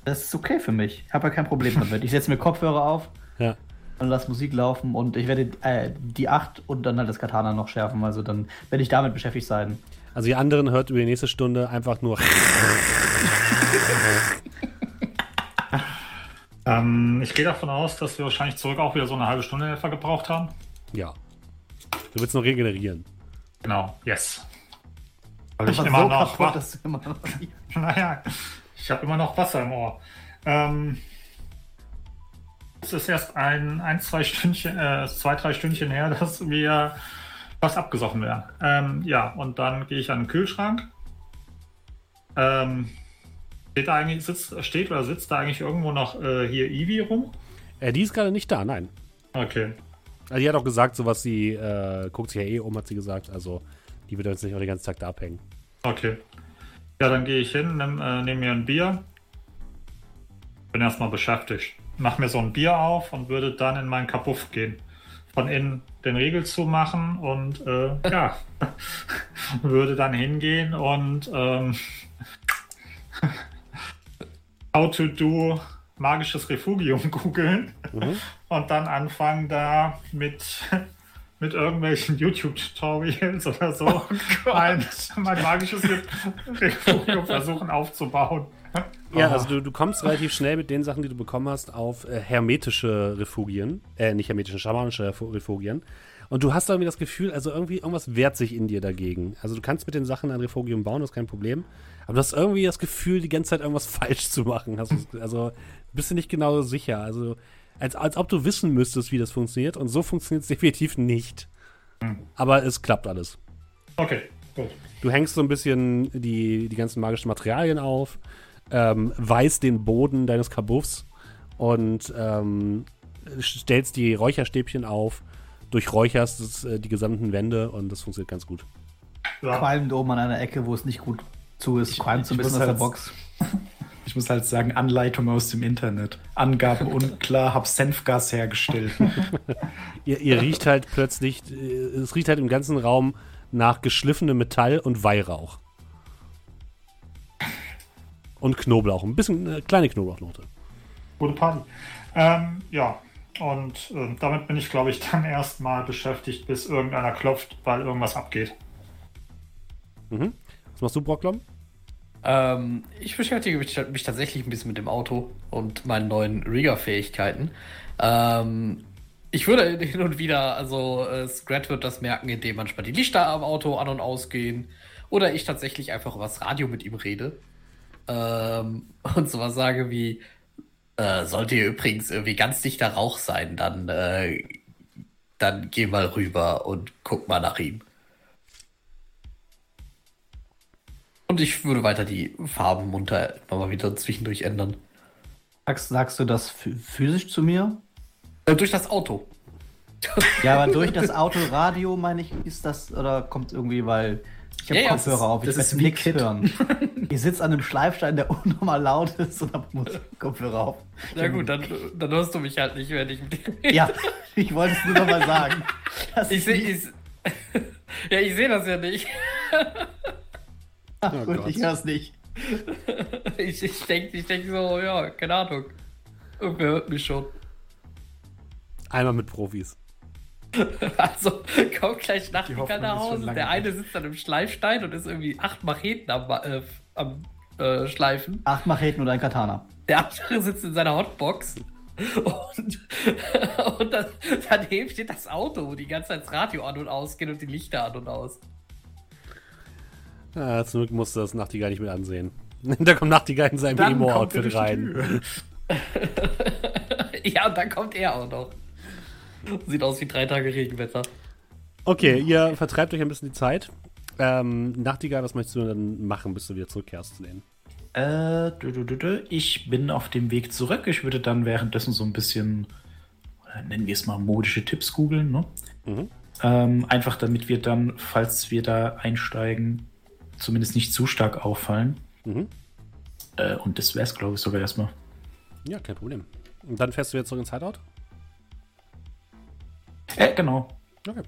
Das ist okay für mich. Ich habe ja kein Problem damit. Ich setze mir Kopfhörer auf ja. und lasse Musik laufen und ich werde äh, die acht und dann halt das Katana noch schärfen. Also dann werde ich damit beschäftigt sein. Also die anderen hört über die nächste Stunde einfach nur. [laughs] Ähm, ich gehe davon aus, dass wir wahrscheinlich zurück auch wieder so eine halbe Stunde etwa gebraucht haben. ja. Du willst noch regenerieren. Genau, yes. Weil ich immer so noch kaputt, dass du immer noch [laughs] Naja, ich habe immer noch Wasser im Ohr. Ähm, es ist erst ein, ein zwei Stündchen, äh, zwei, drei Stündchen her, dass wir fast abgesoffen werden. Ähm, ja, und dann gehe ich an den Kühlschrank. Ähm, steht da eigentlich, sitzt, steht oder sitzt da eigentlich irgendwo noch äh, hier Ivi rum? Äh, die ist gerade nicht da, nein. Okay. Also die hat auch gesagt, so was sie äh, guckt sich ja eh um, hat sie gesagt. Also die wird jetzt nicht auch den ganzen Tag da abhängen. Okay. Ja, dann gehe ich hin, nehme äh, nehm mir ein Bier. Bin erstmal beschäftigt. Mach mir so ein Bier auf und würde dann in meinen Kapuff gehen. Von innen den Riegel zumachen und äh, ja, [laughs] würde dann hingehen und ähm, [laughs] How to do magisches Refugium [laughs] googeln Mhm. und dann anfangen da mit mit irgendwelchen YouTube-Tutorials oder so mein, mein magisches Refugium versuchen aufzubauen. Ja, also du, du kommst relativ schnell mit den Sachen, die du bekommen hast, auf äh, hermetische Refugien. Äh, nicht hermetische, schamanische Refu- Refugien. Und du hast irgendwie das Gefühl, also irgendwie irgendwas wehrt sich in dir dagegen. Also du kannst mit den Sachen ein Refugium bauen, das ist kein Problem. Aber du hast irgendwie das Gefühl, die ganze Zeit irgendwas [laughs] falsch zu machen. Hast also bist du nicht genau sicher. Also als, als ob du wissen müsstest, wie das funktioniert. Und so funktioniert es [laughs] definitiv nicht. Aber es klappt alles. Okay, gut. Du hängst so ein bisschen die, die ganzen magischen Materialien auf, ähm, weißt den Boden deines Kabuffs und ähm, stellst die Räucherstäbchen auf, durchräucherst das, äh, die gesamten Wände und das funktioniert ganz gut. Ja. Qualmt oben an einer Ecke, wo es nicht gut zu ist. Qualmt so ein ich bisschen aus der halt- Box. [laughs] Ich muss halt sagen, Anleitung aus dem Internet. Angaben [laughs] unklar, hab Senfgas hergestellt. [laughs] Ihr, ihr riecht halt plötzlich, äh, es riecht halt im ganzen Raum nach geschliffenem Metall und Weihrauch. Und Knoblauch, ein bisschen äh, kleine Knoblauchnote. Gute Party. Ähm, ja, und äh, damit bin ich, glaube ich, [laughs] dann erstmal beschäftigt, bis irgendeiner klopft, weil irgendwas abgeht. Mhm. Was machst du, Brocklom? Ähm, ich beschäftige mich, mich tatsächlich ein bisschen mit dem Auto und meinen neuen Rigger-Fähigkeiten. Ähm, ich würde [laughs] hin und wieder, also äh, Scrat wird das merken, indem manchmal die Lichter am Auto an- und ausgehen. Oder ich tatsächlich einfach über das Radio mit ihm rede. Ähm, [laughs] und sowas sage wie, äh, sollte hier übrigens irgendwie ganz dichter Rauch sein, dann, äh, dann geh mal rüber und guck mal nach ihm. Und ich würde weiter die Farben munter immer mal wieder zwischendurch ändern. Sagst, sagst du das ph- physisch zu mir? Äh, durch das Auto. Ja, aber [laughs] durch das Autoradio, meine ich, ist das, oder kommt irgendwie, weil ich habe Ja, ja, das Kopfhörer ist- auf, ich das werde ist wie nichts hören. [laughs] Ich sitze an einem Schleifstein, der [laughs] unnormal laut ist und habe Kopfhörer auf. Na gut, dann, dann hörst du mich halt nicht, wenn ich. Ja, ich wollte es nur noch mal sagen. Ich sehe. nicht- Ich, [laughs] ja, ich sehe das ja nicht. Ach, Oh gut, Gott. ich höre es nicht. Ich, ich denke ich denk so, ja, keine Ahnung. Irgendwer hört mich schon. Einmal mit Profis. [laughs] Also kommt gleich Nachtigall nach Hause. Der eine sitzt dann im Schleifstein und ist irgendwie acht Macheten am, äh, am äh, Schleifen. Acht Macheten oder ein Katana. Der andere sitzt in seiner Hotbox. Und, [laughs] und dann, daneben steht das Auto, wo die ganze Zeit das Radio an und ausgeht und die Lichter an und aus. Ja, zum Glück musst du das Nachtigall nicht mit ansehen. [laughs] da kommt Nachtigall in seinem Emo-Outfit rein. Ja, und dann kommt er auch noch. [laughs] Sieht aus wie drei Tage Regenwetter. Okay, ihr vertreibt euch ein bisschen die Zeit. Ähm, Nachtigall, was möchtest du dann machen, bis du wieder zurückkehrst zu denen? Äh, ich bin auf dem Weg zurück. Ich würde dann währenddessen so ein bisschen, äh, nennen wir es mal, modische Tipps googeln. Ne? Mhm. Ähm, einfach damit wir dann, falls wir da einsteigen, zumindest nicht zu stark auffallen. Mhm. Äh, und das wäre es, glaube ich, sogar erstmal. Ja, kein Problem. Und dann fährst du wieder zurück ins Hideout? Äh, genau. Okay.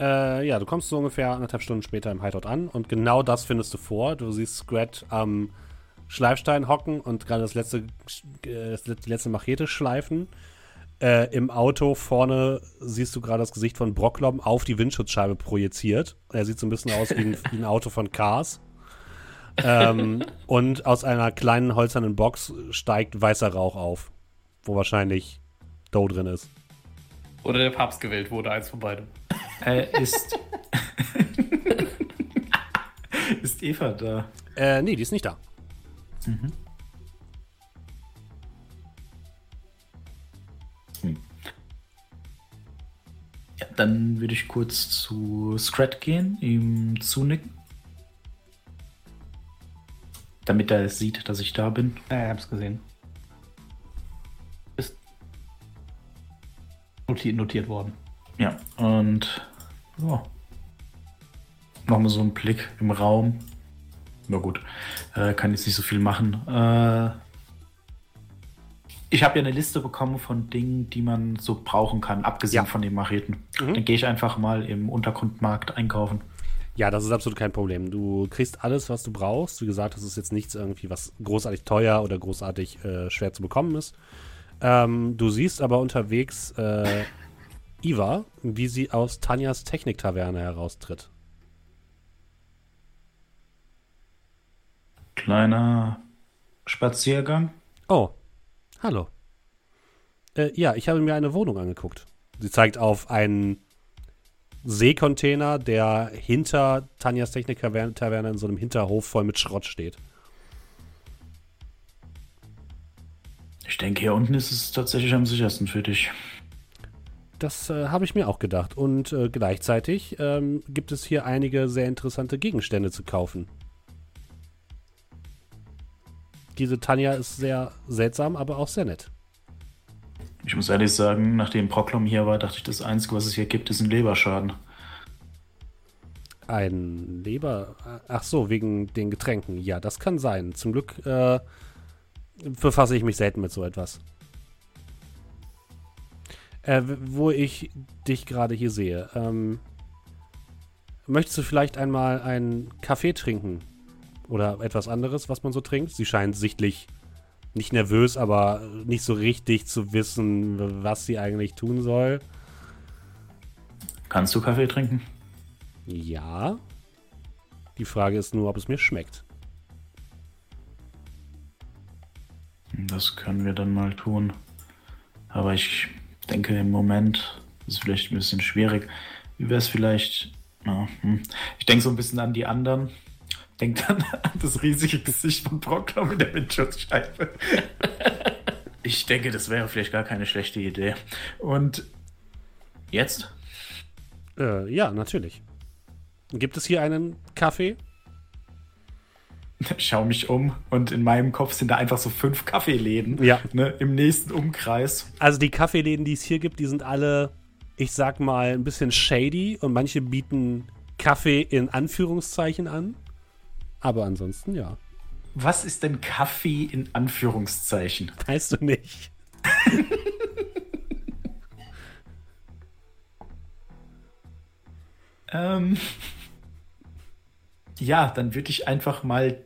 Äh, ja, du kommst so ungefähr anderthalb Stunden später im Hideout an und genau das findest du vor. Du siehst Scrat am Schleifstein hocken und gerade das letzte, äh, das let- die letzte Machete schleifen. Äh, Im Auto vorne siehst du gerade das Gesicht von Brocklom auf die Windschutzscheibe projiziert. Er sieht so ein bisschen aus wie ein, [laughs] wie ein Auto von Cars. ähm, und aus einer kleinen holzernen Box steigt weißer Rauch auf, wo wahrscheinlich Dough drin ist. Oder der Papst gewählt wurde, eins von beiden. Äh, ist. [laughs] ist Eva da? Äh, nee, die ist nicht da. Ja, dann würde ich kurz zu Scrat gehen, ihm zunicken. Damit er sieht, dass ich da bin. Ja, ich hab's gesehen. Notiert, worden. Ja, und machen wir so einen Blick im Raum. Na gut, äh, kann jetzt nicht so viel machen. Äh, ich habe ja eine Liste bekommen von Dingen, die man so brauchen kann, abgesehen Ja. von den Macheten. Mhm. Dann gehe ich einfach mal im Untergrundmarkt einkaufen. Ja, das ist absolut kein Problem. Du kriegst alles, was du brauchst. Wie gesagt, das ist jetzt nichts irgendwie, was großartig teuer oder großartig äh, schwer zu bekommen ist. Ähm, du siehst aber unterwegs äh, Iva, wie sie aus Tanjas Techniktaverne heraustritt. Kleiner Spaziergang. Oh, hallo. Äh, ja, ich habe mir eine Wohnung angeguckt. Sie zeigt auf einen Seekontainer, der hinter Tanjas Techniktaverne in so einem Hinterhof voll mit Schrott steht. Ich denke, hier unten ist es tatsächlich am sichersten für dich. Das äh, habe ich mir auch gedacht. Und äh, gleichzeitig ähm, gibt es hier einige sehr interessante Gegenstände zu kaufen. Diese Tanja ist sehr seltsam, aber auch sehr nett. Ich muss ehrlich sagen, nachdem Proklom hier war, dachte ich, das Einzige, was es hier gibt, ist ein Leberschaden. Ein Leber. Ach so, wegen den Getränken. Ja, das kann sein. Zum Glück äh, befasse ich mich selten mit so etwas. Äh, wo ich dich gerade hier sehe. Ähm, möchtest du vielleicht einmal einen Kaffee trinken? Oder etwas anderes, was man so trinkt? Sie scheint sichtlich nicht nervös, aber nicht so richtig zu wissen, was sie eigentlich tun soll. Kannst du Kaffee trinken? Ja. Die Frage ist nur, ob es mir schmeckt. Das können wir dann mal tun. Aber ich denke, im Moment ist es vielleicht ein bisschen schwierig. Wie wäre es vielleicht. Ja, hm. Ich denke so ein bisschen an die anderen. Denk dann an das riesige Gesicht von Brockler mit der Windschutzscheibe. [laughs] ich denke, das wäre vielleicht gar keine schlechte Idee. Und jetzt? Äh, ja, natürlich. Gibt es hier einen Kaffee? [laughs] Schaue mich um und in meinem Kopf sind da einfach so fünf Kaffeeläden Ja. ne, im nächsten Umkreis. Also die Kaffeeläden, die es hier gibt, die sind alle, ich sag mal, ein bisschen shady und manche bieten Kaffee in Anführungszeichen an. Aber ansonsten ja. Was ist denn Kaffee in Anführungszeichen? [laughs] Weißt du nicht. Ähm, ja, dann würde ich einfach mal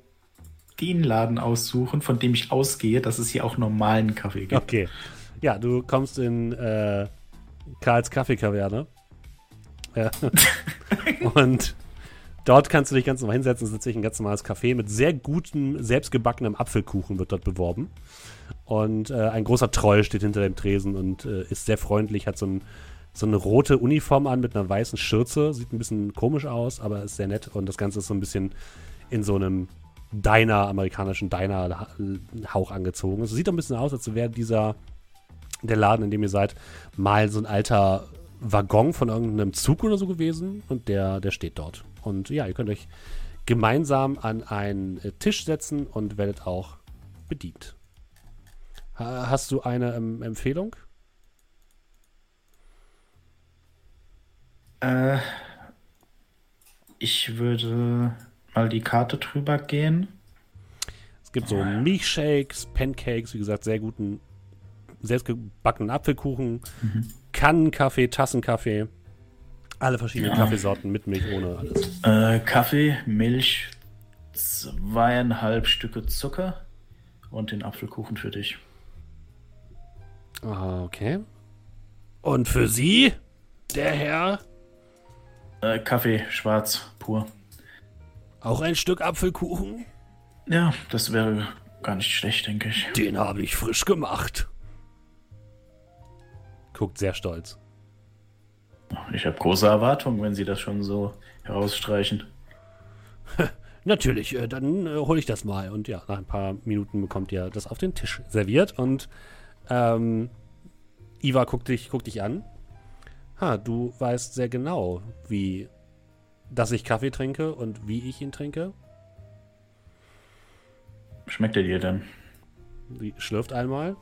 den Laden aussuchen, von dem ich ausgehe, dass es hier auch normalen Kaffee gibt. Okay. Ja, du kommst in äh, Karls Kaffeekaverne. Ja. [laughs] und dort kannst du dich ganz normal hinsetzen. Es ist tatsächlich ein ganz normales Café mit sehr gutem, selbstgebackenem Apfelkuchen wird dort beworben. Und äh, ein großer Troll steht hinter dem Tresen und äh, ist sehr freundlich, hat so, ein, so eine rote Uniform an mit einer weißen Schürze. Sieht ein bisschen komisch aus, aber ist sehr nett. Und das Ganze ist so ein bisschen in so einem Diner, amerikanischen Diner-Hauch angezogen. Es sieht doch ein bisschen aus, als wäre dieser, der Laden, in dem ihr seid, mal so ein alter Waggon von irgendeinem Zug oder so gewesen und der, der steht dort. Und ja, ihr könnt euch gemeinsam an einen äh, Tisch setzen und werdet auch bedient. Ha- Hast du eine ähm, Empfehlung? Äh, ich würde mal die Karte drüber gehen. Es gibt so Milchshakes, Pancakes, wie gesagt, sehr guten, selbstgebackenen Apfelkuchen, Kannenkaffee, Tassenkaffee, alle verschiedenen Ja. Kaffeesorten mit Milch, ohne alles. Äh, Kaffee, Milch, zweieinhalb Stücke Zucker und den Apfelkuchen für dich. Ah, Okay. Und für Sie, der Herr, Äh, Kaffee, schwarz, pur. Auch ein Stück Apfelkuchen? Ja, das wäre gar nicht schlecht, denke ich. Den habe ich frisch gemacht. Guckt sehr stolz. Ich habe große Erwartungen, wenn Sie das schon so herausstreichen. [laughs] Natürlich, äh, dann äh, hole ich das mal. Und ja, nach ein paar Minuten bekommt ihr das auf den Tisch serviert. Und ähm, Iva guckt dich, guckt dich an. Ha, du weißt sehr genau, wie, dass ich Kaffee trinke und wie ich ihn trinke. Schmeckt er dir denn? Sie schlürft einmal.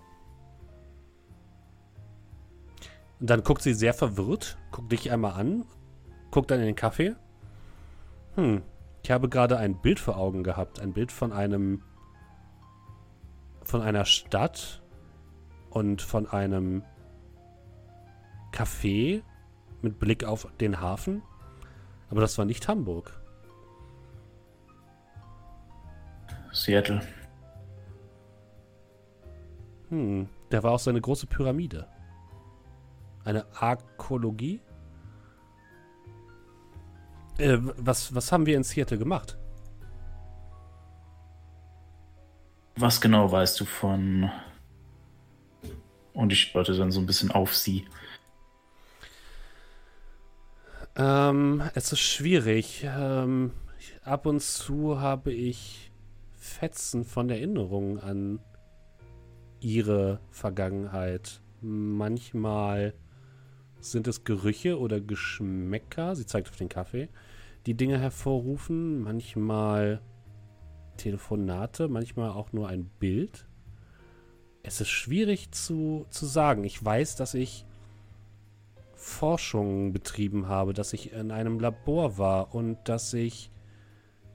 Und dann guckt sie sehr verwirrt, guckt dich einmal an, guckt dann in den Kaffee. Hm, ich habe gerade ein Bild vor Augen gehabt. Ein Bild von einem. von einer Stadt und von einem Café mit Blick auf den Hafen. Aber das war nicht Hamburg. Seattle. Hm, da war auch so eine große Pyramide. Eine Arkologie? Äh, was, was haben wir in Seattle gemacht? Was genau weißt du von. Und ich deute dann so ein bisschen auf sie. Ähm, es ist schwierig. Ähm, ab und zu habe ich Fetzen von Erinnerungen an ihre Vergangenheit. Manchmal sind es Gerüche oder Geschmäcker, sie zeigt auf den Kaffee, die Dinge hervorrufen. Manchmal Telefonate, manchmal auch nur ein Bild. Es ist schwierig zu, zu sagen. Ich weiß, dass ich Forschung betrieben habe, dass ich in einem Labor war und dass ich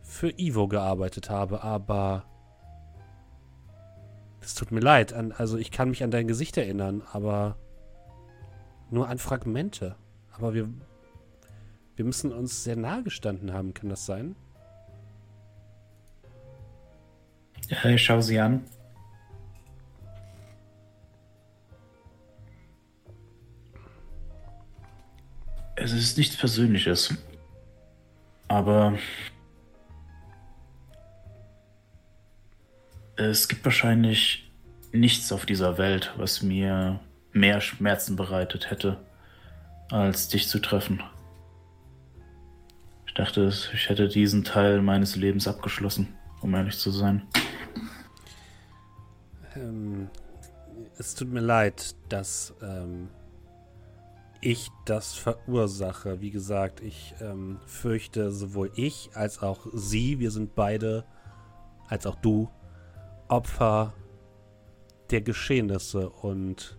für Ivo gearbeitet habe, aber es tut mir leid. An, also ich kann mich an dein Gesicht erinnern, aber nur an Fragmente. Aber wir, wir müssen uns sehr nahe gestanden haben, kann das sein? Ich schaue sie an. Es ist nichts Persönliches. Aber es gibt wahrscheinlich nichts auf dieser Welt, was mir mehr Schmerzen bereitet hätte, als dich zu treffen. Ich dachte, ich hätte diesen Teil meines Lebens abgeschlossen, um ehrlich zu sein. Ähm, es tut mir leid, dass ähm, ich das verursache. Wie gesagt, ich ähm, fürchte sowohl ich als auch sie, wir sind beide, als auch du, Opfer der Geschehnisse. Und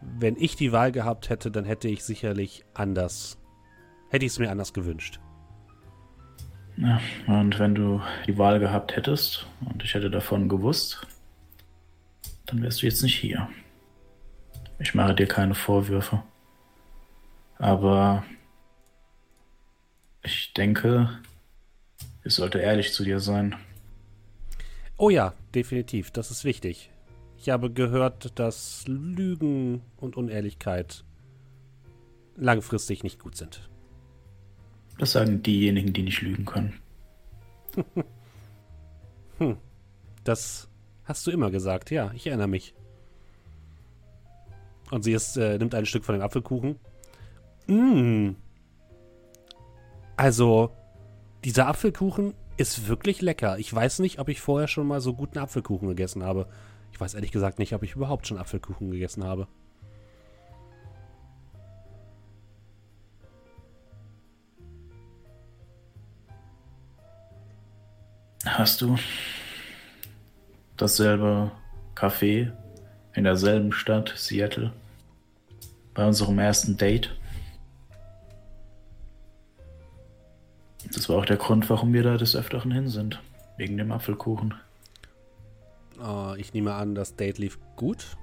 wenn ich die Wahl gehabt hätte, dann hätte ich sicherlich anders, hätte ich es mir anders gewünscht. Ja, und wenn du die Wahl gehabt hättest und ich hätte davon gewusst, dann wärst du jetzt nicht hier. Ich mache dir keine Vorwürfe. Aber ich denke, ich sollte ehrlich zu dir sein. Oh ja, definitiv, das ist wichtig. Ich habe gehört, dass Lügen und Unehrlichkeit langfristig nicht gut sind. Das sagen diejenigen, die nicht lügen können. [laughs] hm, das Hast du immer gesagt, ja, ich erinnere mich. Und sie ist, äh, nimmt ein Stück von dem Apfelkuchen. Mmh. Also, dieser Apfelkuchen ist wirklich lecker. Ich weiß nicht, ob ich vorher schon mal so guten Apfelkuchen gegessen habe. Ich weiß ehrlich gesagt nicht, ob ich überhaupt schon Apfelkuchen gegessen habe. Hast du? dasselbe Café in derselben Stadt, Seattle, bei unserem ersten Date. Das war auch der Grund, warum wir da des Öfteren hin sind. Wegen dem Apfelkuchen. Oh, ich nehme an, das Date lief gut.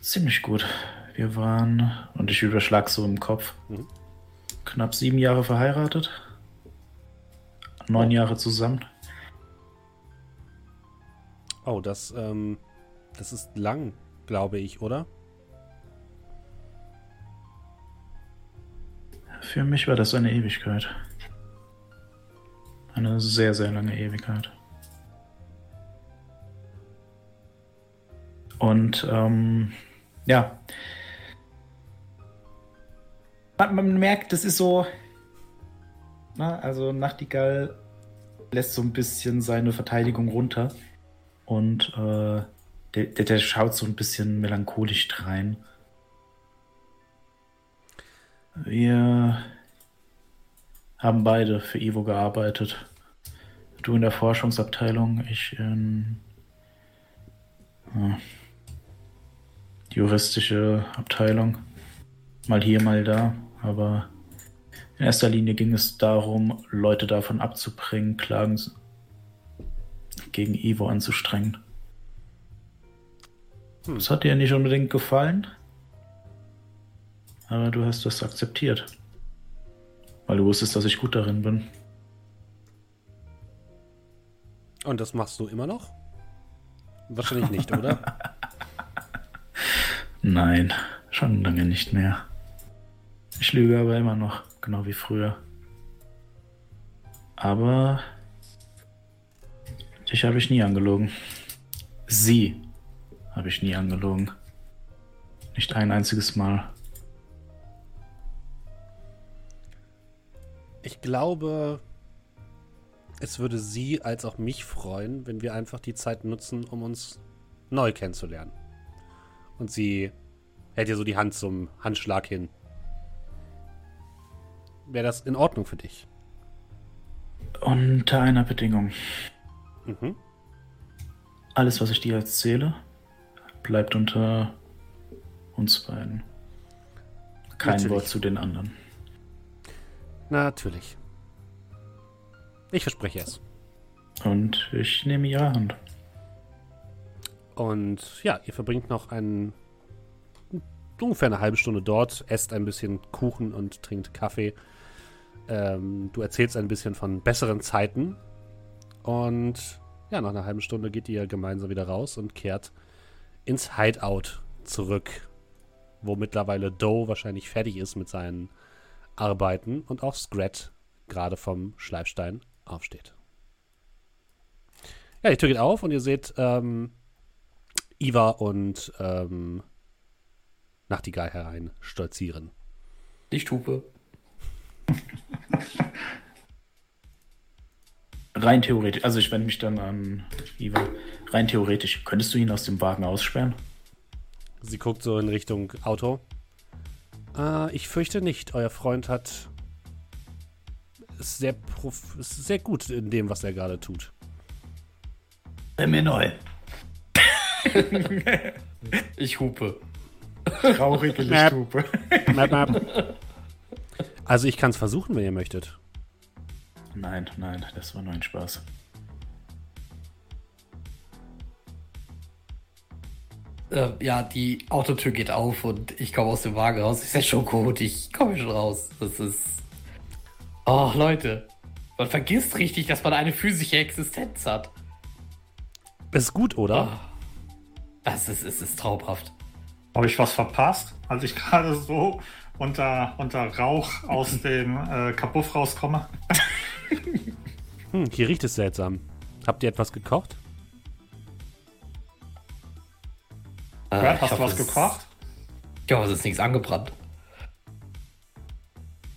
Ziemlich gut. Wir waren, und ich überschlag so im Kopf, mhm. knapp sieben Jahre verheiratet. Neun oh. Jahre zusammen. Oh, das, ähm, das ist lang, glaube ich, oder? Für mich war das eine Ewigkeit. Eine sehr, sehr lange Ewigkeit. Und ähm, ja. Man, man, merkt, das ist so. Na, also Nachtigall lässt so ein bisschen seine Verteidigung runter. Und äh, der, der, der schaut so ein bisschen melancholisch rein. Wir haben beide für Ivo gearbeitet. Du in der Forschungsabteilung, ich in äh, juristische Abteilung. Mal hier, mal da. Aber in erster Linie ging es darum, Leute davon abzubringen, Klagen gegen Ivo anzustrengen. Hm. Das hat dir nicht unbedingt gefallen, aber du hast das akzeptiert, weil du wusstest, dass ich gut darin bin. Und das machst du immer noch? Wahrscheinlich nicht, oder? [laughs] Nein, Schon lange nicht mehr. Ich lüge aber immer noch, genau wie früher. Aber dich habe ich nie angelogen. Sie habe ich nie angelogen. Nicht ein einziges Mal. Ich glaube, es würde sie als auch mich freuen, wenn wir einfach die Zeit nutzen, um uns neu kennenzulernen. Und sie hält dir so die Hand zum Handschlag hin. Wäre das in Ordnung für dich? Unter einer Bedingung. Mhm. Alles, was ich dir erzähle, bleibt unter uns beiden. Kein Natürlich. Wort zu den anderen. Natürlich. Ich verspreche es. Und ich nehme ihre Hand. Und ja, ihr verbringt noch einen, ungefähr eine halbe Stunde dort, esst ein bisschen Kuchen und trinkt Kaffee. Ähm, du erzählst ein bisschen von besseren Zeiten. Und ja, nach einer halben Stunde geht ihr gemeinsam wieder raus und kehrt ins Hideout zurück, wo mittlerweile Doe wahrscheinlich fertig ist mit seinen Arbeiten und auch Scrat gerade vom Schleifstein aufsteht. Ja, die Tür geht auf und ihr seht ähm, Iva und ähm, Nachtigall herein stolzieren. Ich tupe. [laughs] Rein theoretisch, also ich wende mich dann an Iva. Rein theoretisch, könntest du ihn aus dem Wagen aussperren? Sie guckt so in Richtung Auto. Äh, ich fürchte nicht. Euer Freund hat ist sehr, prof ist sehr gut in dem, was er gerade tut. Mir neu. [laughs] Ich hupe. Traurige Lichthupe. Map, map. Also ich kann es versuchen, wenn ihr möchtet. Nein, nein, das war nur ein Spaß. Äh, ja, die Autotür geht auf und ich komme aus dem Wagen raus. Ich sage schon gut, ich komme schon raus. Das ist. Oh, Leute. Man vergisst richtig, dass man eine physische Existenz hat. Ist gut, oder? Ah. Das ist, es ist traumhaft. Habe ich was verpasst, als ich [laughs] gerade so unter, unter Rauch aus [laughs] dem äh, Kapuff rauskomme? Hm, hier riecht es seltsam. Habt ihr etwas gekocht? Brad, ich hast du was gekocht? Ich hoffe, es ist nichts angebrannt.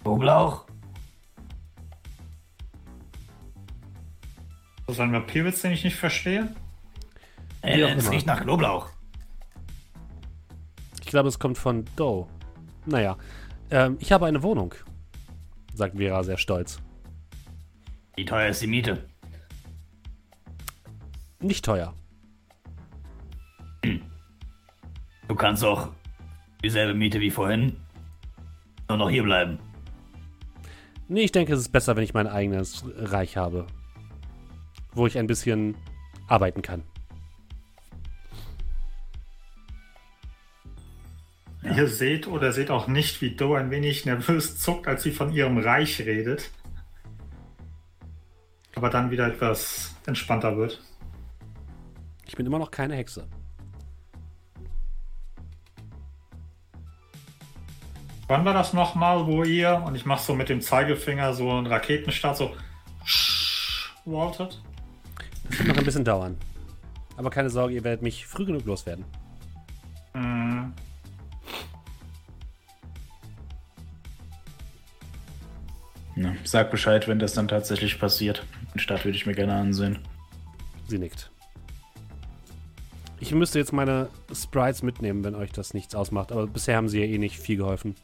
Knoblauch? Das ist ein Vampirwitz, den ich nicht verstehe. Äh, auch es riecht nach Knoblauch. Ich glaube, es kommt von Doe. Naja, ähm, ich habe eine Wohnung, sagt Vera sehr stolz. Wie teuer ist die Miete? Nicht teuer. Du kannst auch dieselbe Miete wie vorhin nur noch hier bleiben. Nee, ich denke, es ist besser, wenn ich mein eigenes Reich habe. Wo ich ein bisschen arbeiten kann. Ihr seht oder seht auch nicht, wie Doe ein wenig nervös zuckt, als sie von ihrem Reich redet. Aber dann wieder etwas entspannter wird. Ich bin immer noch keine Hexe. Wann war das nochmal, wo ihr, und ich mach so mit dem Zeigefinger so einen Raketenstart, so wolltet? Das wird noch ein bisschen dauern. Aber keine Sorge, ihr werdet mich früh genug loswerden. Hm, Ja, sag Bescheid, wenn das dann tatsächlich passiert. Die Stadt würde ich mir gerne ansehen. Sie nickt. Ich müsste jetzt meine Sprites mitnehmen, wenn euch das nichts ausmacht. Aber bisher haben sie ja eh nicht viel geholfen.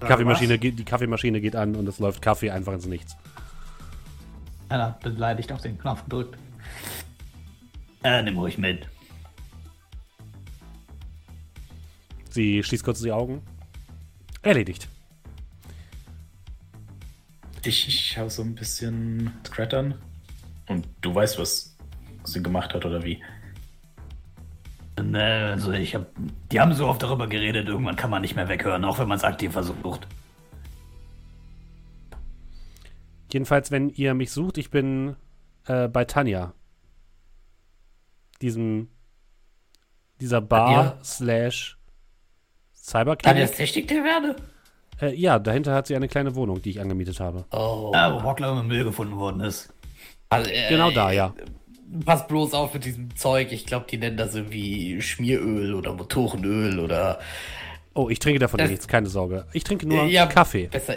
Die Kaffeemaschine, die Kaffeemaschine geht an und es läuft Kaffee einfach ins Nichts. Einer beleidigt auf den Knopf gedrückt. Äh, nimm ruhig mit. Sie schließt kurz die Augen. Erledigt. Ich, ich schaue so ein bisschen Scrat an. Und du weißt, was sie gemacht hat, oder wie? Ne, also ich hab. Die haben so oft darüber geredet, irgendwann kann man nicht mehr weghören, auch wenn man es aktiv versucht. Jedenfalls, wenn ihr mich sucht, ich bin äh, bei Tanja. Diesem, dieser Bar Tanja? slash Cyberklinik. Technik der Werde? Äh, ja, dahinter hat sie eine kleine Wohnung, die ich angemietet habe. Oh. Da, wo Rockler im Müll gefunden worden ist. Also, äh, Genau da, ja. Pass bloß auf mit diesem Zeug. Ich glaube, die nennen das irgendwie Schmieröl oder Motorenöl oder. Oh, ich trinke davon Das- nichts, keine Sorge. Ich trinke nur ja, Kaffee. Besser.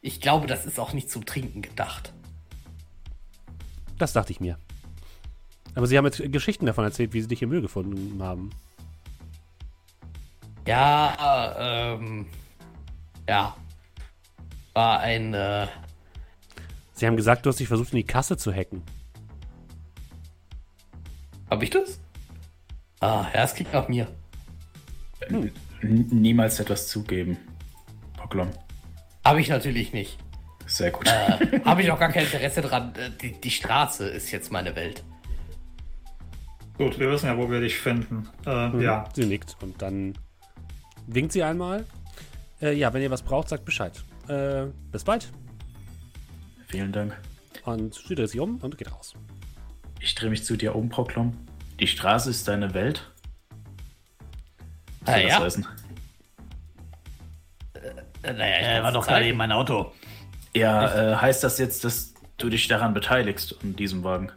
Ich glaube, das ist auch nicht zum Trinken gedacht. Das dachte ich mir. Aber sie haben jetzt Geschichten davon erzählt, wie sie dich im Müll gefunden haben. Ja, ähm. Ja. War ein. Äh, Sie haben gesagt, du hast dich versucht, in die Kasse zu hacken. Hab ich das? Ah, ja, es klingt nach mir. N niemals etwas zugeben. Poklon. Hab ich natürlich nicht. Sehr gut. Äh, [laughs] Habe ich auch gar kein Interesse dran. Äh, Die, die Straße ist jetzt meine Welt. Gut, wir wissen ja, wo wir dich finden. Äh, Mhm. Ja, Sie nickt und dann winkt sie einmal. Äh, ja, wenn ihr was braucht, sagt Bescheid. Äh, bis bald. Vielen Dank. Und sie dreht sich um und geht raus. Ich drehe mich zu dir um, Poklon. Die Straße ist deine Welt. Was Ah, soll das ja. heißen? Äh, naja, ich Er kann's war doch gerade eben mein Auto. Ja, äh, heißt das jetzt, dass du dich daran beteiligst, an diesem Wagen?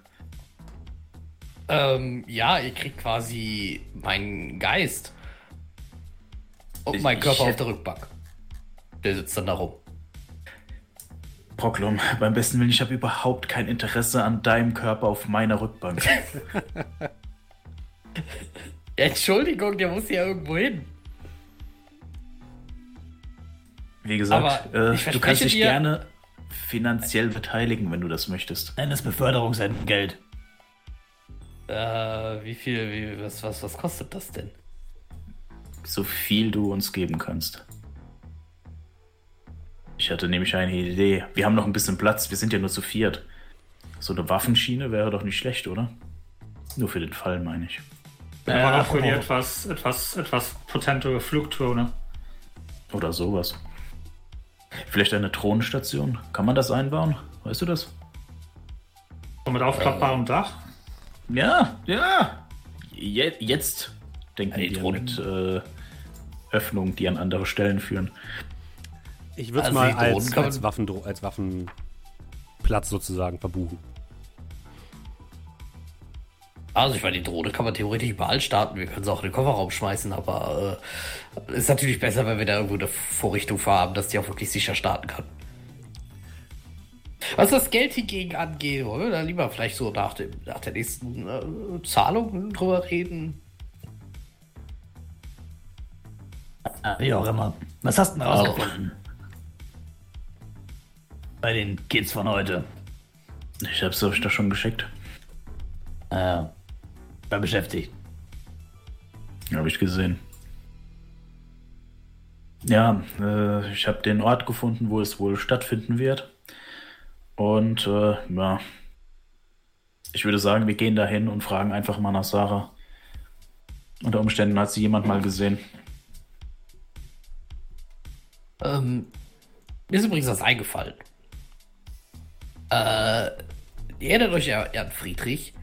Ähm, ja, ihr kriegt quasi meinen Geist. Und Ich- meinen ich Körper auf hätt- der Rückbank. Der sitzt dann da rum. Proklum, beim besten Willen, ich habe überhaupt kein Interesse an deinem Körper auf meiner Rückbank. [laughs] Entschuldigung, der muss ja irgendwo hin. Wie gesagt, äh, du kannst dich gerne finanziell beteiligen, wenn du das möchtest. Nenn es Beförderungsentgelt. Äh, wie viel, wie, was, was, was kostet das denn? So viel du uns geben kannst. Ich hatte nämlich eine Idee. Wir haben noch ein bisschen Platz, wir sind ja nur zu viert. So eine Waffenschiene wäre doch nicht schlecht, oder? Nur für den Fall, meine ich. aber auch für die etwas, etwas, etwas potentere Flugdrohne. Oder sowas. Vielleicht eine Thronenstation? Kann man das einbauen? Weißt du das? Mit aufklappbarem Dach. Ja, ja. Je jetzt denken Ja, die mit äh, Öffnungen, die an andere Stellen führen. Ich würde es Also mal als, als, Waffendro als Waffenplatz sozusagen verbuchen. Also ich meine, die Drohne kann man theoretisch überall starten. Wir können sie auch in den Kofferraum schmeißen, aber äh, ist natürlich besser, wenn wir da irgendwo eine Vorrichtung vorhaben, dass die auch wirklich sicher starten kann. Was das Geld hingegen angeht, wollen wir da lieber vielleicht so nach, dem, nach der nächsten äh, Zahlung drüber reden? Wie auch immer. Was hast du denn rausgefunden? Bei den Kids von heute. Ich hab's euch doch schon geschickt. Äh, war beschäftigt. Habe ich gesehen. Ja, äh, ich habe den Ort gefunden, wo es wohl stattfinden wird. Und äh, ja, ich würde sagen, wir gehen dahin und fragen einfach mal nach Sarah. Unter Umständen hat sie jemand mal gesehen. Ähm, mir ist übrigens was eingefallen. Äh, ihr erinnert euch ja an Friedrich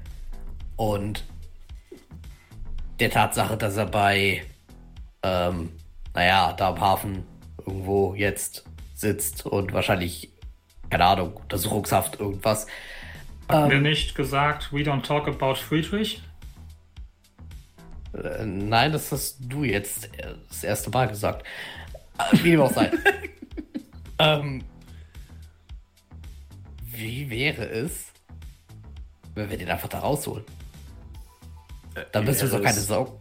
und der Tatsache, dass er bei, ähm, naja, da am Hafen irgendwo jetzt sitzt und wahrscheinlich, keine Ahnung, Untersuchungshaft, irgendwas. Haben wir nicht gesagt, we don't talk about Friedrich? Äh, nein, das hast du jetzt das erste Mal gesagt. Äh, Wie dem auch sei. [laughs] ähm, wie wäre es, wenn wir den einfach da rausholen? Dann müssen wir so wäre keine Sorgen.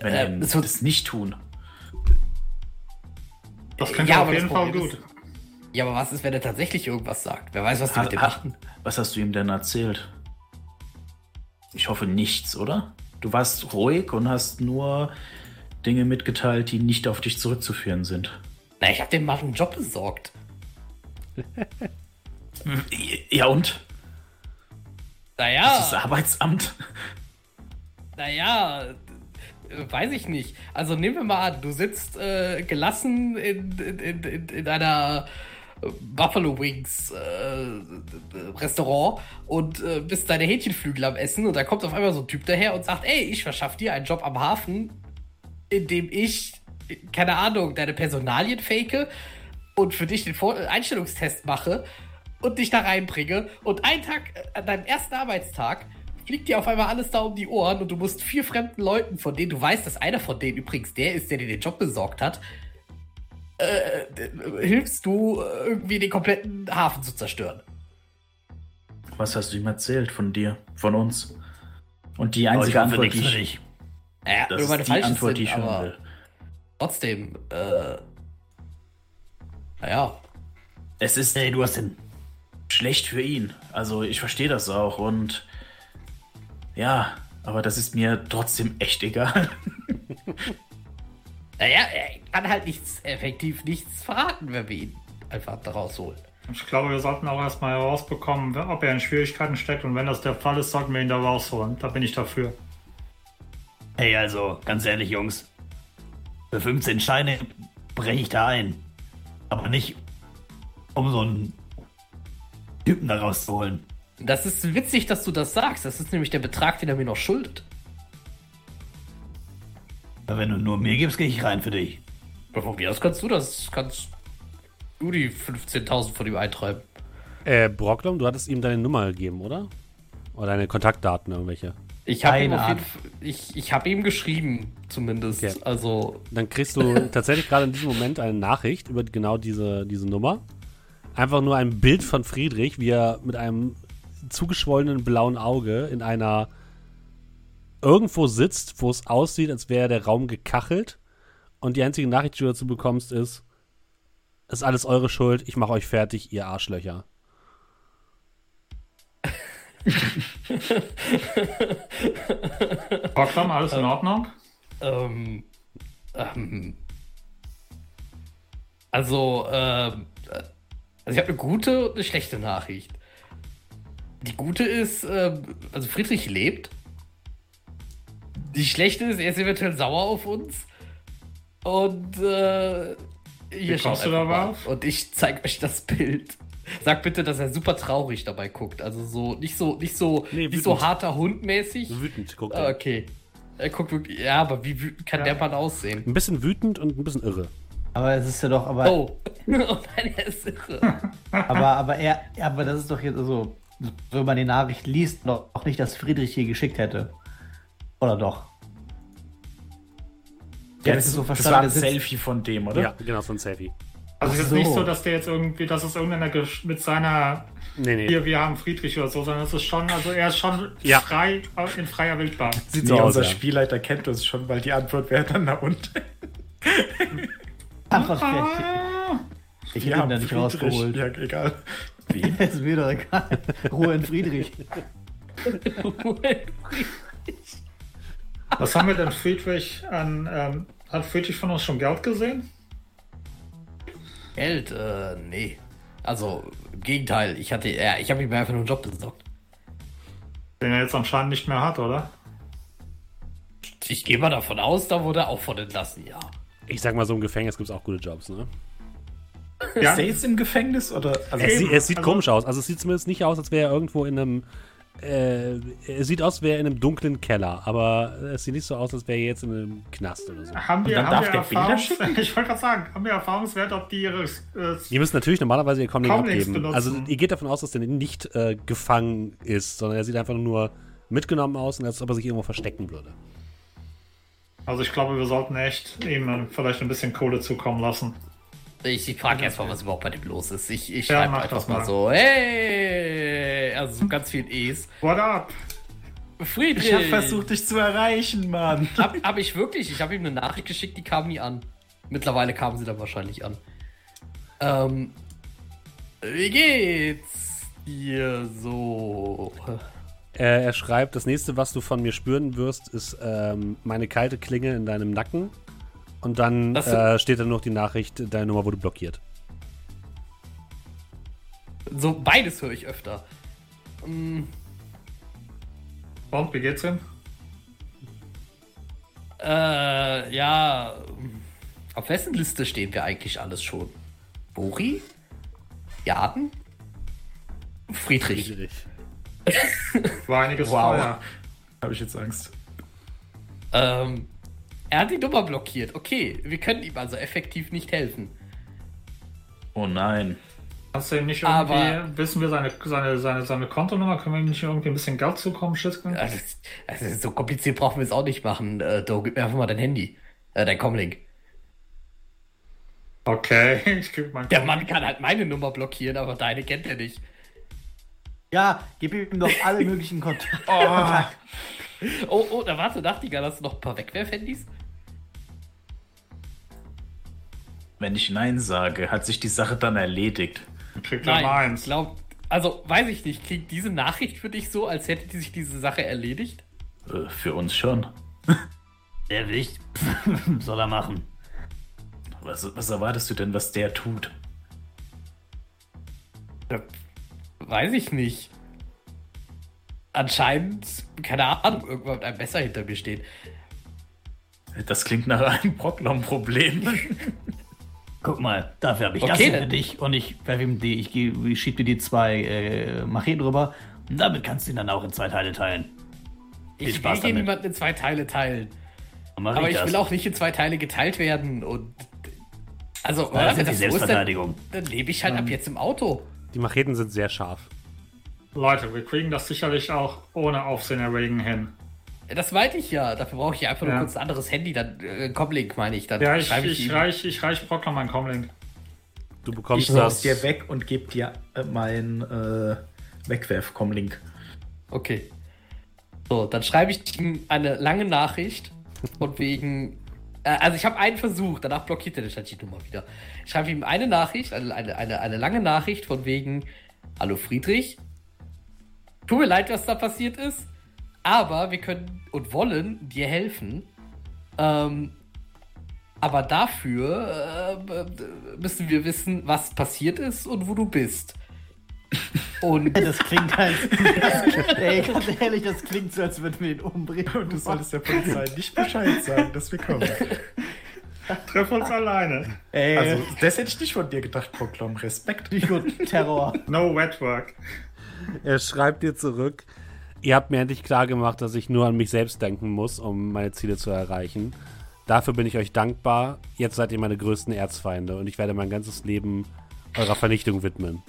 Wenn äh, wir es wird- das nicht tun. Das könnte Ja, auf aber jeden Fall gut. ist- Ja, aber was ist, wenn er tatsächlich irgendwas sagt? Wer weiß, was die mit dem Ha- machen. Was hast du ihm denn erzählt? Ich hoffe nichts, oder? Du warst ruhig und hast nur Dinge mitgeteilt, die nicht auf dich zurückzuführen sind. Na, ich habe dem Mann einen Job besorgt. [laughs] Ja und? Naja, Das ist Arbeitsamt. naja, weiß ich nicht. Also nehmen wir mal an, du sitzt äh, gelassen in, in, in, in, in einer Buffalo Wings äh, Restaurant und äh, bist deine Hähnchenflügel am Essen und da kommt auf einmal so ein Typ daher und sagt, ey, ich verschaff dir einen Job am Hafen, in dem ich keine Ahnung, deine Personalien fake und für dich den Vor Einstellungstest mache und dich da reinbringe und einen Tag, äh, an deinem ersten Arbeitstag, fliegt dir auf einmal alles da um die Ohren und du musst vier fremden Leuten, von denen du weißt, dass einer von denen übrigens der ist, der dir den Job besorgt hat, äh, äh, hilfst du äh, irgendwie den kompletten Hafen zu zerstören. Was hast du ihm erzählt von dir, von uns? Und die ich einzige hoffe Antwort, die für ich, dich. Ja, das irgendwann ist die Antwort, die ich hören will. Trotzdem, äh. Naja. Es ist Hey, du hast den. Schlecht für ihn. Also ich verstehe das auch und ja, aber das ist mir trotzdem echt egal. [laughs] Naja, er kann halt nichts, effektiv nichts verraten, wenn wir ihn einfach da rausholen. Ich glaube, wir sollten auch erstmal herausbekommen, ob er in Schwierigkeiten steckt. Und wenn das der Fall ist, sollten wir ihn da rausholen. Da bin ich dafür. Hey, also, ganz ehrlich, Jungs. Für 15 Scheine breche ich da ein. Aber nicht, um so einen Typen da rauszuholen. Das ist witzig, dass du das sagst. Das ist nämlich der Betrag, den er mir noch schuldet. Aber wenn du nur mir gibst, gehe ich rein für dich. Ja, Von mir aus kannst du das, kannst du die 15.000 von ihm eintreiben. Äh, Brocklom, du hattest ihm deine Nummer gegeben, oder? Oder deine Kontaktdaten, irgendwelche. Ich habe ihm. Fall, ich, ich habe ihm geschrieben, zumindest. Okay. Also, Dann kriegst du tatsächlich gerade in diesem Moment eine Nachricht über genau diese, diese Nummer. Einfach nur ein Bild von Friedrich, wie er mit einem zugeschwollenen blauen Auge in einer irgendwo sitzt, wo es aussieht, als wäre der Raum gekachelt. Und die einzige Nachricht, die du dazu bekommst, ist: Es ist alles eure Schuld, ich mache euch fertig, ihr Arschlöcher. [laughs] Rocklam, alles in Ordnung? ähm, ähm, also, ähm, äh, also ich habe eine gute und eine schlechte Nachricht. Die gute ist, ähm, also Friedrich lebt. Die schlechte ist, er ist eventuell sauer auf uns. Und äh, hier schaut du einfach mal. Und ich zeige euch das Bild. Sag bitte, dass er super traurig dabei guckt. Also so nicht so nicht so Nee, nicht so wütend. harter Hundmäßig. Wütend, guck Ah, dir. Okay. Er guckt wirklich. Ja, aber wie wütend kann Ja. der Mann aussehen? Ein bisschen wütend und ein bisschen irre. Aber es ist ja doch, aber, Oh. [laughs] oh nein, er ist irre. [laughs] aber, aber er, aber das ist doch jetzt so, wenn man die Nachricht liest, auch nicht, dass Friedrich hier geschickt hätte. Oder doch? Ja, das ist so das war ein sitzt- Selfie von dem, oder? Ja, genau, so ein Selfie. Also es ist so. nicht so, dass der jetzt irgendwie, dass es irgendeiner mit seiner Nee, nee. hier, wir haben Friedrich oder so, sondern es ist schon, also er ist schon Ja. frei in freier Wildbahn. Sieht Nee, so aus. unser Ja. Spielleiter kennt uns schon, weil die Antwort wäre dann na [laughs] und. Einfach fertig. Ich hätte ihn da nicht Friedrich. rausgeholt. Ja, egal. [laughs] ist mir doch egal. Ruhe in Friedrich. Was haben wir denn Friedrich an, ähm, hat Friedrich von uns schon Geld gesehen? Geld, äh, nee. Also, im Gegenteil, ich hatte, ja, ich habe ihm einfach nur einen Job besorgt. Den er jetzt anscheinend nicht mehr hat, oder? Ich gehe mal davon aus, da wurde er auch von entlassen, ja. Ich sag mal, so im Gefängnis gibt es auch gute Jobs, ne? Ja, Ist der jetzt im Gefängnis oder? Also, Es, Eben, sieht- es sieht also- komisch aus. Also es sieht zumindest nicht aus, als wäre er irgendwo in einem. Äh, es sieht aus, als wäre er in einem dunklen Keller, aber es sieht nicht so aus, als wäre er jetzt in einem Knast oder so. haben wir, dann haben darf wir der Bilder Erfahrungs schicken? [laughs] Ich wollte gerade sagen, haben wir Erfahrungswert, ob die ihre äh, Die müssen natürlich normalerweise ihr Comlink abgeben. benutzen. Also ihr geht davon aus, dass der nicht äh, gefangen ist, sondern er sieht einfach nur mitgenommen aus und als ob er sich irgendwo verstecken würde. Also ich glaube, wir sollten echt ihm vielleicht ein bisschen Kohle zukommen lassen. Ich, ich frage erstmal, was überhaupt bei dem los ist. Ich, ich Ja, schreibe mach einfach das mal mal. so, hey, also so ganz viel E's. What up? Friedrich! ich habe versucht, dich zu erreichen, Mann. Hab, hab ich wirklich? Ich habe ihm eine Nachricht geschickt, die kam nie an. Mittlerweile kam sie dann wahrscheinlich an. Ähm, wie geht's dir so? Äh, er schreibt, das nächste, was du von mir spüren wirst, ist ähm, meine kalte Klinge in deinem Nacken. Und dann äh, steht dann noch die Nachricht, deine Nummer wurde blockiert. So, beides höre ich öfter. Mm, Und wie geht's ihm? Äh, ja. Auf wessen Liste stehen wir eigentlich alles schon? Bori? Jaden? Friedrich. Schwierig. [laughs] War einiges Wow. vorher. Habe ich jetzt Angst. Ähm, Er hat die Nummer blockiert. Okay, wir können ihm also effektiv nicht helfen. Oh nein. Kannst du ihm nicht irgendwie, Aber- wissen wir seine, seine, seine, seine Kontonummer, können wir ihm nicht irgendwie ein bisschen Geld zukommen schicken? Also, also so kompliziert brauchen wir es auch nicht machen. Äh, Do, gib mir einfach mal dein Handy. Äh, dein Comlink. Okay, [laughs] ich gebe mein Der Mann kann halt meine Nummer blockieren, aber deine kennt er nicht. Ja, gib ihm doch alle möglichen Kontakte. Oh, oh, da warte, Nachtigall, hast du noch ein paar Wegwerfhandys? Wenn ich Nein sage, hat sich die Sache dann erledigt. Kriegt er meins. glaub, also weiß ich nicht, klingt diese Nachricht für dich so, als hätte die sich diese Sache erledigt? Äh, für uns schon. [laughs] Der Wicht [laughs] soll er machen. Was, was erwartest du denn, was der tut? Ja, weiß ich nicht. Anscheinend, keine Ahnung, irgendwann mit einem Messer hinter mir steht. Das klingt nach einem Brocklom-Problem. [laughs] Guck mal, dafür habe ich das Okay, hier dann- für dich und ich, Werf ihm die, ich, ich schieb dir die zwei äh, Macheten rüber. damit kannst du ihn dann auch in zwei Teile teilen. Viel Ich will Spaß hier damit. niemanden in zwei Teile teilen. Aber ich das. will auch nicht in zwei Teile geteilt werden und. Also, Ja, das ist die so ist, dann, Selbstverteidigung. dann lebe ich halt ab jetzt im Auto. Die Macheten sind sehr scharf. Leute, wir kriegen das sicherlich auch ohne Aufsehen erregen hin. Das meinte ich ja. Dafür brauche ich einfach nur Ja. kurz ein anderes Handy. Dann äh, Comlink meine ich. Dann Ja, ich, schreibe ich, ihm. reich, ich reich Brockler meinen Comlink. Du bekommst Ich das. saus dir weg und geb dir äh, mein äh, Wegwerf-Com-Link. Okay. So, dann schreibe ich ihm eine lange Nachricht von wegen. Äh, also ich habe einen Versuch, danach blockiert er die Nummer wieder. Ich schreibe ihm eine Nachricht, eine, eine, eine, eine lange Nachricht von wegen, hallo Friedrich, tut mir leid, was da passiert ist, aber wir können und wollen dir helfen. Ähm, aber dafür äh, müssen wir wissen, was passiert ist und wo du bist. [laughs] Und Das klingt halt. [laughs] Das, ey, ganz ehrlich, das klingt so, als würden wir ihn umbringen. Und der Polizei nicht Bescheid sagen, dass wir kommen. [laughs] Treff uns alleine. Ey, Also, das hätte ich nicht von dir gedacht, Proklom. Respekt. Psychoterror. No wet work. Er schreibt dir zurück. Ihr habt mir endlich klar gemacht, dass ich nur an mich selbst denken muss, um meine Ziele zu erreichen. Dafür bin ich euch dankbar. Jetzt seid ihr meine größten Erzfeinde und ich werde mein ganzes Leben eurer Vernichtung widmen.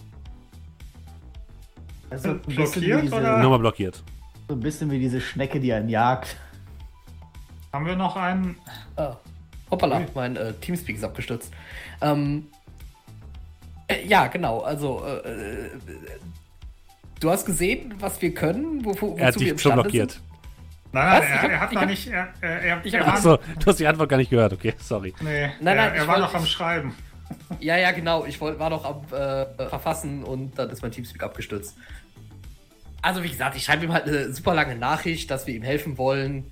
Also ein bisschen, Blockiert, wie diese, oder? Nummer blockiert. so ein bisschen wie diese Schnecke, die einen jagt. Haben wir noch einen? Ah, hoppala, mein äh, Teamspeak ist abgestürzt. Ähm, äh, ja, genau. Also, äh, äh, du hast gesehen, was wir können, wo, wo, Er hat wozu wir dich schon blockiert. sind? Nein, nein, er, hab- er hat da hab- nicht. Er, er, er, er war, Achso, du hast die Antwort gar nicht gehört. Okay, sorry. nee, Nein, nein, er, war wollte- noch am Schreiben. [laughs] Ja, ja, genau. Ich wollt, war noch am äh, Verfassen und dann ist mein Teamspeak abgestürzt. Also, wie gesagt, ich schreibe ihm halt eine super lange Nachricht, dass wir ihm helfen wollen.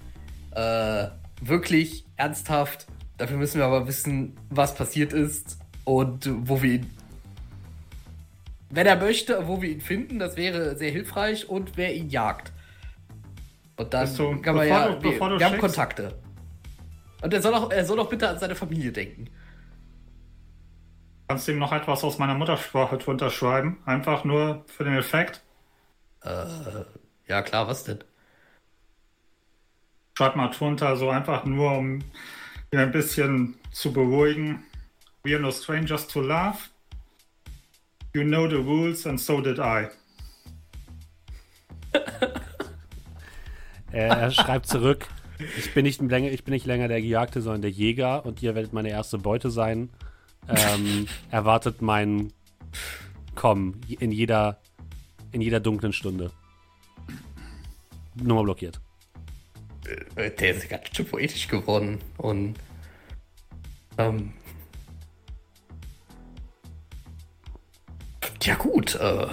Äh, wirklich, ernsthaft. Dafür müssen wir aber wissen, was passiert ist und wo wir ihn. Wenn er möchte, wo wir ihn finden, das wäre sehr hilfreich und wer ihn jagt. Und dann du- kann man ja. du- wir wir haben Kontakte. Und er soll, auch, er soll auch bitte an seine Familie denken. Kannst du ihm noch etwas aus meiner Muttersprache drunter schreiben? Einfach nur für den Effekt. Ja, klar, was denn? Schreib mal drunter, so einfach nur, um ihn ein bisschen zu beruhigen. We are no strangers to love. You know the rules and so did I. [laughs] Er, er schreibt zurück. Ich bin, nicht länger, ich bin nicht länger der Gejagte, sondern der Jäger und ihr werdet meine erste Beute sein. Ähm, [laughs] erwartet mein Kommen in jeder, in jeder dunklen Stunde. Nummer blockiert. Äh, Der ist ganz schön poetisch geworden. Und. Ähm. Ja, gut. Äh,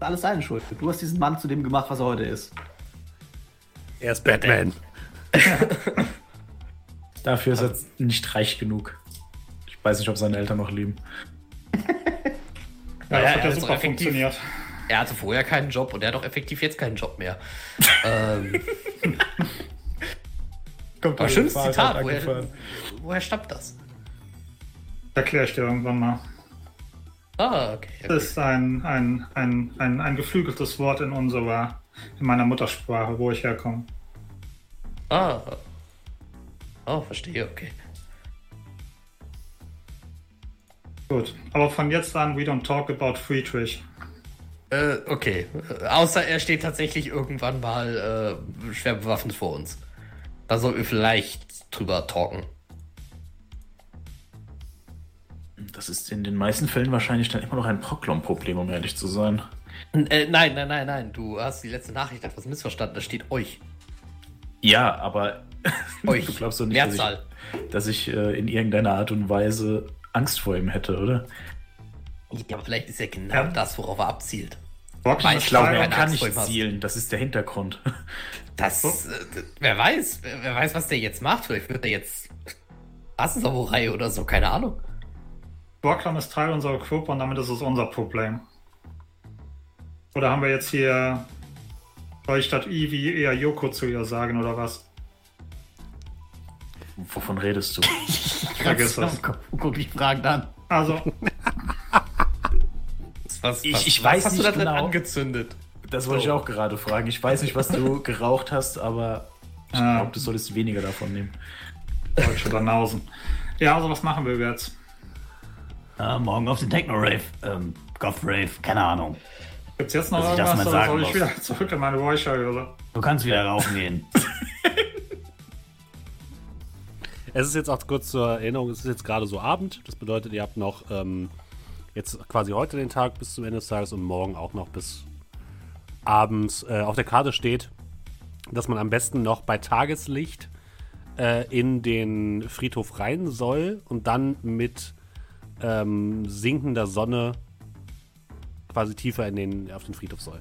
Alles seine Schuld. Du hast diesen Mann zu dem gemacht, was er heute ist. Er ist Batman. [laughs] Dafür ist er nicht reich genug. Ich weiß nicht, ob seine Eltern noch leben. Ja, Ja, das hat er ja super funktioniert. Er hatte vorher keinen Job und er hat auch effektiv jetzt keinen Job mehr. [laughs] ähm, Kommt aber schönes Zitat. Woher, woher stammt das? Erkläre ich dir irgendwann mal. Ah, okay. Das okay. ist ein, ein, ein, ein, ein geflügeltes Wort in unserer, in meiner Muttersprache, wo ich herkomme. Ah. Oh, verstehe, okay. Gut. Aber von jetzt an, we don't talk about Friedrich. Äh, okay. Außer er steht tatsächlich irgendwann mal äh, schwer bewaffnet vor uns. Da sollten wir vielleicht drüber talken. Das ist in den meisten Fällen wahrscheinlich dann immer noch ein Proklom-Problem, um ehrlich zu sein. Äh, nein, nein, nein, nein. Du hast die letzte Nachricht etwas missverstanden. Da steht euch. Ja, aber [laughs] Euch. du glaubst doch nicht, dass Mehrzahl. ich, dass ich äh, in irgendeiner Art und Weise Angst vor ihm hätte, oder? Ja, aber vielleicht ist ja genau Ja. das, worauf er abzielt. Ist ich glaube, er kann nicht zielen, das ist der Hintergrund. [laughs] Das, äh, wer weiß, wer weiß, was der jetzt macht. Vielleicht wird er jetzt Rassensamurai oder so, keine Ahnung. Borklam ist Teil unserer Gruppe und damit ist es unser Problem. Oder haben wir jetzt hier, soll ich statt Ivi eher Yoko zu ihr sagen oder was? Wovon redest du? [laughs] Vergiss das. Guck dich Fragen an. Also, [laughs] Was, Ich- ich was weiß hast du nicht da drin genau. angezündet? Das wollte ich auch gerade fragen. Ich weiß nicht, was du [laughs] geraucht hast, aber ich Ah. glaube, du solltest weniger davon nehmen. Deutsche Banausen. Ja, also was machen wir jetzt? Äh, morgen auf den Techno-Rave. Ähm, Goth-Rave, keine Ahnung. Gibt's jetzt noch Dass ich das irgendwas mal sagen soll ich muss. wieder [laughs] zurück in meine Räucherhöhle? Du kannst wieder rauchen gehen. [laughs] Es ist jetzt auch kurz zur Erinnerung, es ist jetzt gerade so Abend. Das bedeutet, ihr habt noch ähm, jetzt quasi heute den Tag bis zum Ende des Tages und morgen auch noch bis abends. Äh, auf der Karte steht, dass man am besten noch bei Tageslicht äh, in den Friedhof rein soll und dann mit ähm, sinkender Sonne quasi tiefer in den, auf den Friedhof soll.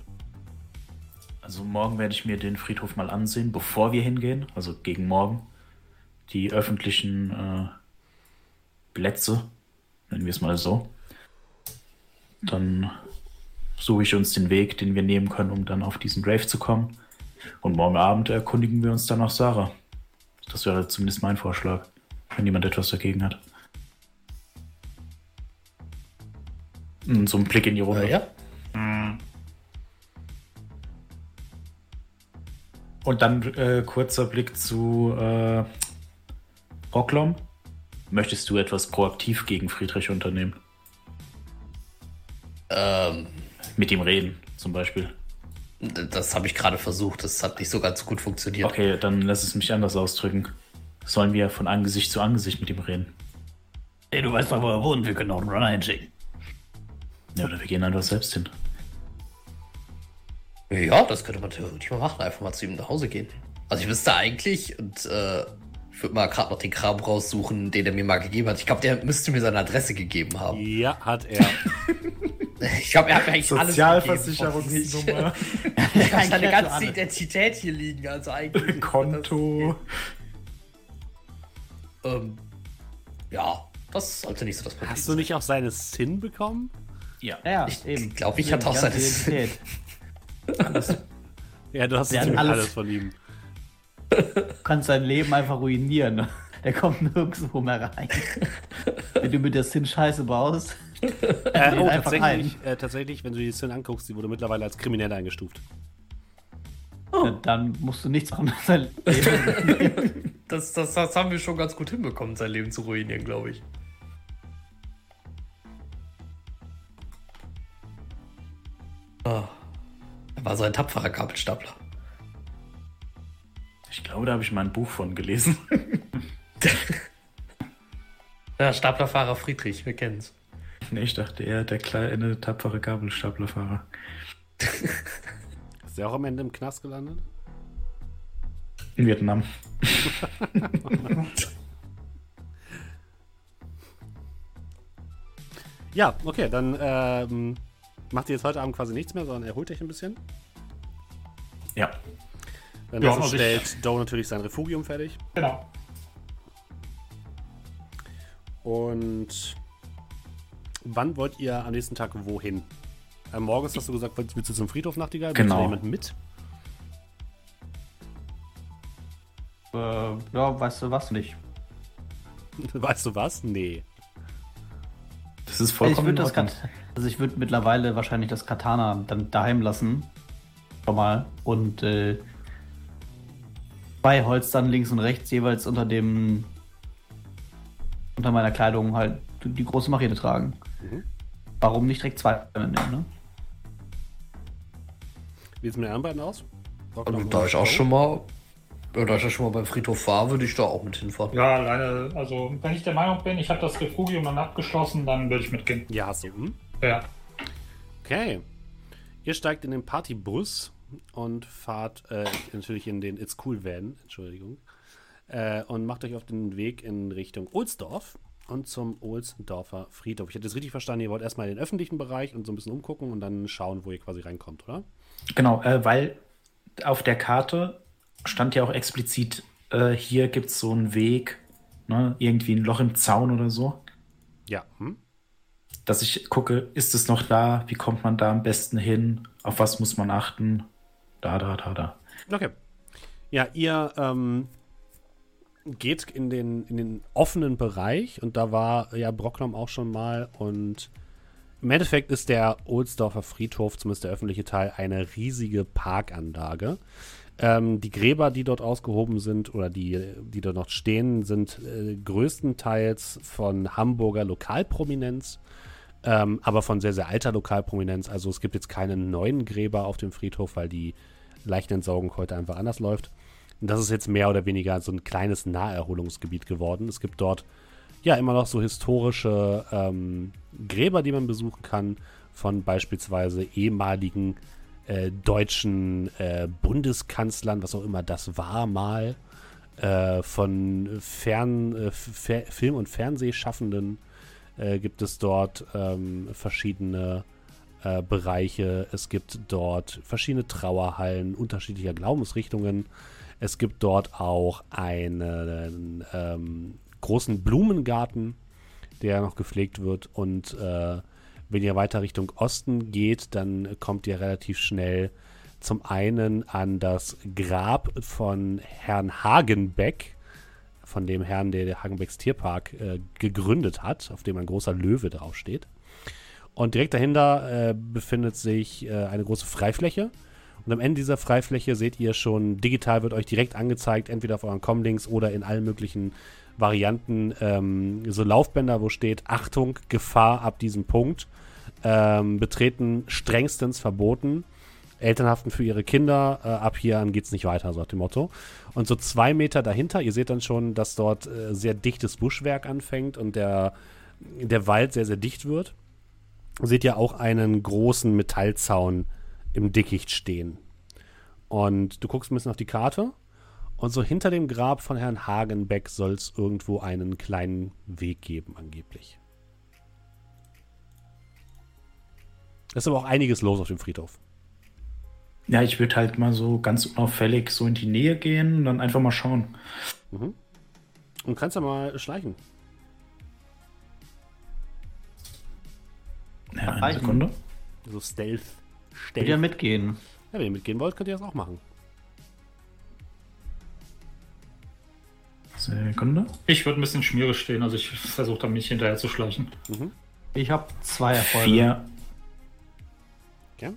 Also morgen werde ich mir den Friedhof mal ansehen, bevor wir hingehen, also gegen morgen. Die öffentlichen äh, Plätze, nennen wir es mal so. Dann suche ich uns den Weg, den wir nehmen können, um dann auf diesen Grave zu kommen. Und morgen Abend erkundigen wir uns dann nach Sarah. Das wäre zumindest mein Vorschlag, wenn jemand etwas dagegen hat. Und so ein Blick in die Runde. Äh, ja. Und dann äh, kurzer Blick zu äh, Rocklom. Möchtest du etwas proaktiv gegen Friedrich unternehmen? Ähm, Mit ihm reden, zum Beispiel. das habe ich gerade versucht. Das hat nicht so ganz gut funktioniert. Okay, dann lass es mich anders ausdrücken. Sollen wir von Angesicht zu Angesicht mit ihm reden? Ey, du weißt doch, wo er wohnt. Wir können auch einen Runner hinschicken. Ja, oder wir gehen einfach selbst hin. Ja, das könnte man theoretisch mal machen. Einfach mal zu ihm nach Hause gehen. Also ich wüsste eigentlich und äh, ich würde mal gerade noch den Kram raussuchen, den er mir mal gegeben hat. Ich glaube, der müsste mir seine Adresse gegeben haben. Ja, hat er. [laughs] Ich glaube, [laughs] er hat eigentlich alles Sozialversicherungsnummer. Ich habe seine ganze Identität hier liegen. Also eigentlich. Konto. Ähm, ja, das sollte nicht so das Problem Hast du nicht auch seine Sin bekommen? Ja. Ja, Ich eben. glaub, ich hatte auch seine- Identität. [laughs] Ja, du hast alles. alles. von ihm. Du kannst sein Leben einfach ruinieren. Der kommt nirgendwo mehr rein. Wenn du mit der Sin Scheiße baust. [laughs] Äh, oh, einfach tatsächlich, äh, tatsächlich, wenn du die Sin anguckst, die wurde mittlerweile als kriminell eingestuft. Dann musst du nichts machen. Sein [laughs] Leben. Das, das, das haben wir schon ganz gut hinbekommen, sein Leben zu ruinieren, glaube ich. Ah, er war so ein tapferer Gabelstapler. Ich glaube, da habe ich mal ein Buch von gelesen. [laughs] [laughs] Ja, Staplerfahrer Friedrich, wir kennen's. nee, ich dachte eher der kleine, tapfere Gabelstaplerfahrer. Ist der auch am Ende im Knast gelandet? In Vietnam. [laughs] Ja, okay, dann ähm, macht ihr jetzt heute Abend quasi nichts mehr, sondern erholt euch ein bisschen. Ja. Dann Ja, also ich- stellt Doe natürlich sein Refugium fertig. Genau. Und wann wollt ihr am nächsten Tag wohin? Äh, morgens hast du gesagt, willst, willst du zum Friedhof Nachtigall? Willst Genau. du jemanden mit? äh, ja, weißt du was nicht. [laughs] Weißt du was? Nee. Das ist Ich vollkommen in das. Kat also ich würde mittlerweile wahrscheinlich das Katana dann daheim lassen. Schon mal. Und äh, zwei Holstern links und rechts jeweils unter dem unter meiner Kleidung halt die große Machete tragen. Mhm. Warum nicht direkt zwei nehmen, ne? Wie sieht es mit den anderen beiden aus? Also, da ich auch schon mal, ja, da ich auch schon mal beim Friedhof war, würde ich da auch mit hinfahren. Ja, alleine, also wenn ich der Meinung bin, ich habe das Refugium dann abgeschlossen, dann würde ich mitgehen. Ja, hast du. Hm? Ja. Okay. Ihr steigt in den Partybus und fahrt äh, natürlich in den It's Cool Van, Entschuldigung, äh, und macht euch auf den Weg in Richtung Ohlsdorf und zum Ohlsdorfer Friedhof. Ich hätte es richtig verstanden, ihr wollt erstmal in den öffentlichen Bereich und so ein bisschen umgucken und dann schauen, wo ihr quasi reinkommt, oder? Genau, äh, weil auf der Karte stand ja auch explizit, äh, hier gibt es so einen Weg, ne, irgendwie ein Loch im Zaun oder so, Ja. Hm? dass ich gucke, ist es noch da, wie kommt man da am besten hin, auf was muss man achten, da, da, da, da. Okay. Ja, ihr ähm, geht in den, in den offenen Bereich und da war ja Brocklam auch schon mal und im Endeffekt ist der Ohlsdorfer Friedhof, zumindest der öffentliche Teil, eine riesige Parkanlage. Ähm, die Gräber, die dort ausgehoben sind oder die, die dort noch stehen, sind äh, größtenteils von Hamburger Lokalprominenz, ähm, aber von sehr, sehr alter Lokalprominenz. Also es gibt jetzt keine neuen Gräber auf dem Friedhof, weil die Leichenentsorgung heute einfach anders läuft. Und das ist jetzt mehr oder weniger so ein kleines Naherholungsgebiet geworden. Es gibt dort ja immer noch so historische ähm, Gräber, die man besuchen kann, von beispielsweise ehemaligen äh, deutschen äh, Bundeskanzlern, was auch immer das war mal, äh, von Fern, äh, F- Film- und Fernsehschaffenden äh, gibt es dort ähm, verschiedene äh, Bereiche. Es gibt dort verschiedene Trauerhallen unterschiedlicher Glaubensrichtungen. Es gibt dort auch einen ähm, großen Blumengarten, der noch gepflegt wird. Und äh, wenn ihr weiter Richtung Osten geht, dann kommt ihr relativ schnell zum einen an das Grab von Herrn Hagenbeck, von dem Herrn, der Hagenbecks Tierpark äh, gegründet hat, auf dem ein großer Löwe draufsteht. Und direkt dahinter äh, befindet sich äh, eine große Freifläche. Und am Ende dieser Freifläche seht ihr schon, digital wird euch direkt angezeigt, entweder auf euren Comlinks oder in allen möglichen Varianten, ähm, so Laufbänder, wo steht, Achtung, Gefahr ab diesem Punkt. Ähm, betreten strengstens verboten. Elternhaften für ihre Kinder, äh, ab hier an geht's nicht weiter, so nach dem Motto. Und so zwei Meter dahinter, ihr seht dann schon, dass dort äh, sehr dichtes Buschwerk anfängt und der, der Wald sehr, sehr dicht wird seht ihr auch einen großen Metallzaun im Dickicht stehen. Und du guckst ein bisschen auf die Karte und so hinter dem Grab von Herrn Hagenbeck soll es irgendwo einen kleinen Weg geben, angeblich. Es ist aber auch einiges los auf dem Friedhof. Ja, ich würde halt mal so ganz unauffällig so in die Nähe gehen und dann einfach mal schauen. Und kannst ja mal schleichen. Ja, eine. Sekunde. So Stealth. Will ja mitgehen. Ja, wenn ihr mitgehen wollt, könnt ihr das auch machen. Sekunde. Ich würde ein bisschen schmierig stehen, also ich versuche da mich hinterher zu schleichen. Ich habe zwei Erfolge. Vier. Okay.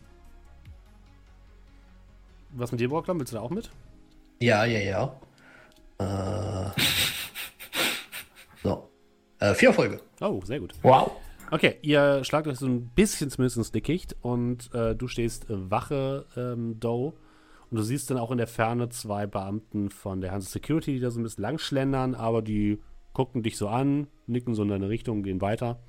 Was mit dir, Brocklam? Willst du da auch mit? Ja, ja, ja. Äh, [laughs] so. Äh, vier Erfolge. Oh, sehr gut. Wow. Okay, ihr schlagt euch so ein bisschen zumindest ins Dickicht und äh, du stehst äh, Wache, ähm, Doe. Und du siehst dann auch in der Ferne zwei Beamten von der Hanse Security, die da so ein bisschen lang schlendern, aber die gucken dich so an, nicken so in deine Richtung, gehen weiter.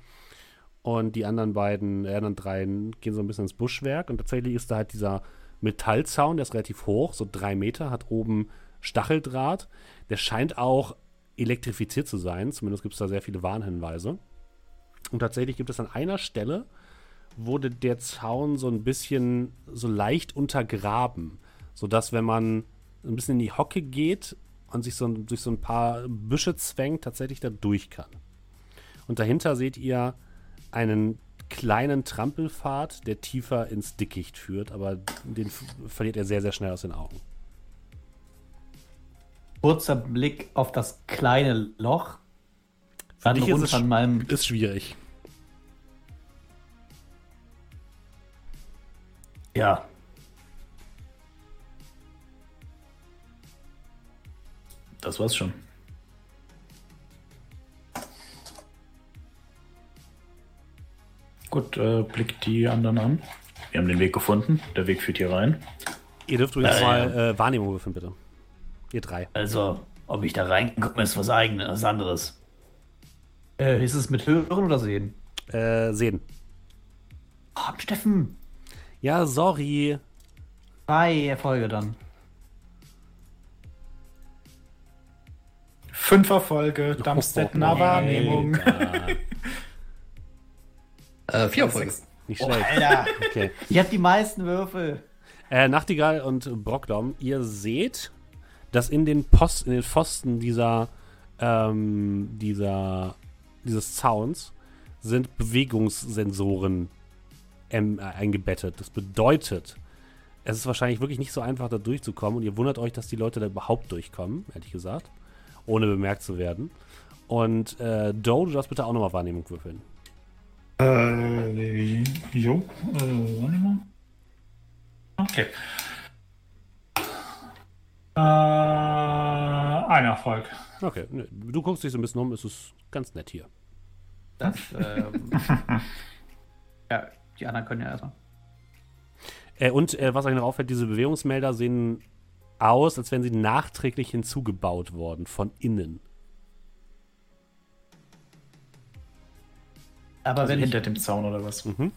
Und die anderen beiden, äh, anderen dreien gehen so ein bisschen ins Buschwerk. Und tatsächlich ist da halt dieser Metallzaun, der ist relativ hoch, so drei Meter, hat oben Stacheldraht. Der scheint auch elektrifiziert zu sein. Zumindest gibt es da sehr viele Warnhinweise. Und tatsächlich gibt es an einer Stelle, wurde der Zaun so ein bisschen so leicht untergraben, sodass wenn man ein bisschen in die Hocke geht und sich so durch so ein paar Büsche zwängt, tatsächlich da durch kann. Und dahinter seht ihr einen kleinen Trampelpfad, der tiefer ins Dickicht führt, aber den verliert er sehr, sehr schnell aus den Augen. Kurzer Blick auf das kleine Loch. Dann dich ist runter an meinem. ist schwierig. Ja. Das war's schon. Gut, äh, blickt die anderen an. Wir haben den Weg gefunden. Der Weg führt hier rein. Ihr dürft übrigens Ja, mal äh, Wahrnehmung würfeln, bitte. Ihr drei. Also, ob ich da reingucke, ist was eigenes, was anderes. Äh, ist es mit Hören oder Sehen? Äh, sehen. Ah, Steffen. Ja, sorry. Drei Erfolge dann. Fünf Erfolge, Dumpstead-nah Wahrnehmung. Alter. [laughs] Äh, vier Erfolge. Nicht Oh, schlecht. Alter. [laughs] Okay. Ihr habt die meisten Würfel. Äh, Nachtigall und Brockdom, ihr seht, dass in den Post, in den Pfosten dieser, ähm, dieser, dieses Zauns sind Bewegungssensoren ähm, äh, eingebettet. Das bedeutet, es ist wahrscheinlich wirklich nicht so einfach, da durchzukommen und ihr wundert euch, dass die Leute da überhaupt durchkommen, ehrlich gesagt, ohne bemerkt zu werden. Und äh, Doe, du darfst bitte auch nochmal Wahrnehmung würfeln. Äh, jo, äh, Wahrnehmung. Okay. Äh, ein Erfolg. Okay, du guckst dich so ein bisschen um, es ist ganz nett hier. Das, [laughs] ähm, [laughs] ja, die anderen können ja erstmal. Äh, und äh, was euch noch auffällt, diese Bewegungsmelder sehen aus, als wären sie nachträglich hinzugebaut worden von innen. Aber Also wenn ich, hinter dem Zaun oder was? Mhm.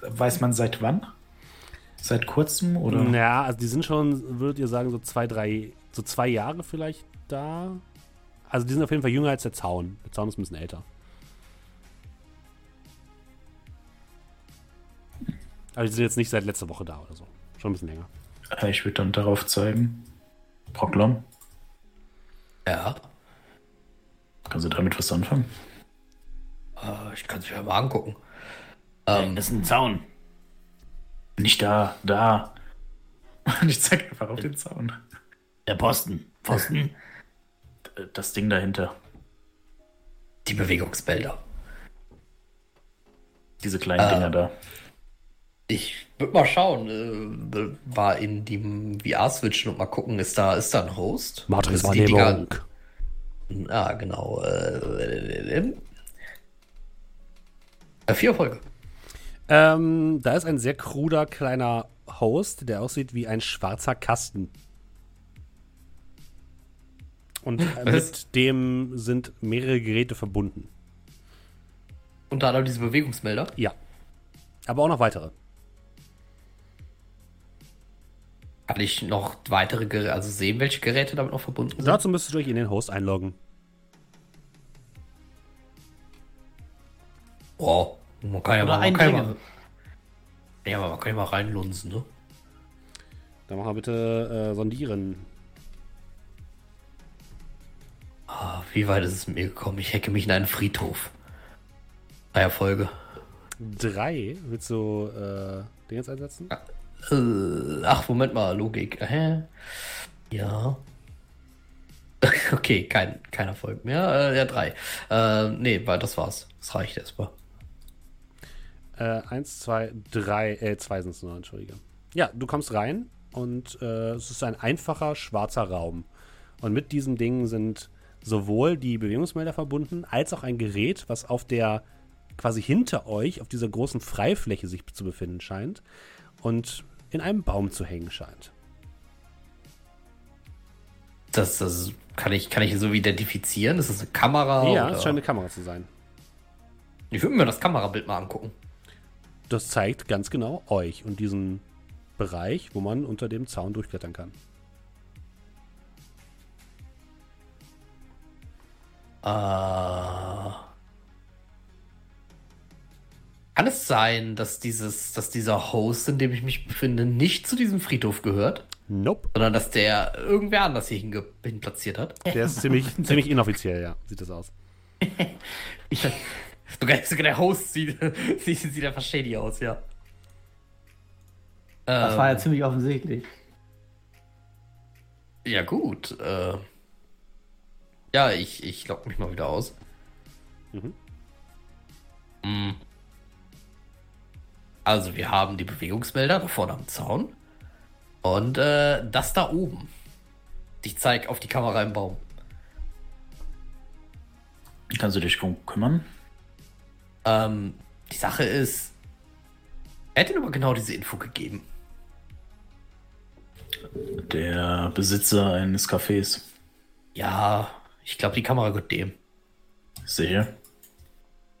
Weiß man seit wann? Seit kurzem oder? Ja, also die sind schon, würdet ihr sagen, so zwei, drei, so zwei Jahre vielleicht da. Also die sind auf jeden Fall jünger als der Zaun. Der Zaun ist ein bisschen älter. Aber die sind jetzt nicht seit letzter Woche da oder so. Schon ein bisschen länger. Ich würde dann darauf zeigen. Proklom, Ja. kannst du damit was anfangen? Äh, ich kann es mir mal angucken. Ähm, das ist ein Zaun. Nicht da, da. Und [laughs] ich zeig einfach auf den Zaun. Der Posten. Pfosten. [laughs] Äh, Das Ding dahinter. Die Bewegungsbilder. Diese kleinen Ah. Dinger da. Ich würde mal schauen, äh, war in die VR switchen und mal gucken, ist da, ist da ein Host? Also die Dinger- Ah, genau. Äh, äh, äh, vier Folge. Ähm, da ist ein sehr kruder kleiner Host, der aussieht wie ein schwarzer Kasten. Und [laughs] Was? mit dem sind mehrere Geräte verbunden. Unter anderem diese Bewegungsmelder. Ja. Aber auch noch weitere. Kann ich noch weitere Geräte, also sehen, welche Geräte damit noch verbunden sind? Dazu müsstest du euch in den Host einloggen. Oh, man kann ja Oder mal, man kann ja, mal, ja, aber man kann ja mal reinlunzen, ne? Dann machen wir bitte äh, sondieren. Ah, wie weit ist es mit mir gekommen? Ich hacke mich in einen Friedhof. Drei Erfolge. Drei. Willst du äh, den jetzt einsetzen? Äh, ach, Moment mal, Logik. Hä? Ja. [laughs] Okay, kein, kein Erfolg mehr. Äh, ja, drei. Äh, nee, weil das war's. Das reicht erstmal. Äh, eins, zwei, drei, äh, zwei sind es nur, entschuldige. Ja, du kommst rein und äh, es ist ein einfacher schwarzer Raum. Und mit diesem Ding sind sowohl die Bewegungsmelder verbunden, als auch ein Gerät, was auf der quasi hinter euch, auf dieser großen Freifläche sich zu befinden scheint und in einem Baum zu hängen scheint. Das, das kann ich, kann ich so identifizieren. Das ist eine Kamera. ja, es scheint eine Kamera zu sein. Ich würde mir das Kamerabild mal angucken. Das zeigt ganz genau euch und diesen Bereich, wo man unter dem Zaun durchklettern kann. Kann es sein, dass dieses, dass dieser Host, in dem ich mich befinde, nicht zu diesem Friedhof gehört, Nope. sondern dass der irgendwer anders hier hinge- hin platziert hat? Der ist ziemlich, [laughs] ziemlich inoffiziell, ja, sieht das aus. [laughs] Ich, sogar, sogar der Host sieht, [laughs] sieht, sieht einfach shady aus, ja. Das Ähm, war ja ziemlich offensichtlich. Ja, gut. Äh, ja, ich, ich lock mich mal wieder aus. Mhm. Mm. Also, wir haben die Bewegungsmelder da vorne am Zaun. Und äh, das da oben. Ich zeig auf die Kamera im Baum. Kannst du dich drum kümmern? Ähm, die Sache ist, wer hat denn aber genau diese Info gegeben? Der Besitzer eines Cafés. Ja, ich glaube, die Kamera gehört dem. Sicher.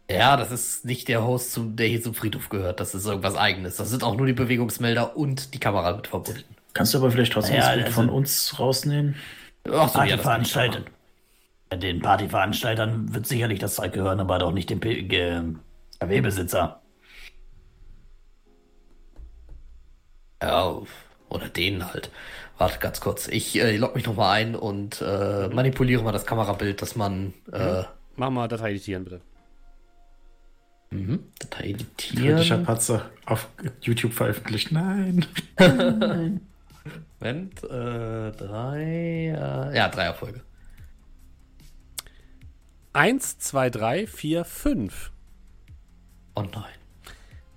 Ja, das ist nicht der Host, zum, der hier zum Friedhof gehört. Das ist irgendwas eigenes. Das sind auch nur die Bewegungsmelder und die Kamera mit verbunden. Kannst du aber vielleicht trotzdem Ja, das Bild also- von uns rausnehmen? Ach so, ja, das kann ich Partyveranstalter. machen. Den Partyveranstaltern wird sicherlich das Zeug gehören, aber doch nicht dem KW-Besitzer. Ja, oder denen halt. Warte ganz kurz. Ich äh, log mich nochmal ein und äh, manipuliere mal das Kamerabild, dass man äh, Mach mal Datei editieren, bitte. mhm, Datei Kritischer editieren. Patzer auf YouTube veröffentlicht. Nein. [laughs] Moment, äh, drei, äh, ja, drei Erfolge. Eins, zwei, drei, vier, fünf. Oh nein.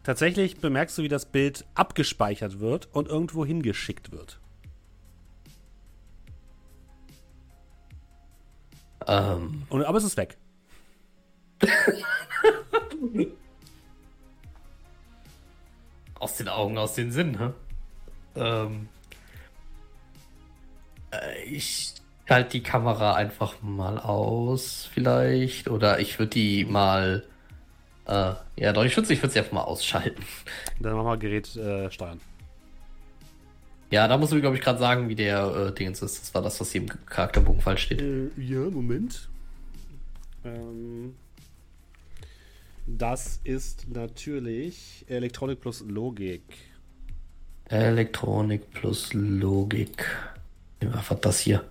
Tatsächlich bemerkst du, wie das Bild abgespeichert wird und irgendwo hingeschickt wird. Ähm, Und, aber es ist weg. [laughs] aus den Augen, aus den Sinn, hä? Ähm, äh, ich schalte die Kamera einfach mal aus, vielleicht. Oder ich würde die mal. Äh, ja, doch, ich würde ich würd sie einfach mal ausschalten. Dann mach mal Gerät äh, steuern. Ja, da muss ich, glaube ich, gerade sagen, wie der äh, Dingens ist. Das war das, was hier im Charakterbogen falsch steht. Äh, ja, Moment. Ähm, das ist natürlich Elektronik plus Logik. Elektronik plus Logik. Was war das hier?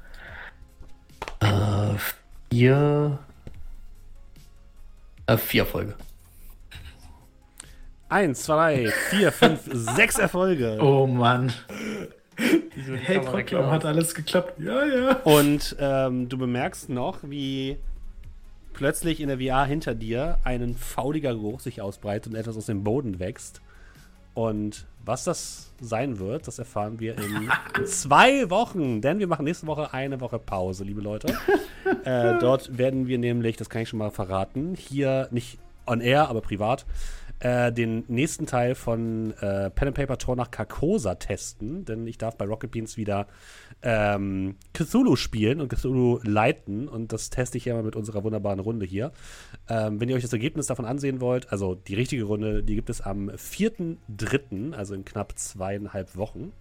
Äh, vier. Äh, vier Folge. Eins, zwei, vier, fünf, sechs Erfolge. Oh Mann. Hey, Trottlom, hat alles geklappt. Ja, ja. Und ähm, du bemerkst noch, wie plötzlich in der VR hinter dir ein fauliger Geruch sich ausbreitet und etwas aus dem Boden wächst. Und was das sein wird, das erfahren wir in [laughs] zwei Wochen. Denn wir machen nächste Woche eine Woche Pause, liebe Leute. äh, dort werden wir nämlich, das kann ich schon mal verraten, hier nicht on air, aber privat, äh, den nächsten Teil von äh, Pen and Paper Tor nach Carcosa testen, denn ich darf bei Rocket Beans wieder ähm, Cthulhu spielen und Cthulhu leiten und das teste ich ja mal mit unserer wunderbaren Runde hier. Ähm, wenn ihr euch das Ergebnis davon ansehen wollt, also die richtige Runde, die gibt es am 4.3., also in knapp zweieinhalb Wochen.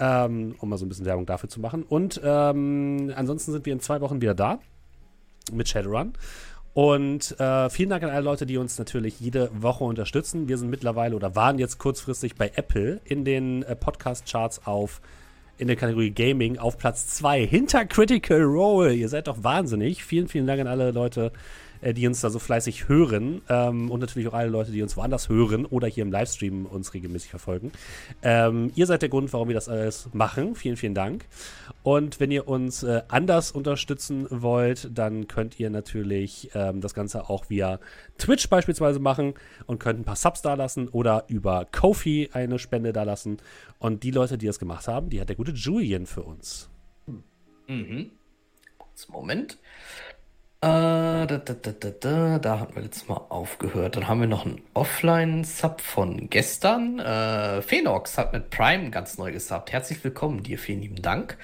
Ähm, um mal so ein bisschen Werbung dafür zu machen. Und ähm, ansonsten sind wir in zwei Wochen wieder da mit Shadowrun. Und äh, vielen Dank an alle Leute, die uns natürlich jede Woche unterstützen. Wir sind mittlerweile oder waren jetzt kurzfristig bei Apple in den äh, Podcast-Charts auf in der Kategorie Gaming auf Platz 2 hinter Critical Role. Ihr seid doch wahnsinnig. Vielen, vielen Dank an alle Leute, äh, die uns da so fleißig hören. Ähm, und natürlich auch alle Leute, die uns woanders hören oder hier im Livestream uns regelmäßig verfolgen. Ähm, ihr seid der Grund, warum wir das alles machen. Vielen, vielen Dank. Und wenn ihr uns äh, anders unterstützen wollt, dann könnt ihr natürlich ähm, das Ganze auch via Twitch beispielsweise machen und könnt ein paar Subs da lassen oder über Kofi eine Spende da lassen. Und die Leute, die das gemacht haben, die hat der gute Julian für uns. Mhm. Moment. Äh, da, da, da, da, da, da hatten wir letztes Mal aufgehört. Dann haben wir noch einen Offline-Sub von gestern. Äh, Phenox hat mit Prime ganz neu gesubbt. Herzlich willkommen dir, vielen lieben Dank.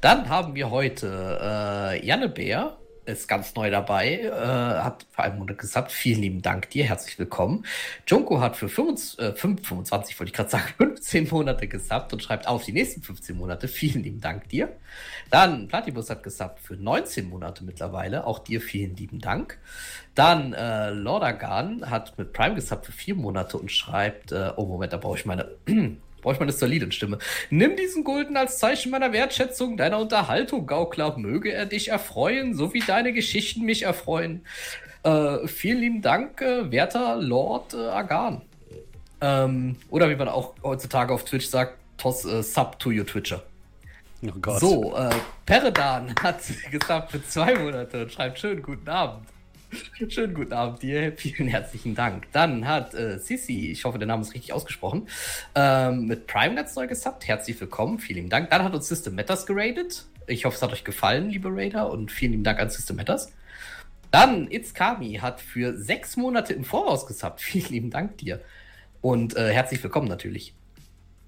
Dann haben wir heute äh, Janne Bär, ist ganz neu dabei, äh, hat für einen Monat gesubbt. Vielen lieben Dank dir, herzlich willkommen. Junko hat für 25, äh, 5, 25, wollte ich gerade sagen, [laughs] 15 Monate gesubbt und schreibt auf die nächsten 15 Monate. Vielen lieben Dank dir. Dann Platibus hat gesubbt für 19 Monate mittlerweile. Auch dir vielen lieben Dank. Dann äh, Lordagan hat mit Prime gesubbt für vier Monate und schreibt, äh, oh Moment, da brauche ich meine, brauche ich meine Soliden-Stimme. Nimm diesen Gulden als Zeichen meiner Wertschätzung, deiner Unterhaltung, Gaukler. Möge er dich erfreuen, so wie deine Geschichten mich erfreuen. Äh, vielen lieben Dank, äh, werter Lord äh, Agan. Ähm, oder wie man auch heutzutage auf Twitch sagt, toss äh, sub to your Twitcher. Oh. So, äh, Peredan hat gesubbt für zwei Monate und schreibt schönen guten Abend. [laughs] Schönen guten Abend dir. Vielen herzlichen Dank. Dann hat äh, Sissi, ich hoffe, der Name ist richtig ausgesprochen, ähm, mit Prime ganz neu gesubbt. Herzlich willkommen. Vielen Dank. Dann hat uns System Matters geradet. Ich hoffe, es hat euch gefallen, liebe Raider, und vielen lieben Dank an System Matters. Dann It's Kami hat für sechs Monate im Voraus gesubbt. [laughs] Vielen lieben Dank dir. Und äh, herzlich willkommen natürlich.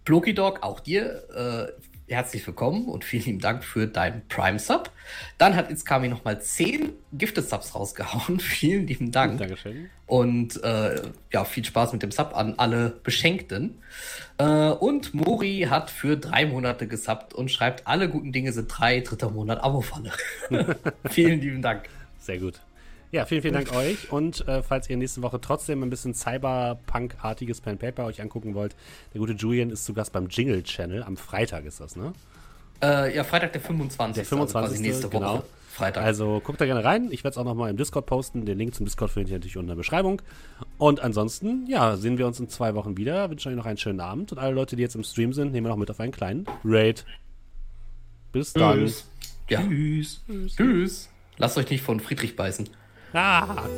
Floki Dog, auch dir äh, herzlich willkommen und vielen lieben Dank für deinen Prime-Sub. Dann hat Itzkami nochmal 10 Gifted-Subs rausgehauen. [laughs] vielen lieben Dank. Dankeschön. Und äh, ja, viel Spaß mit dem Sub an alle Beschenkten. Äh, und Mori hat für drei Monate gesubbt und schreibt, alle guten Dinge sind drei, dritter Monat Abo-Falle. [laughs] vielen lieben Dank. Sehr gut. Ja, vielen, vielen Dank euch. Und äh, falls ihr nächste Woche trotzdem ein bisschen Cyberpunk-artiges Pen Paper euch angucken wollt, der gute Julian ist zu Gast beim Jingle Channel. Am Freitag ist das, ne? Äh, ja, Freitag der 25. Der 25. Also quasi nächste Woche. Genau. Freitag. Also guckt da gerne rein. Ich werde es auch nochmal im Discord posten. Den Link zum Discord findet ihr natürlich unten in der Beschreibung. Und ansonsten, ja, sehen wir uns in zwei Wochen wieder. Wünsche euch noch einen schönen Abend. Und alle Leute, die jetzt im Stream sind, nehmen wir noch mit auf einen kleinen Raid. Bis dann. Tschüss. ja. Tschüss. Tschüss. Lasst euch nicht von Friedrich beißen. Ah.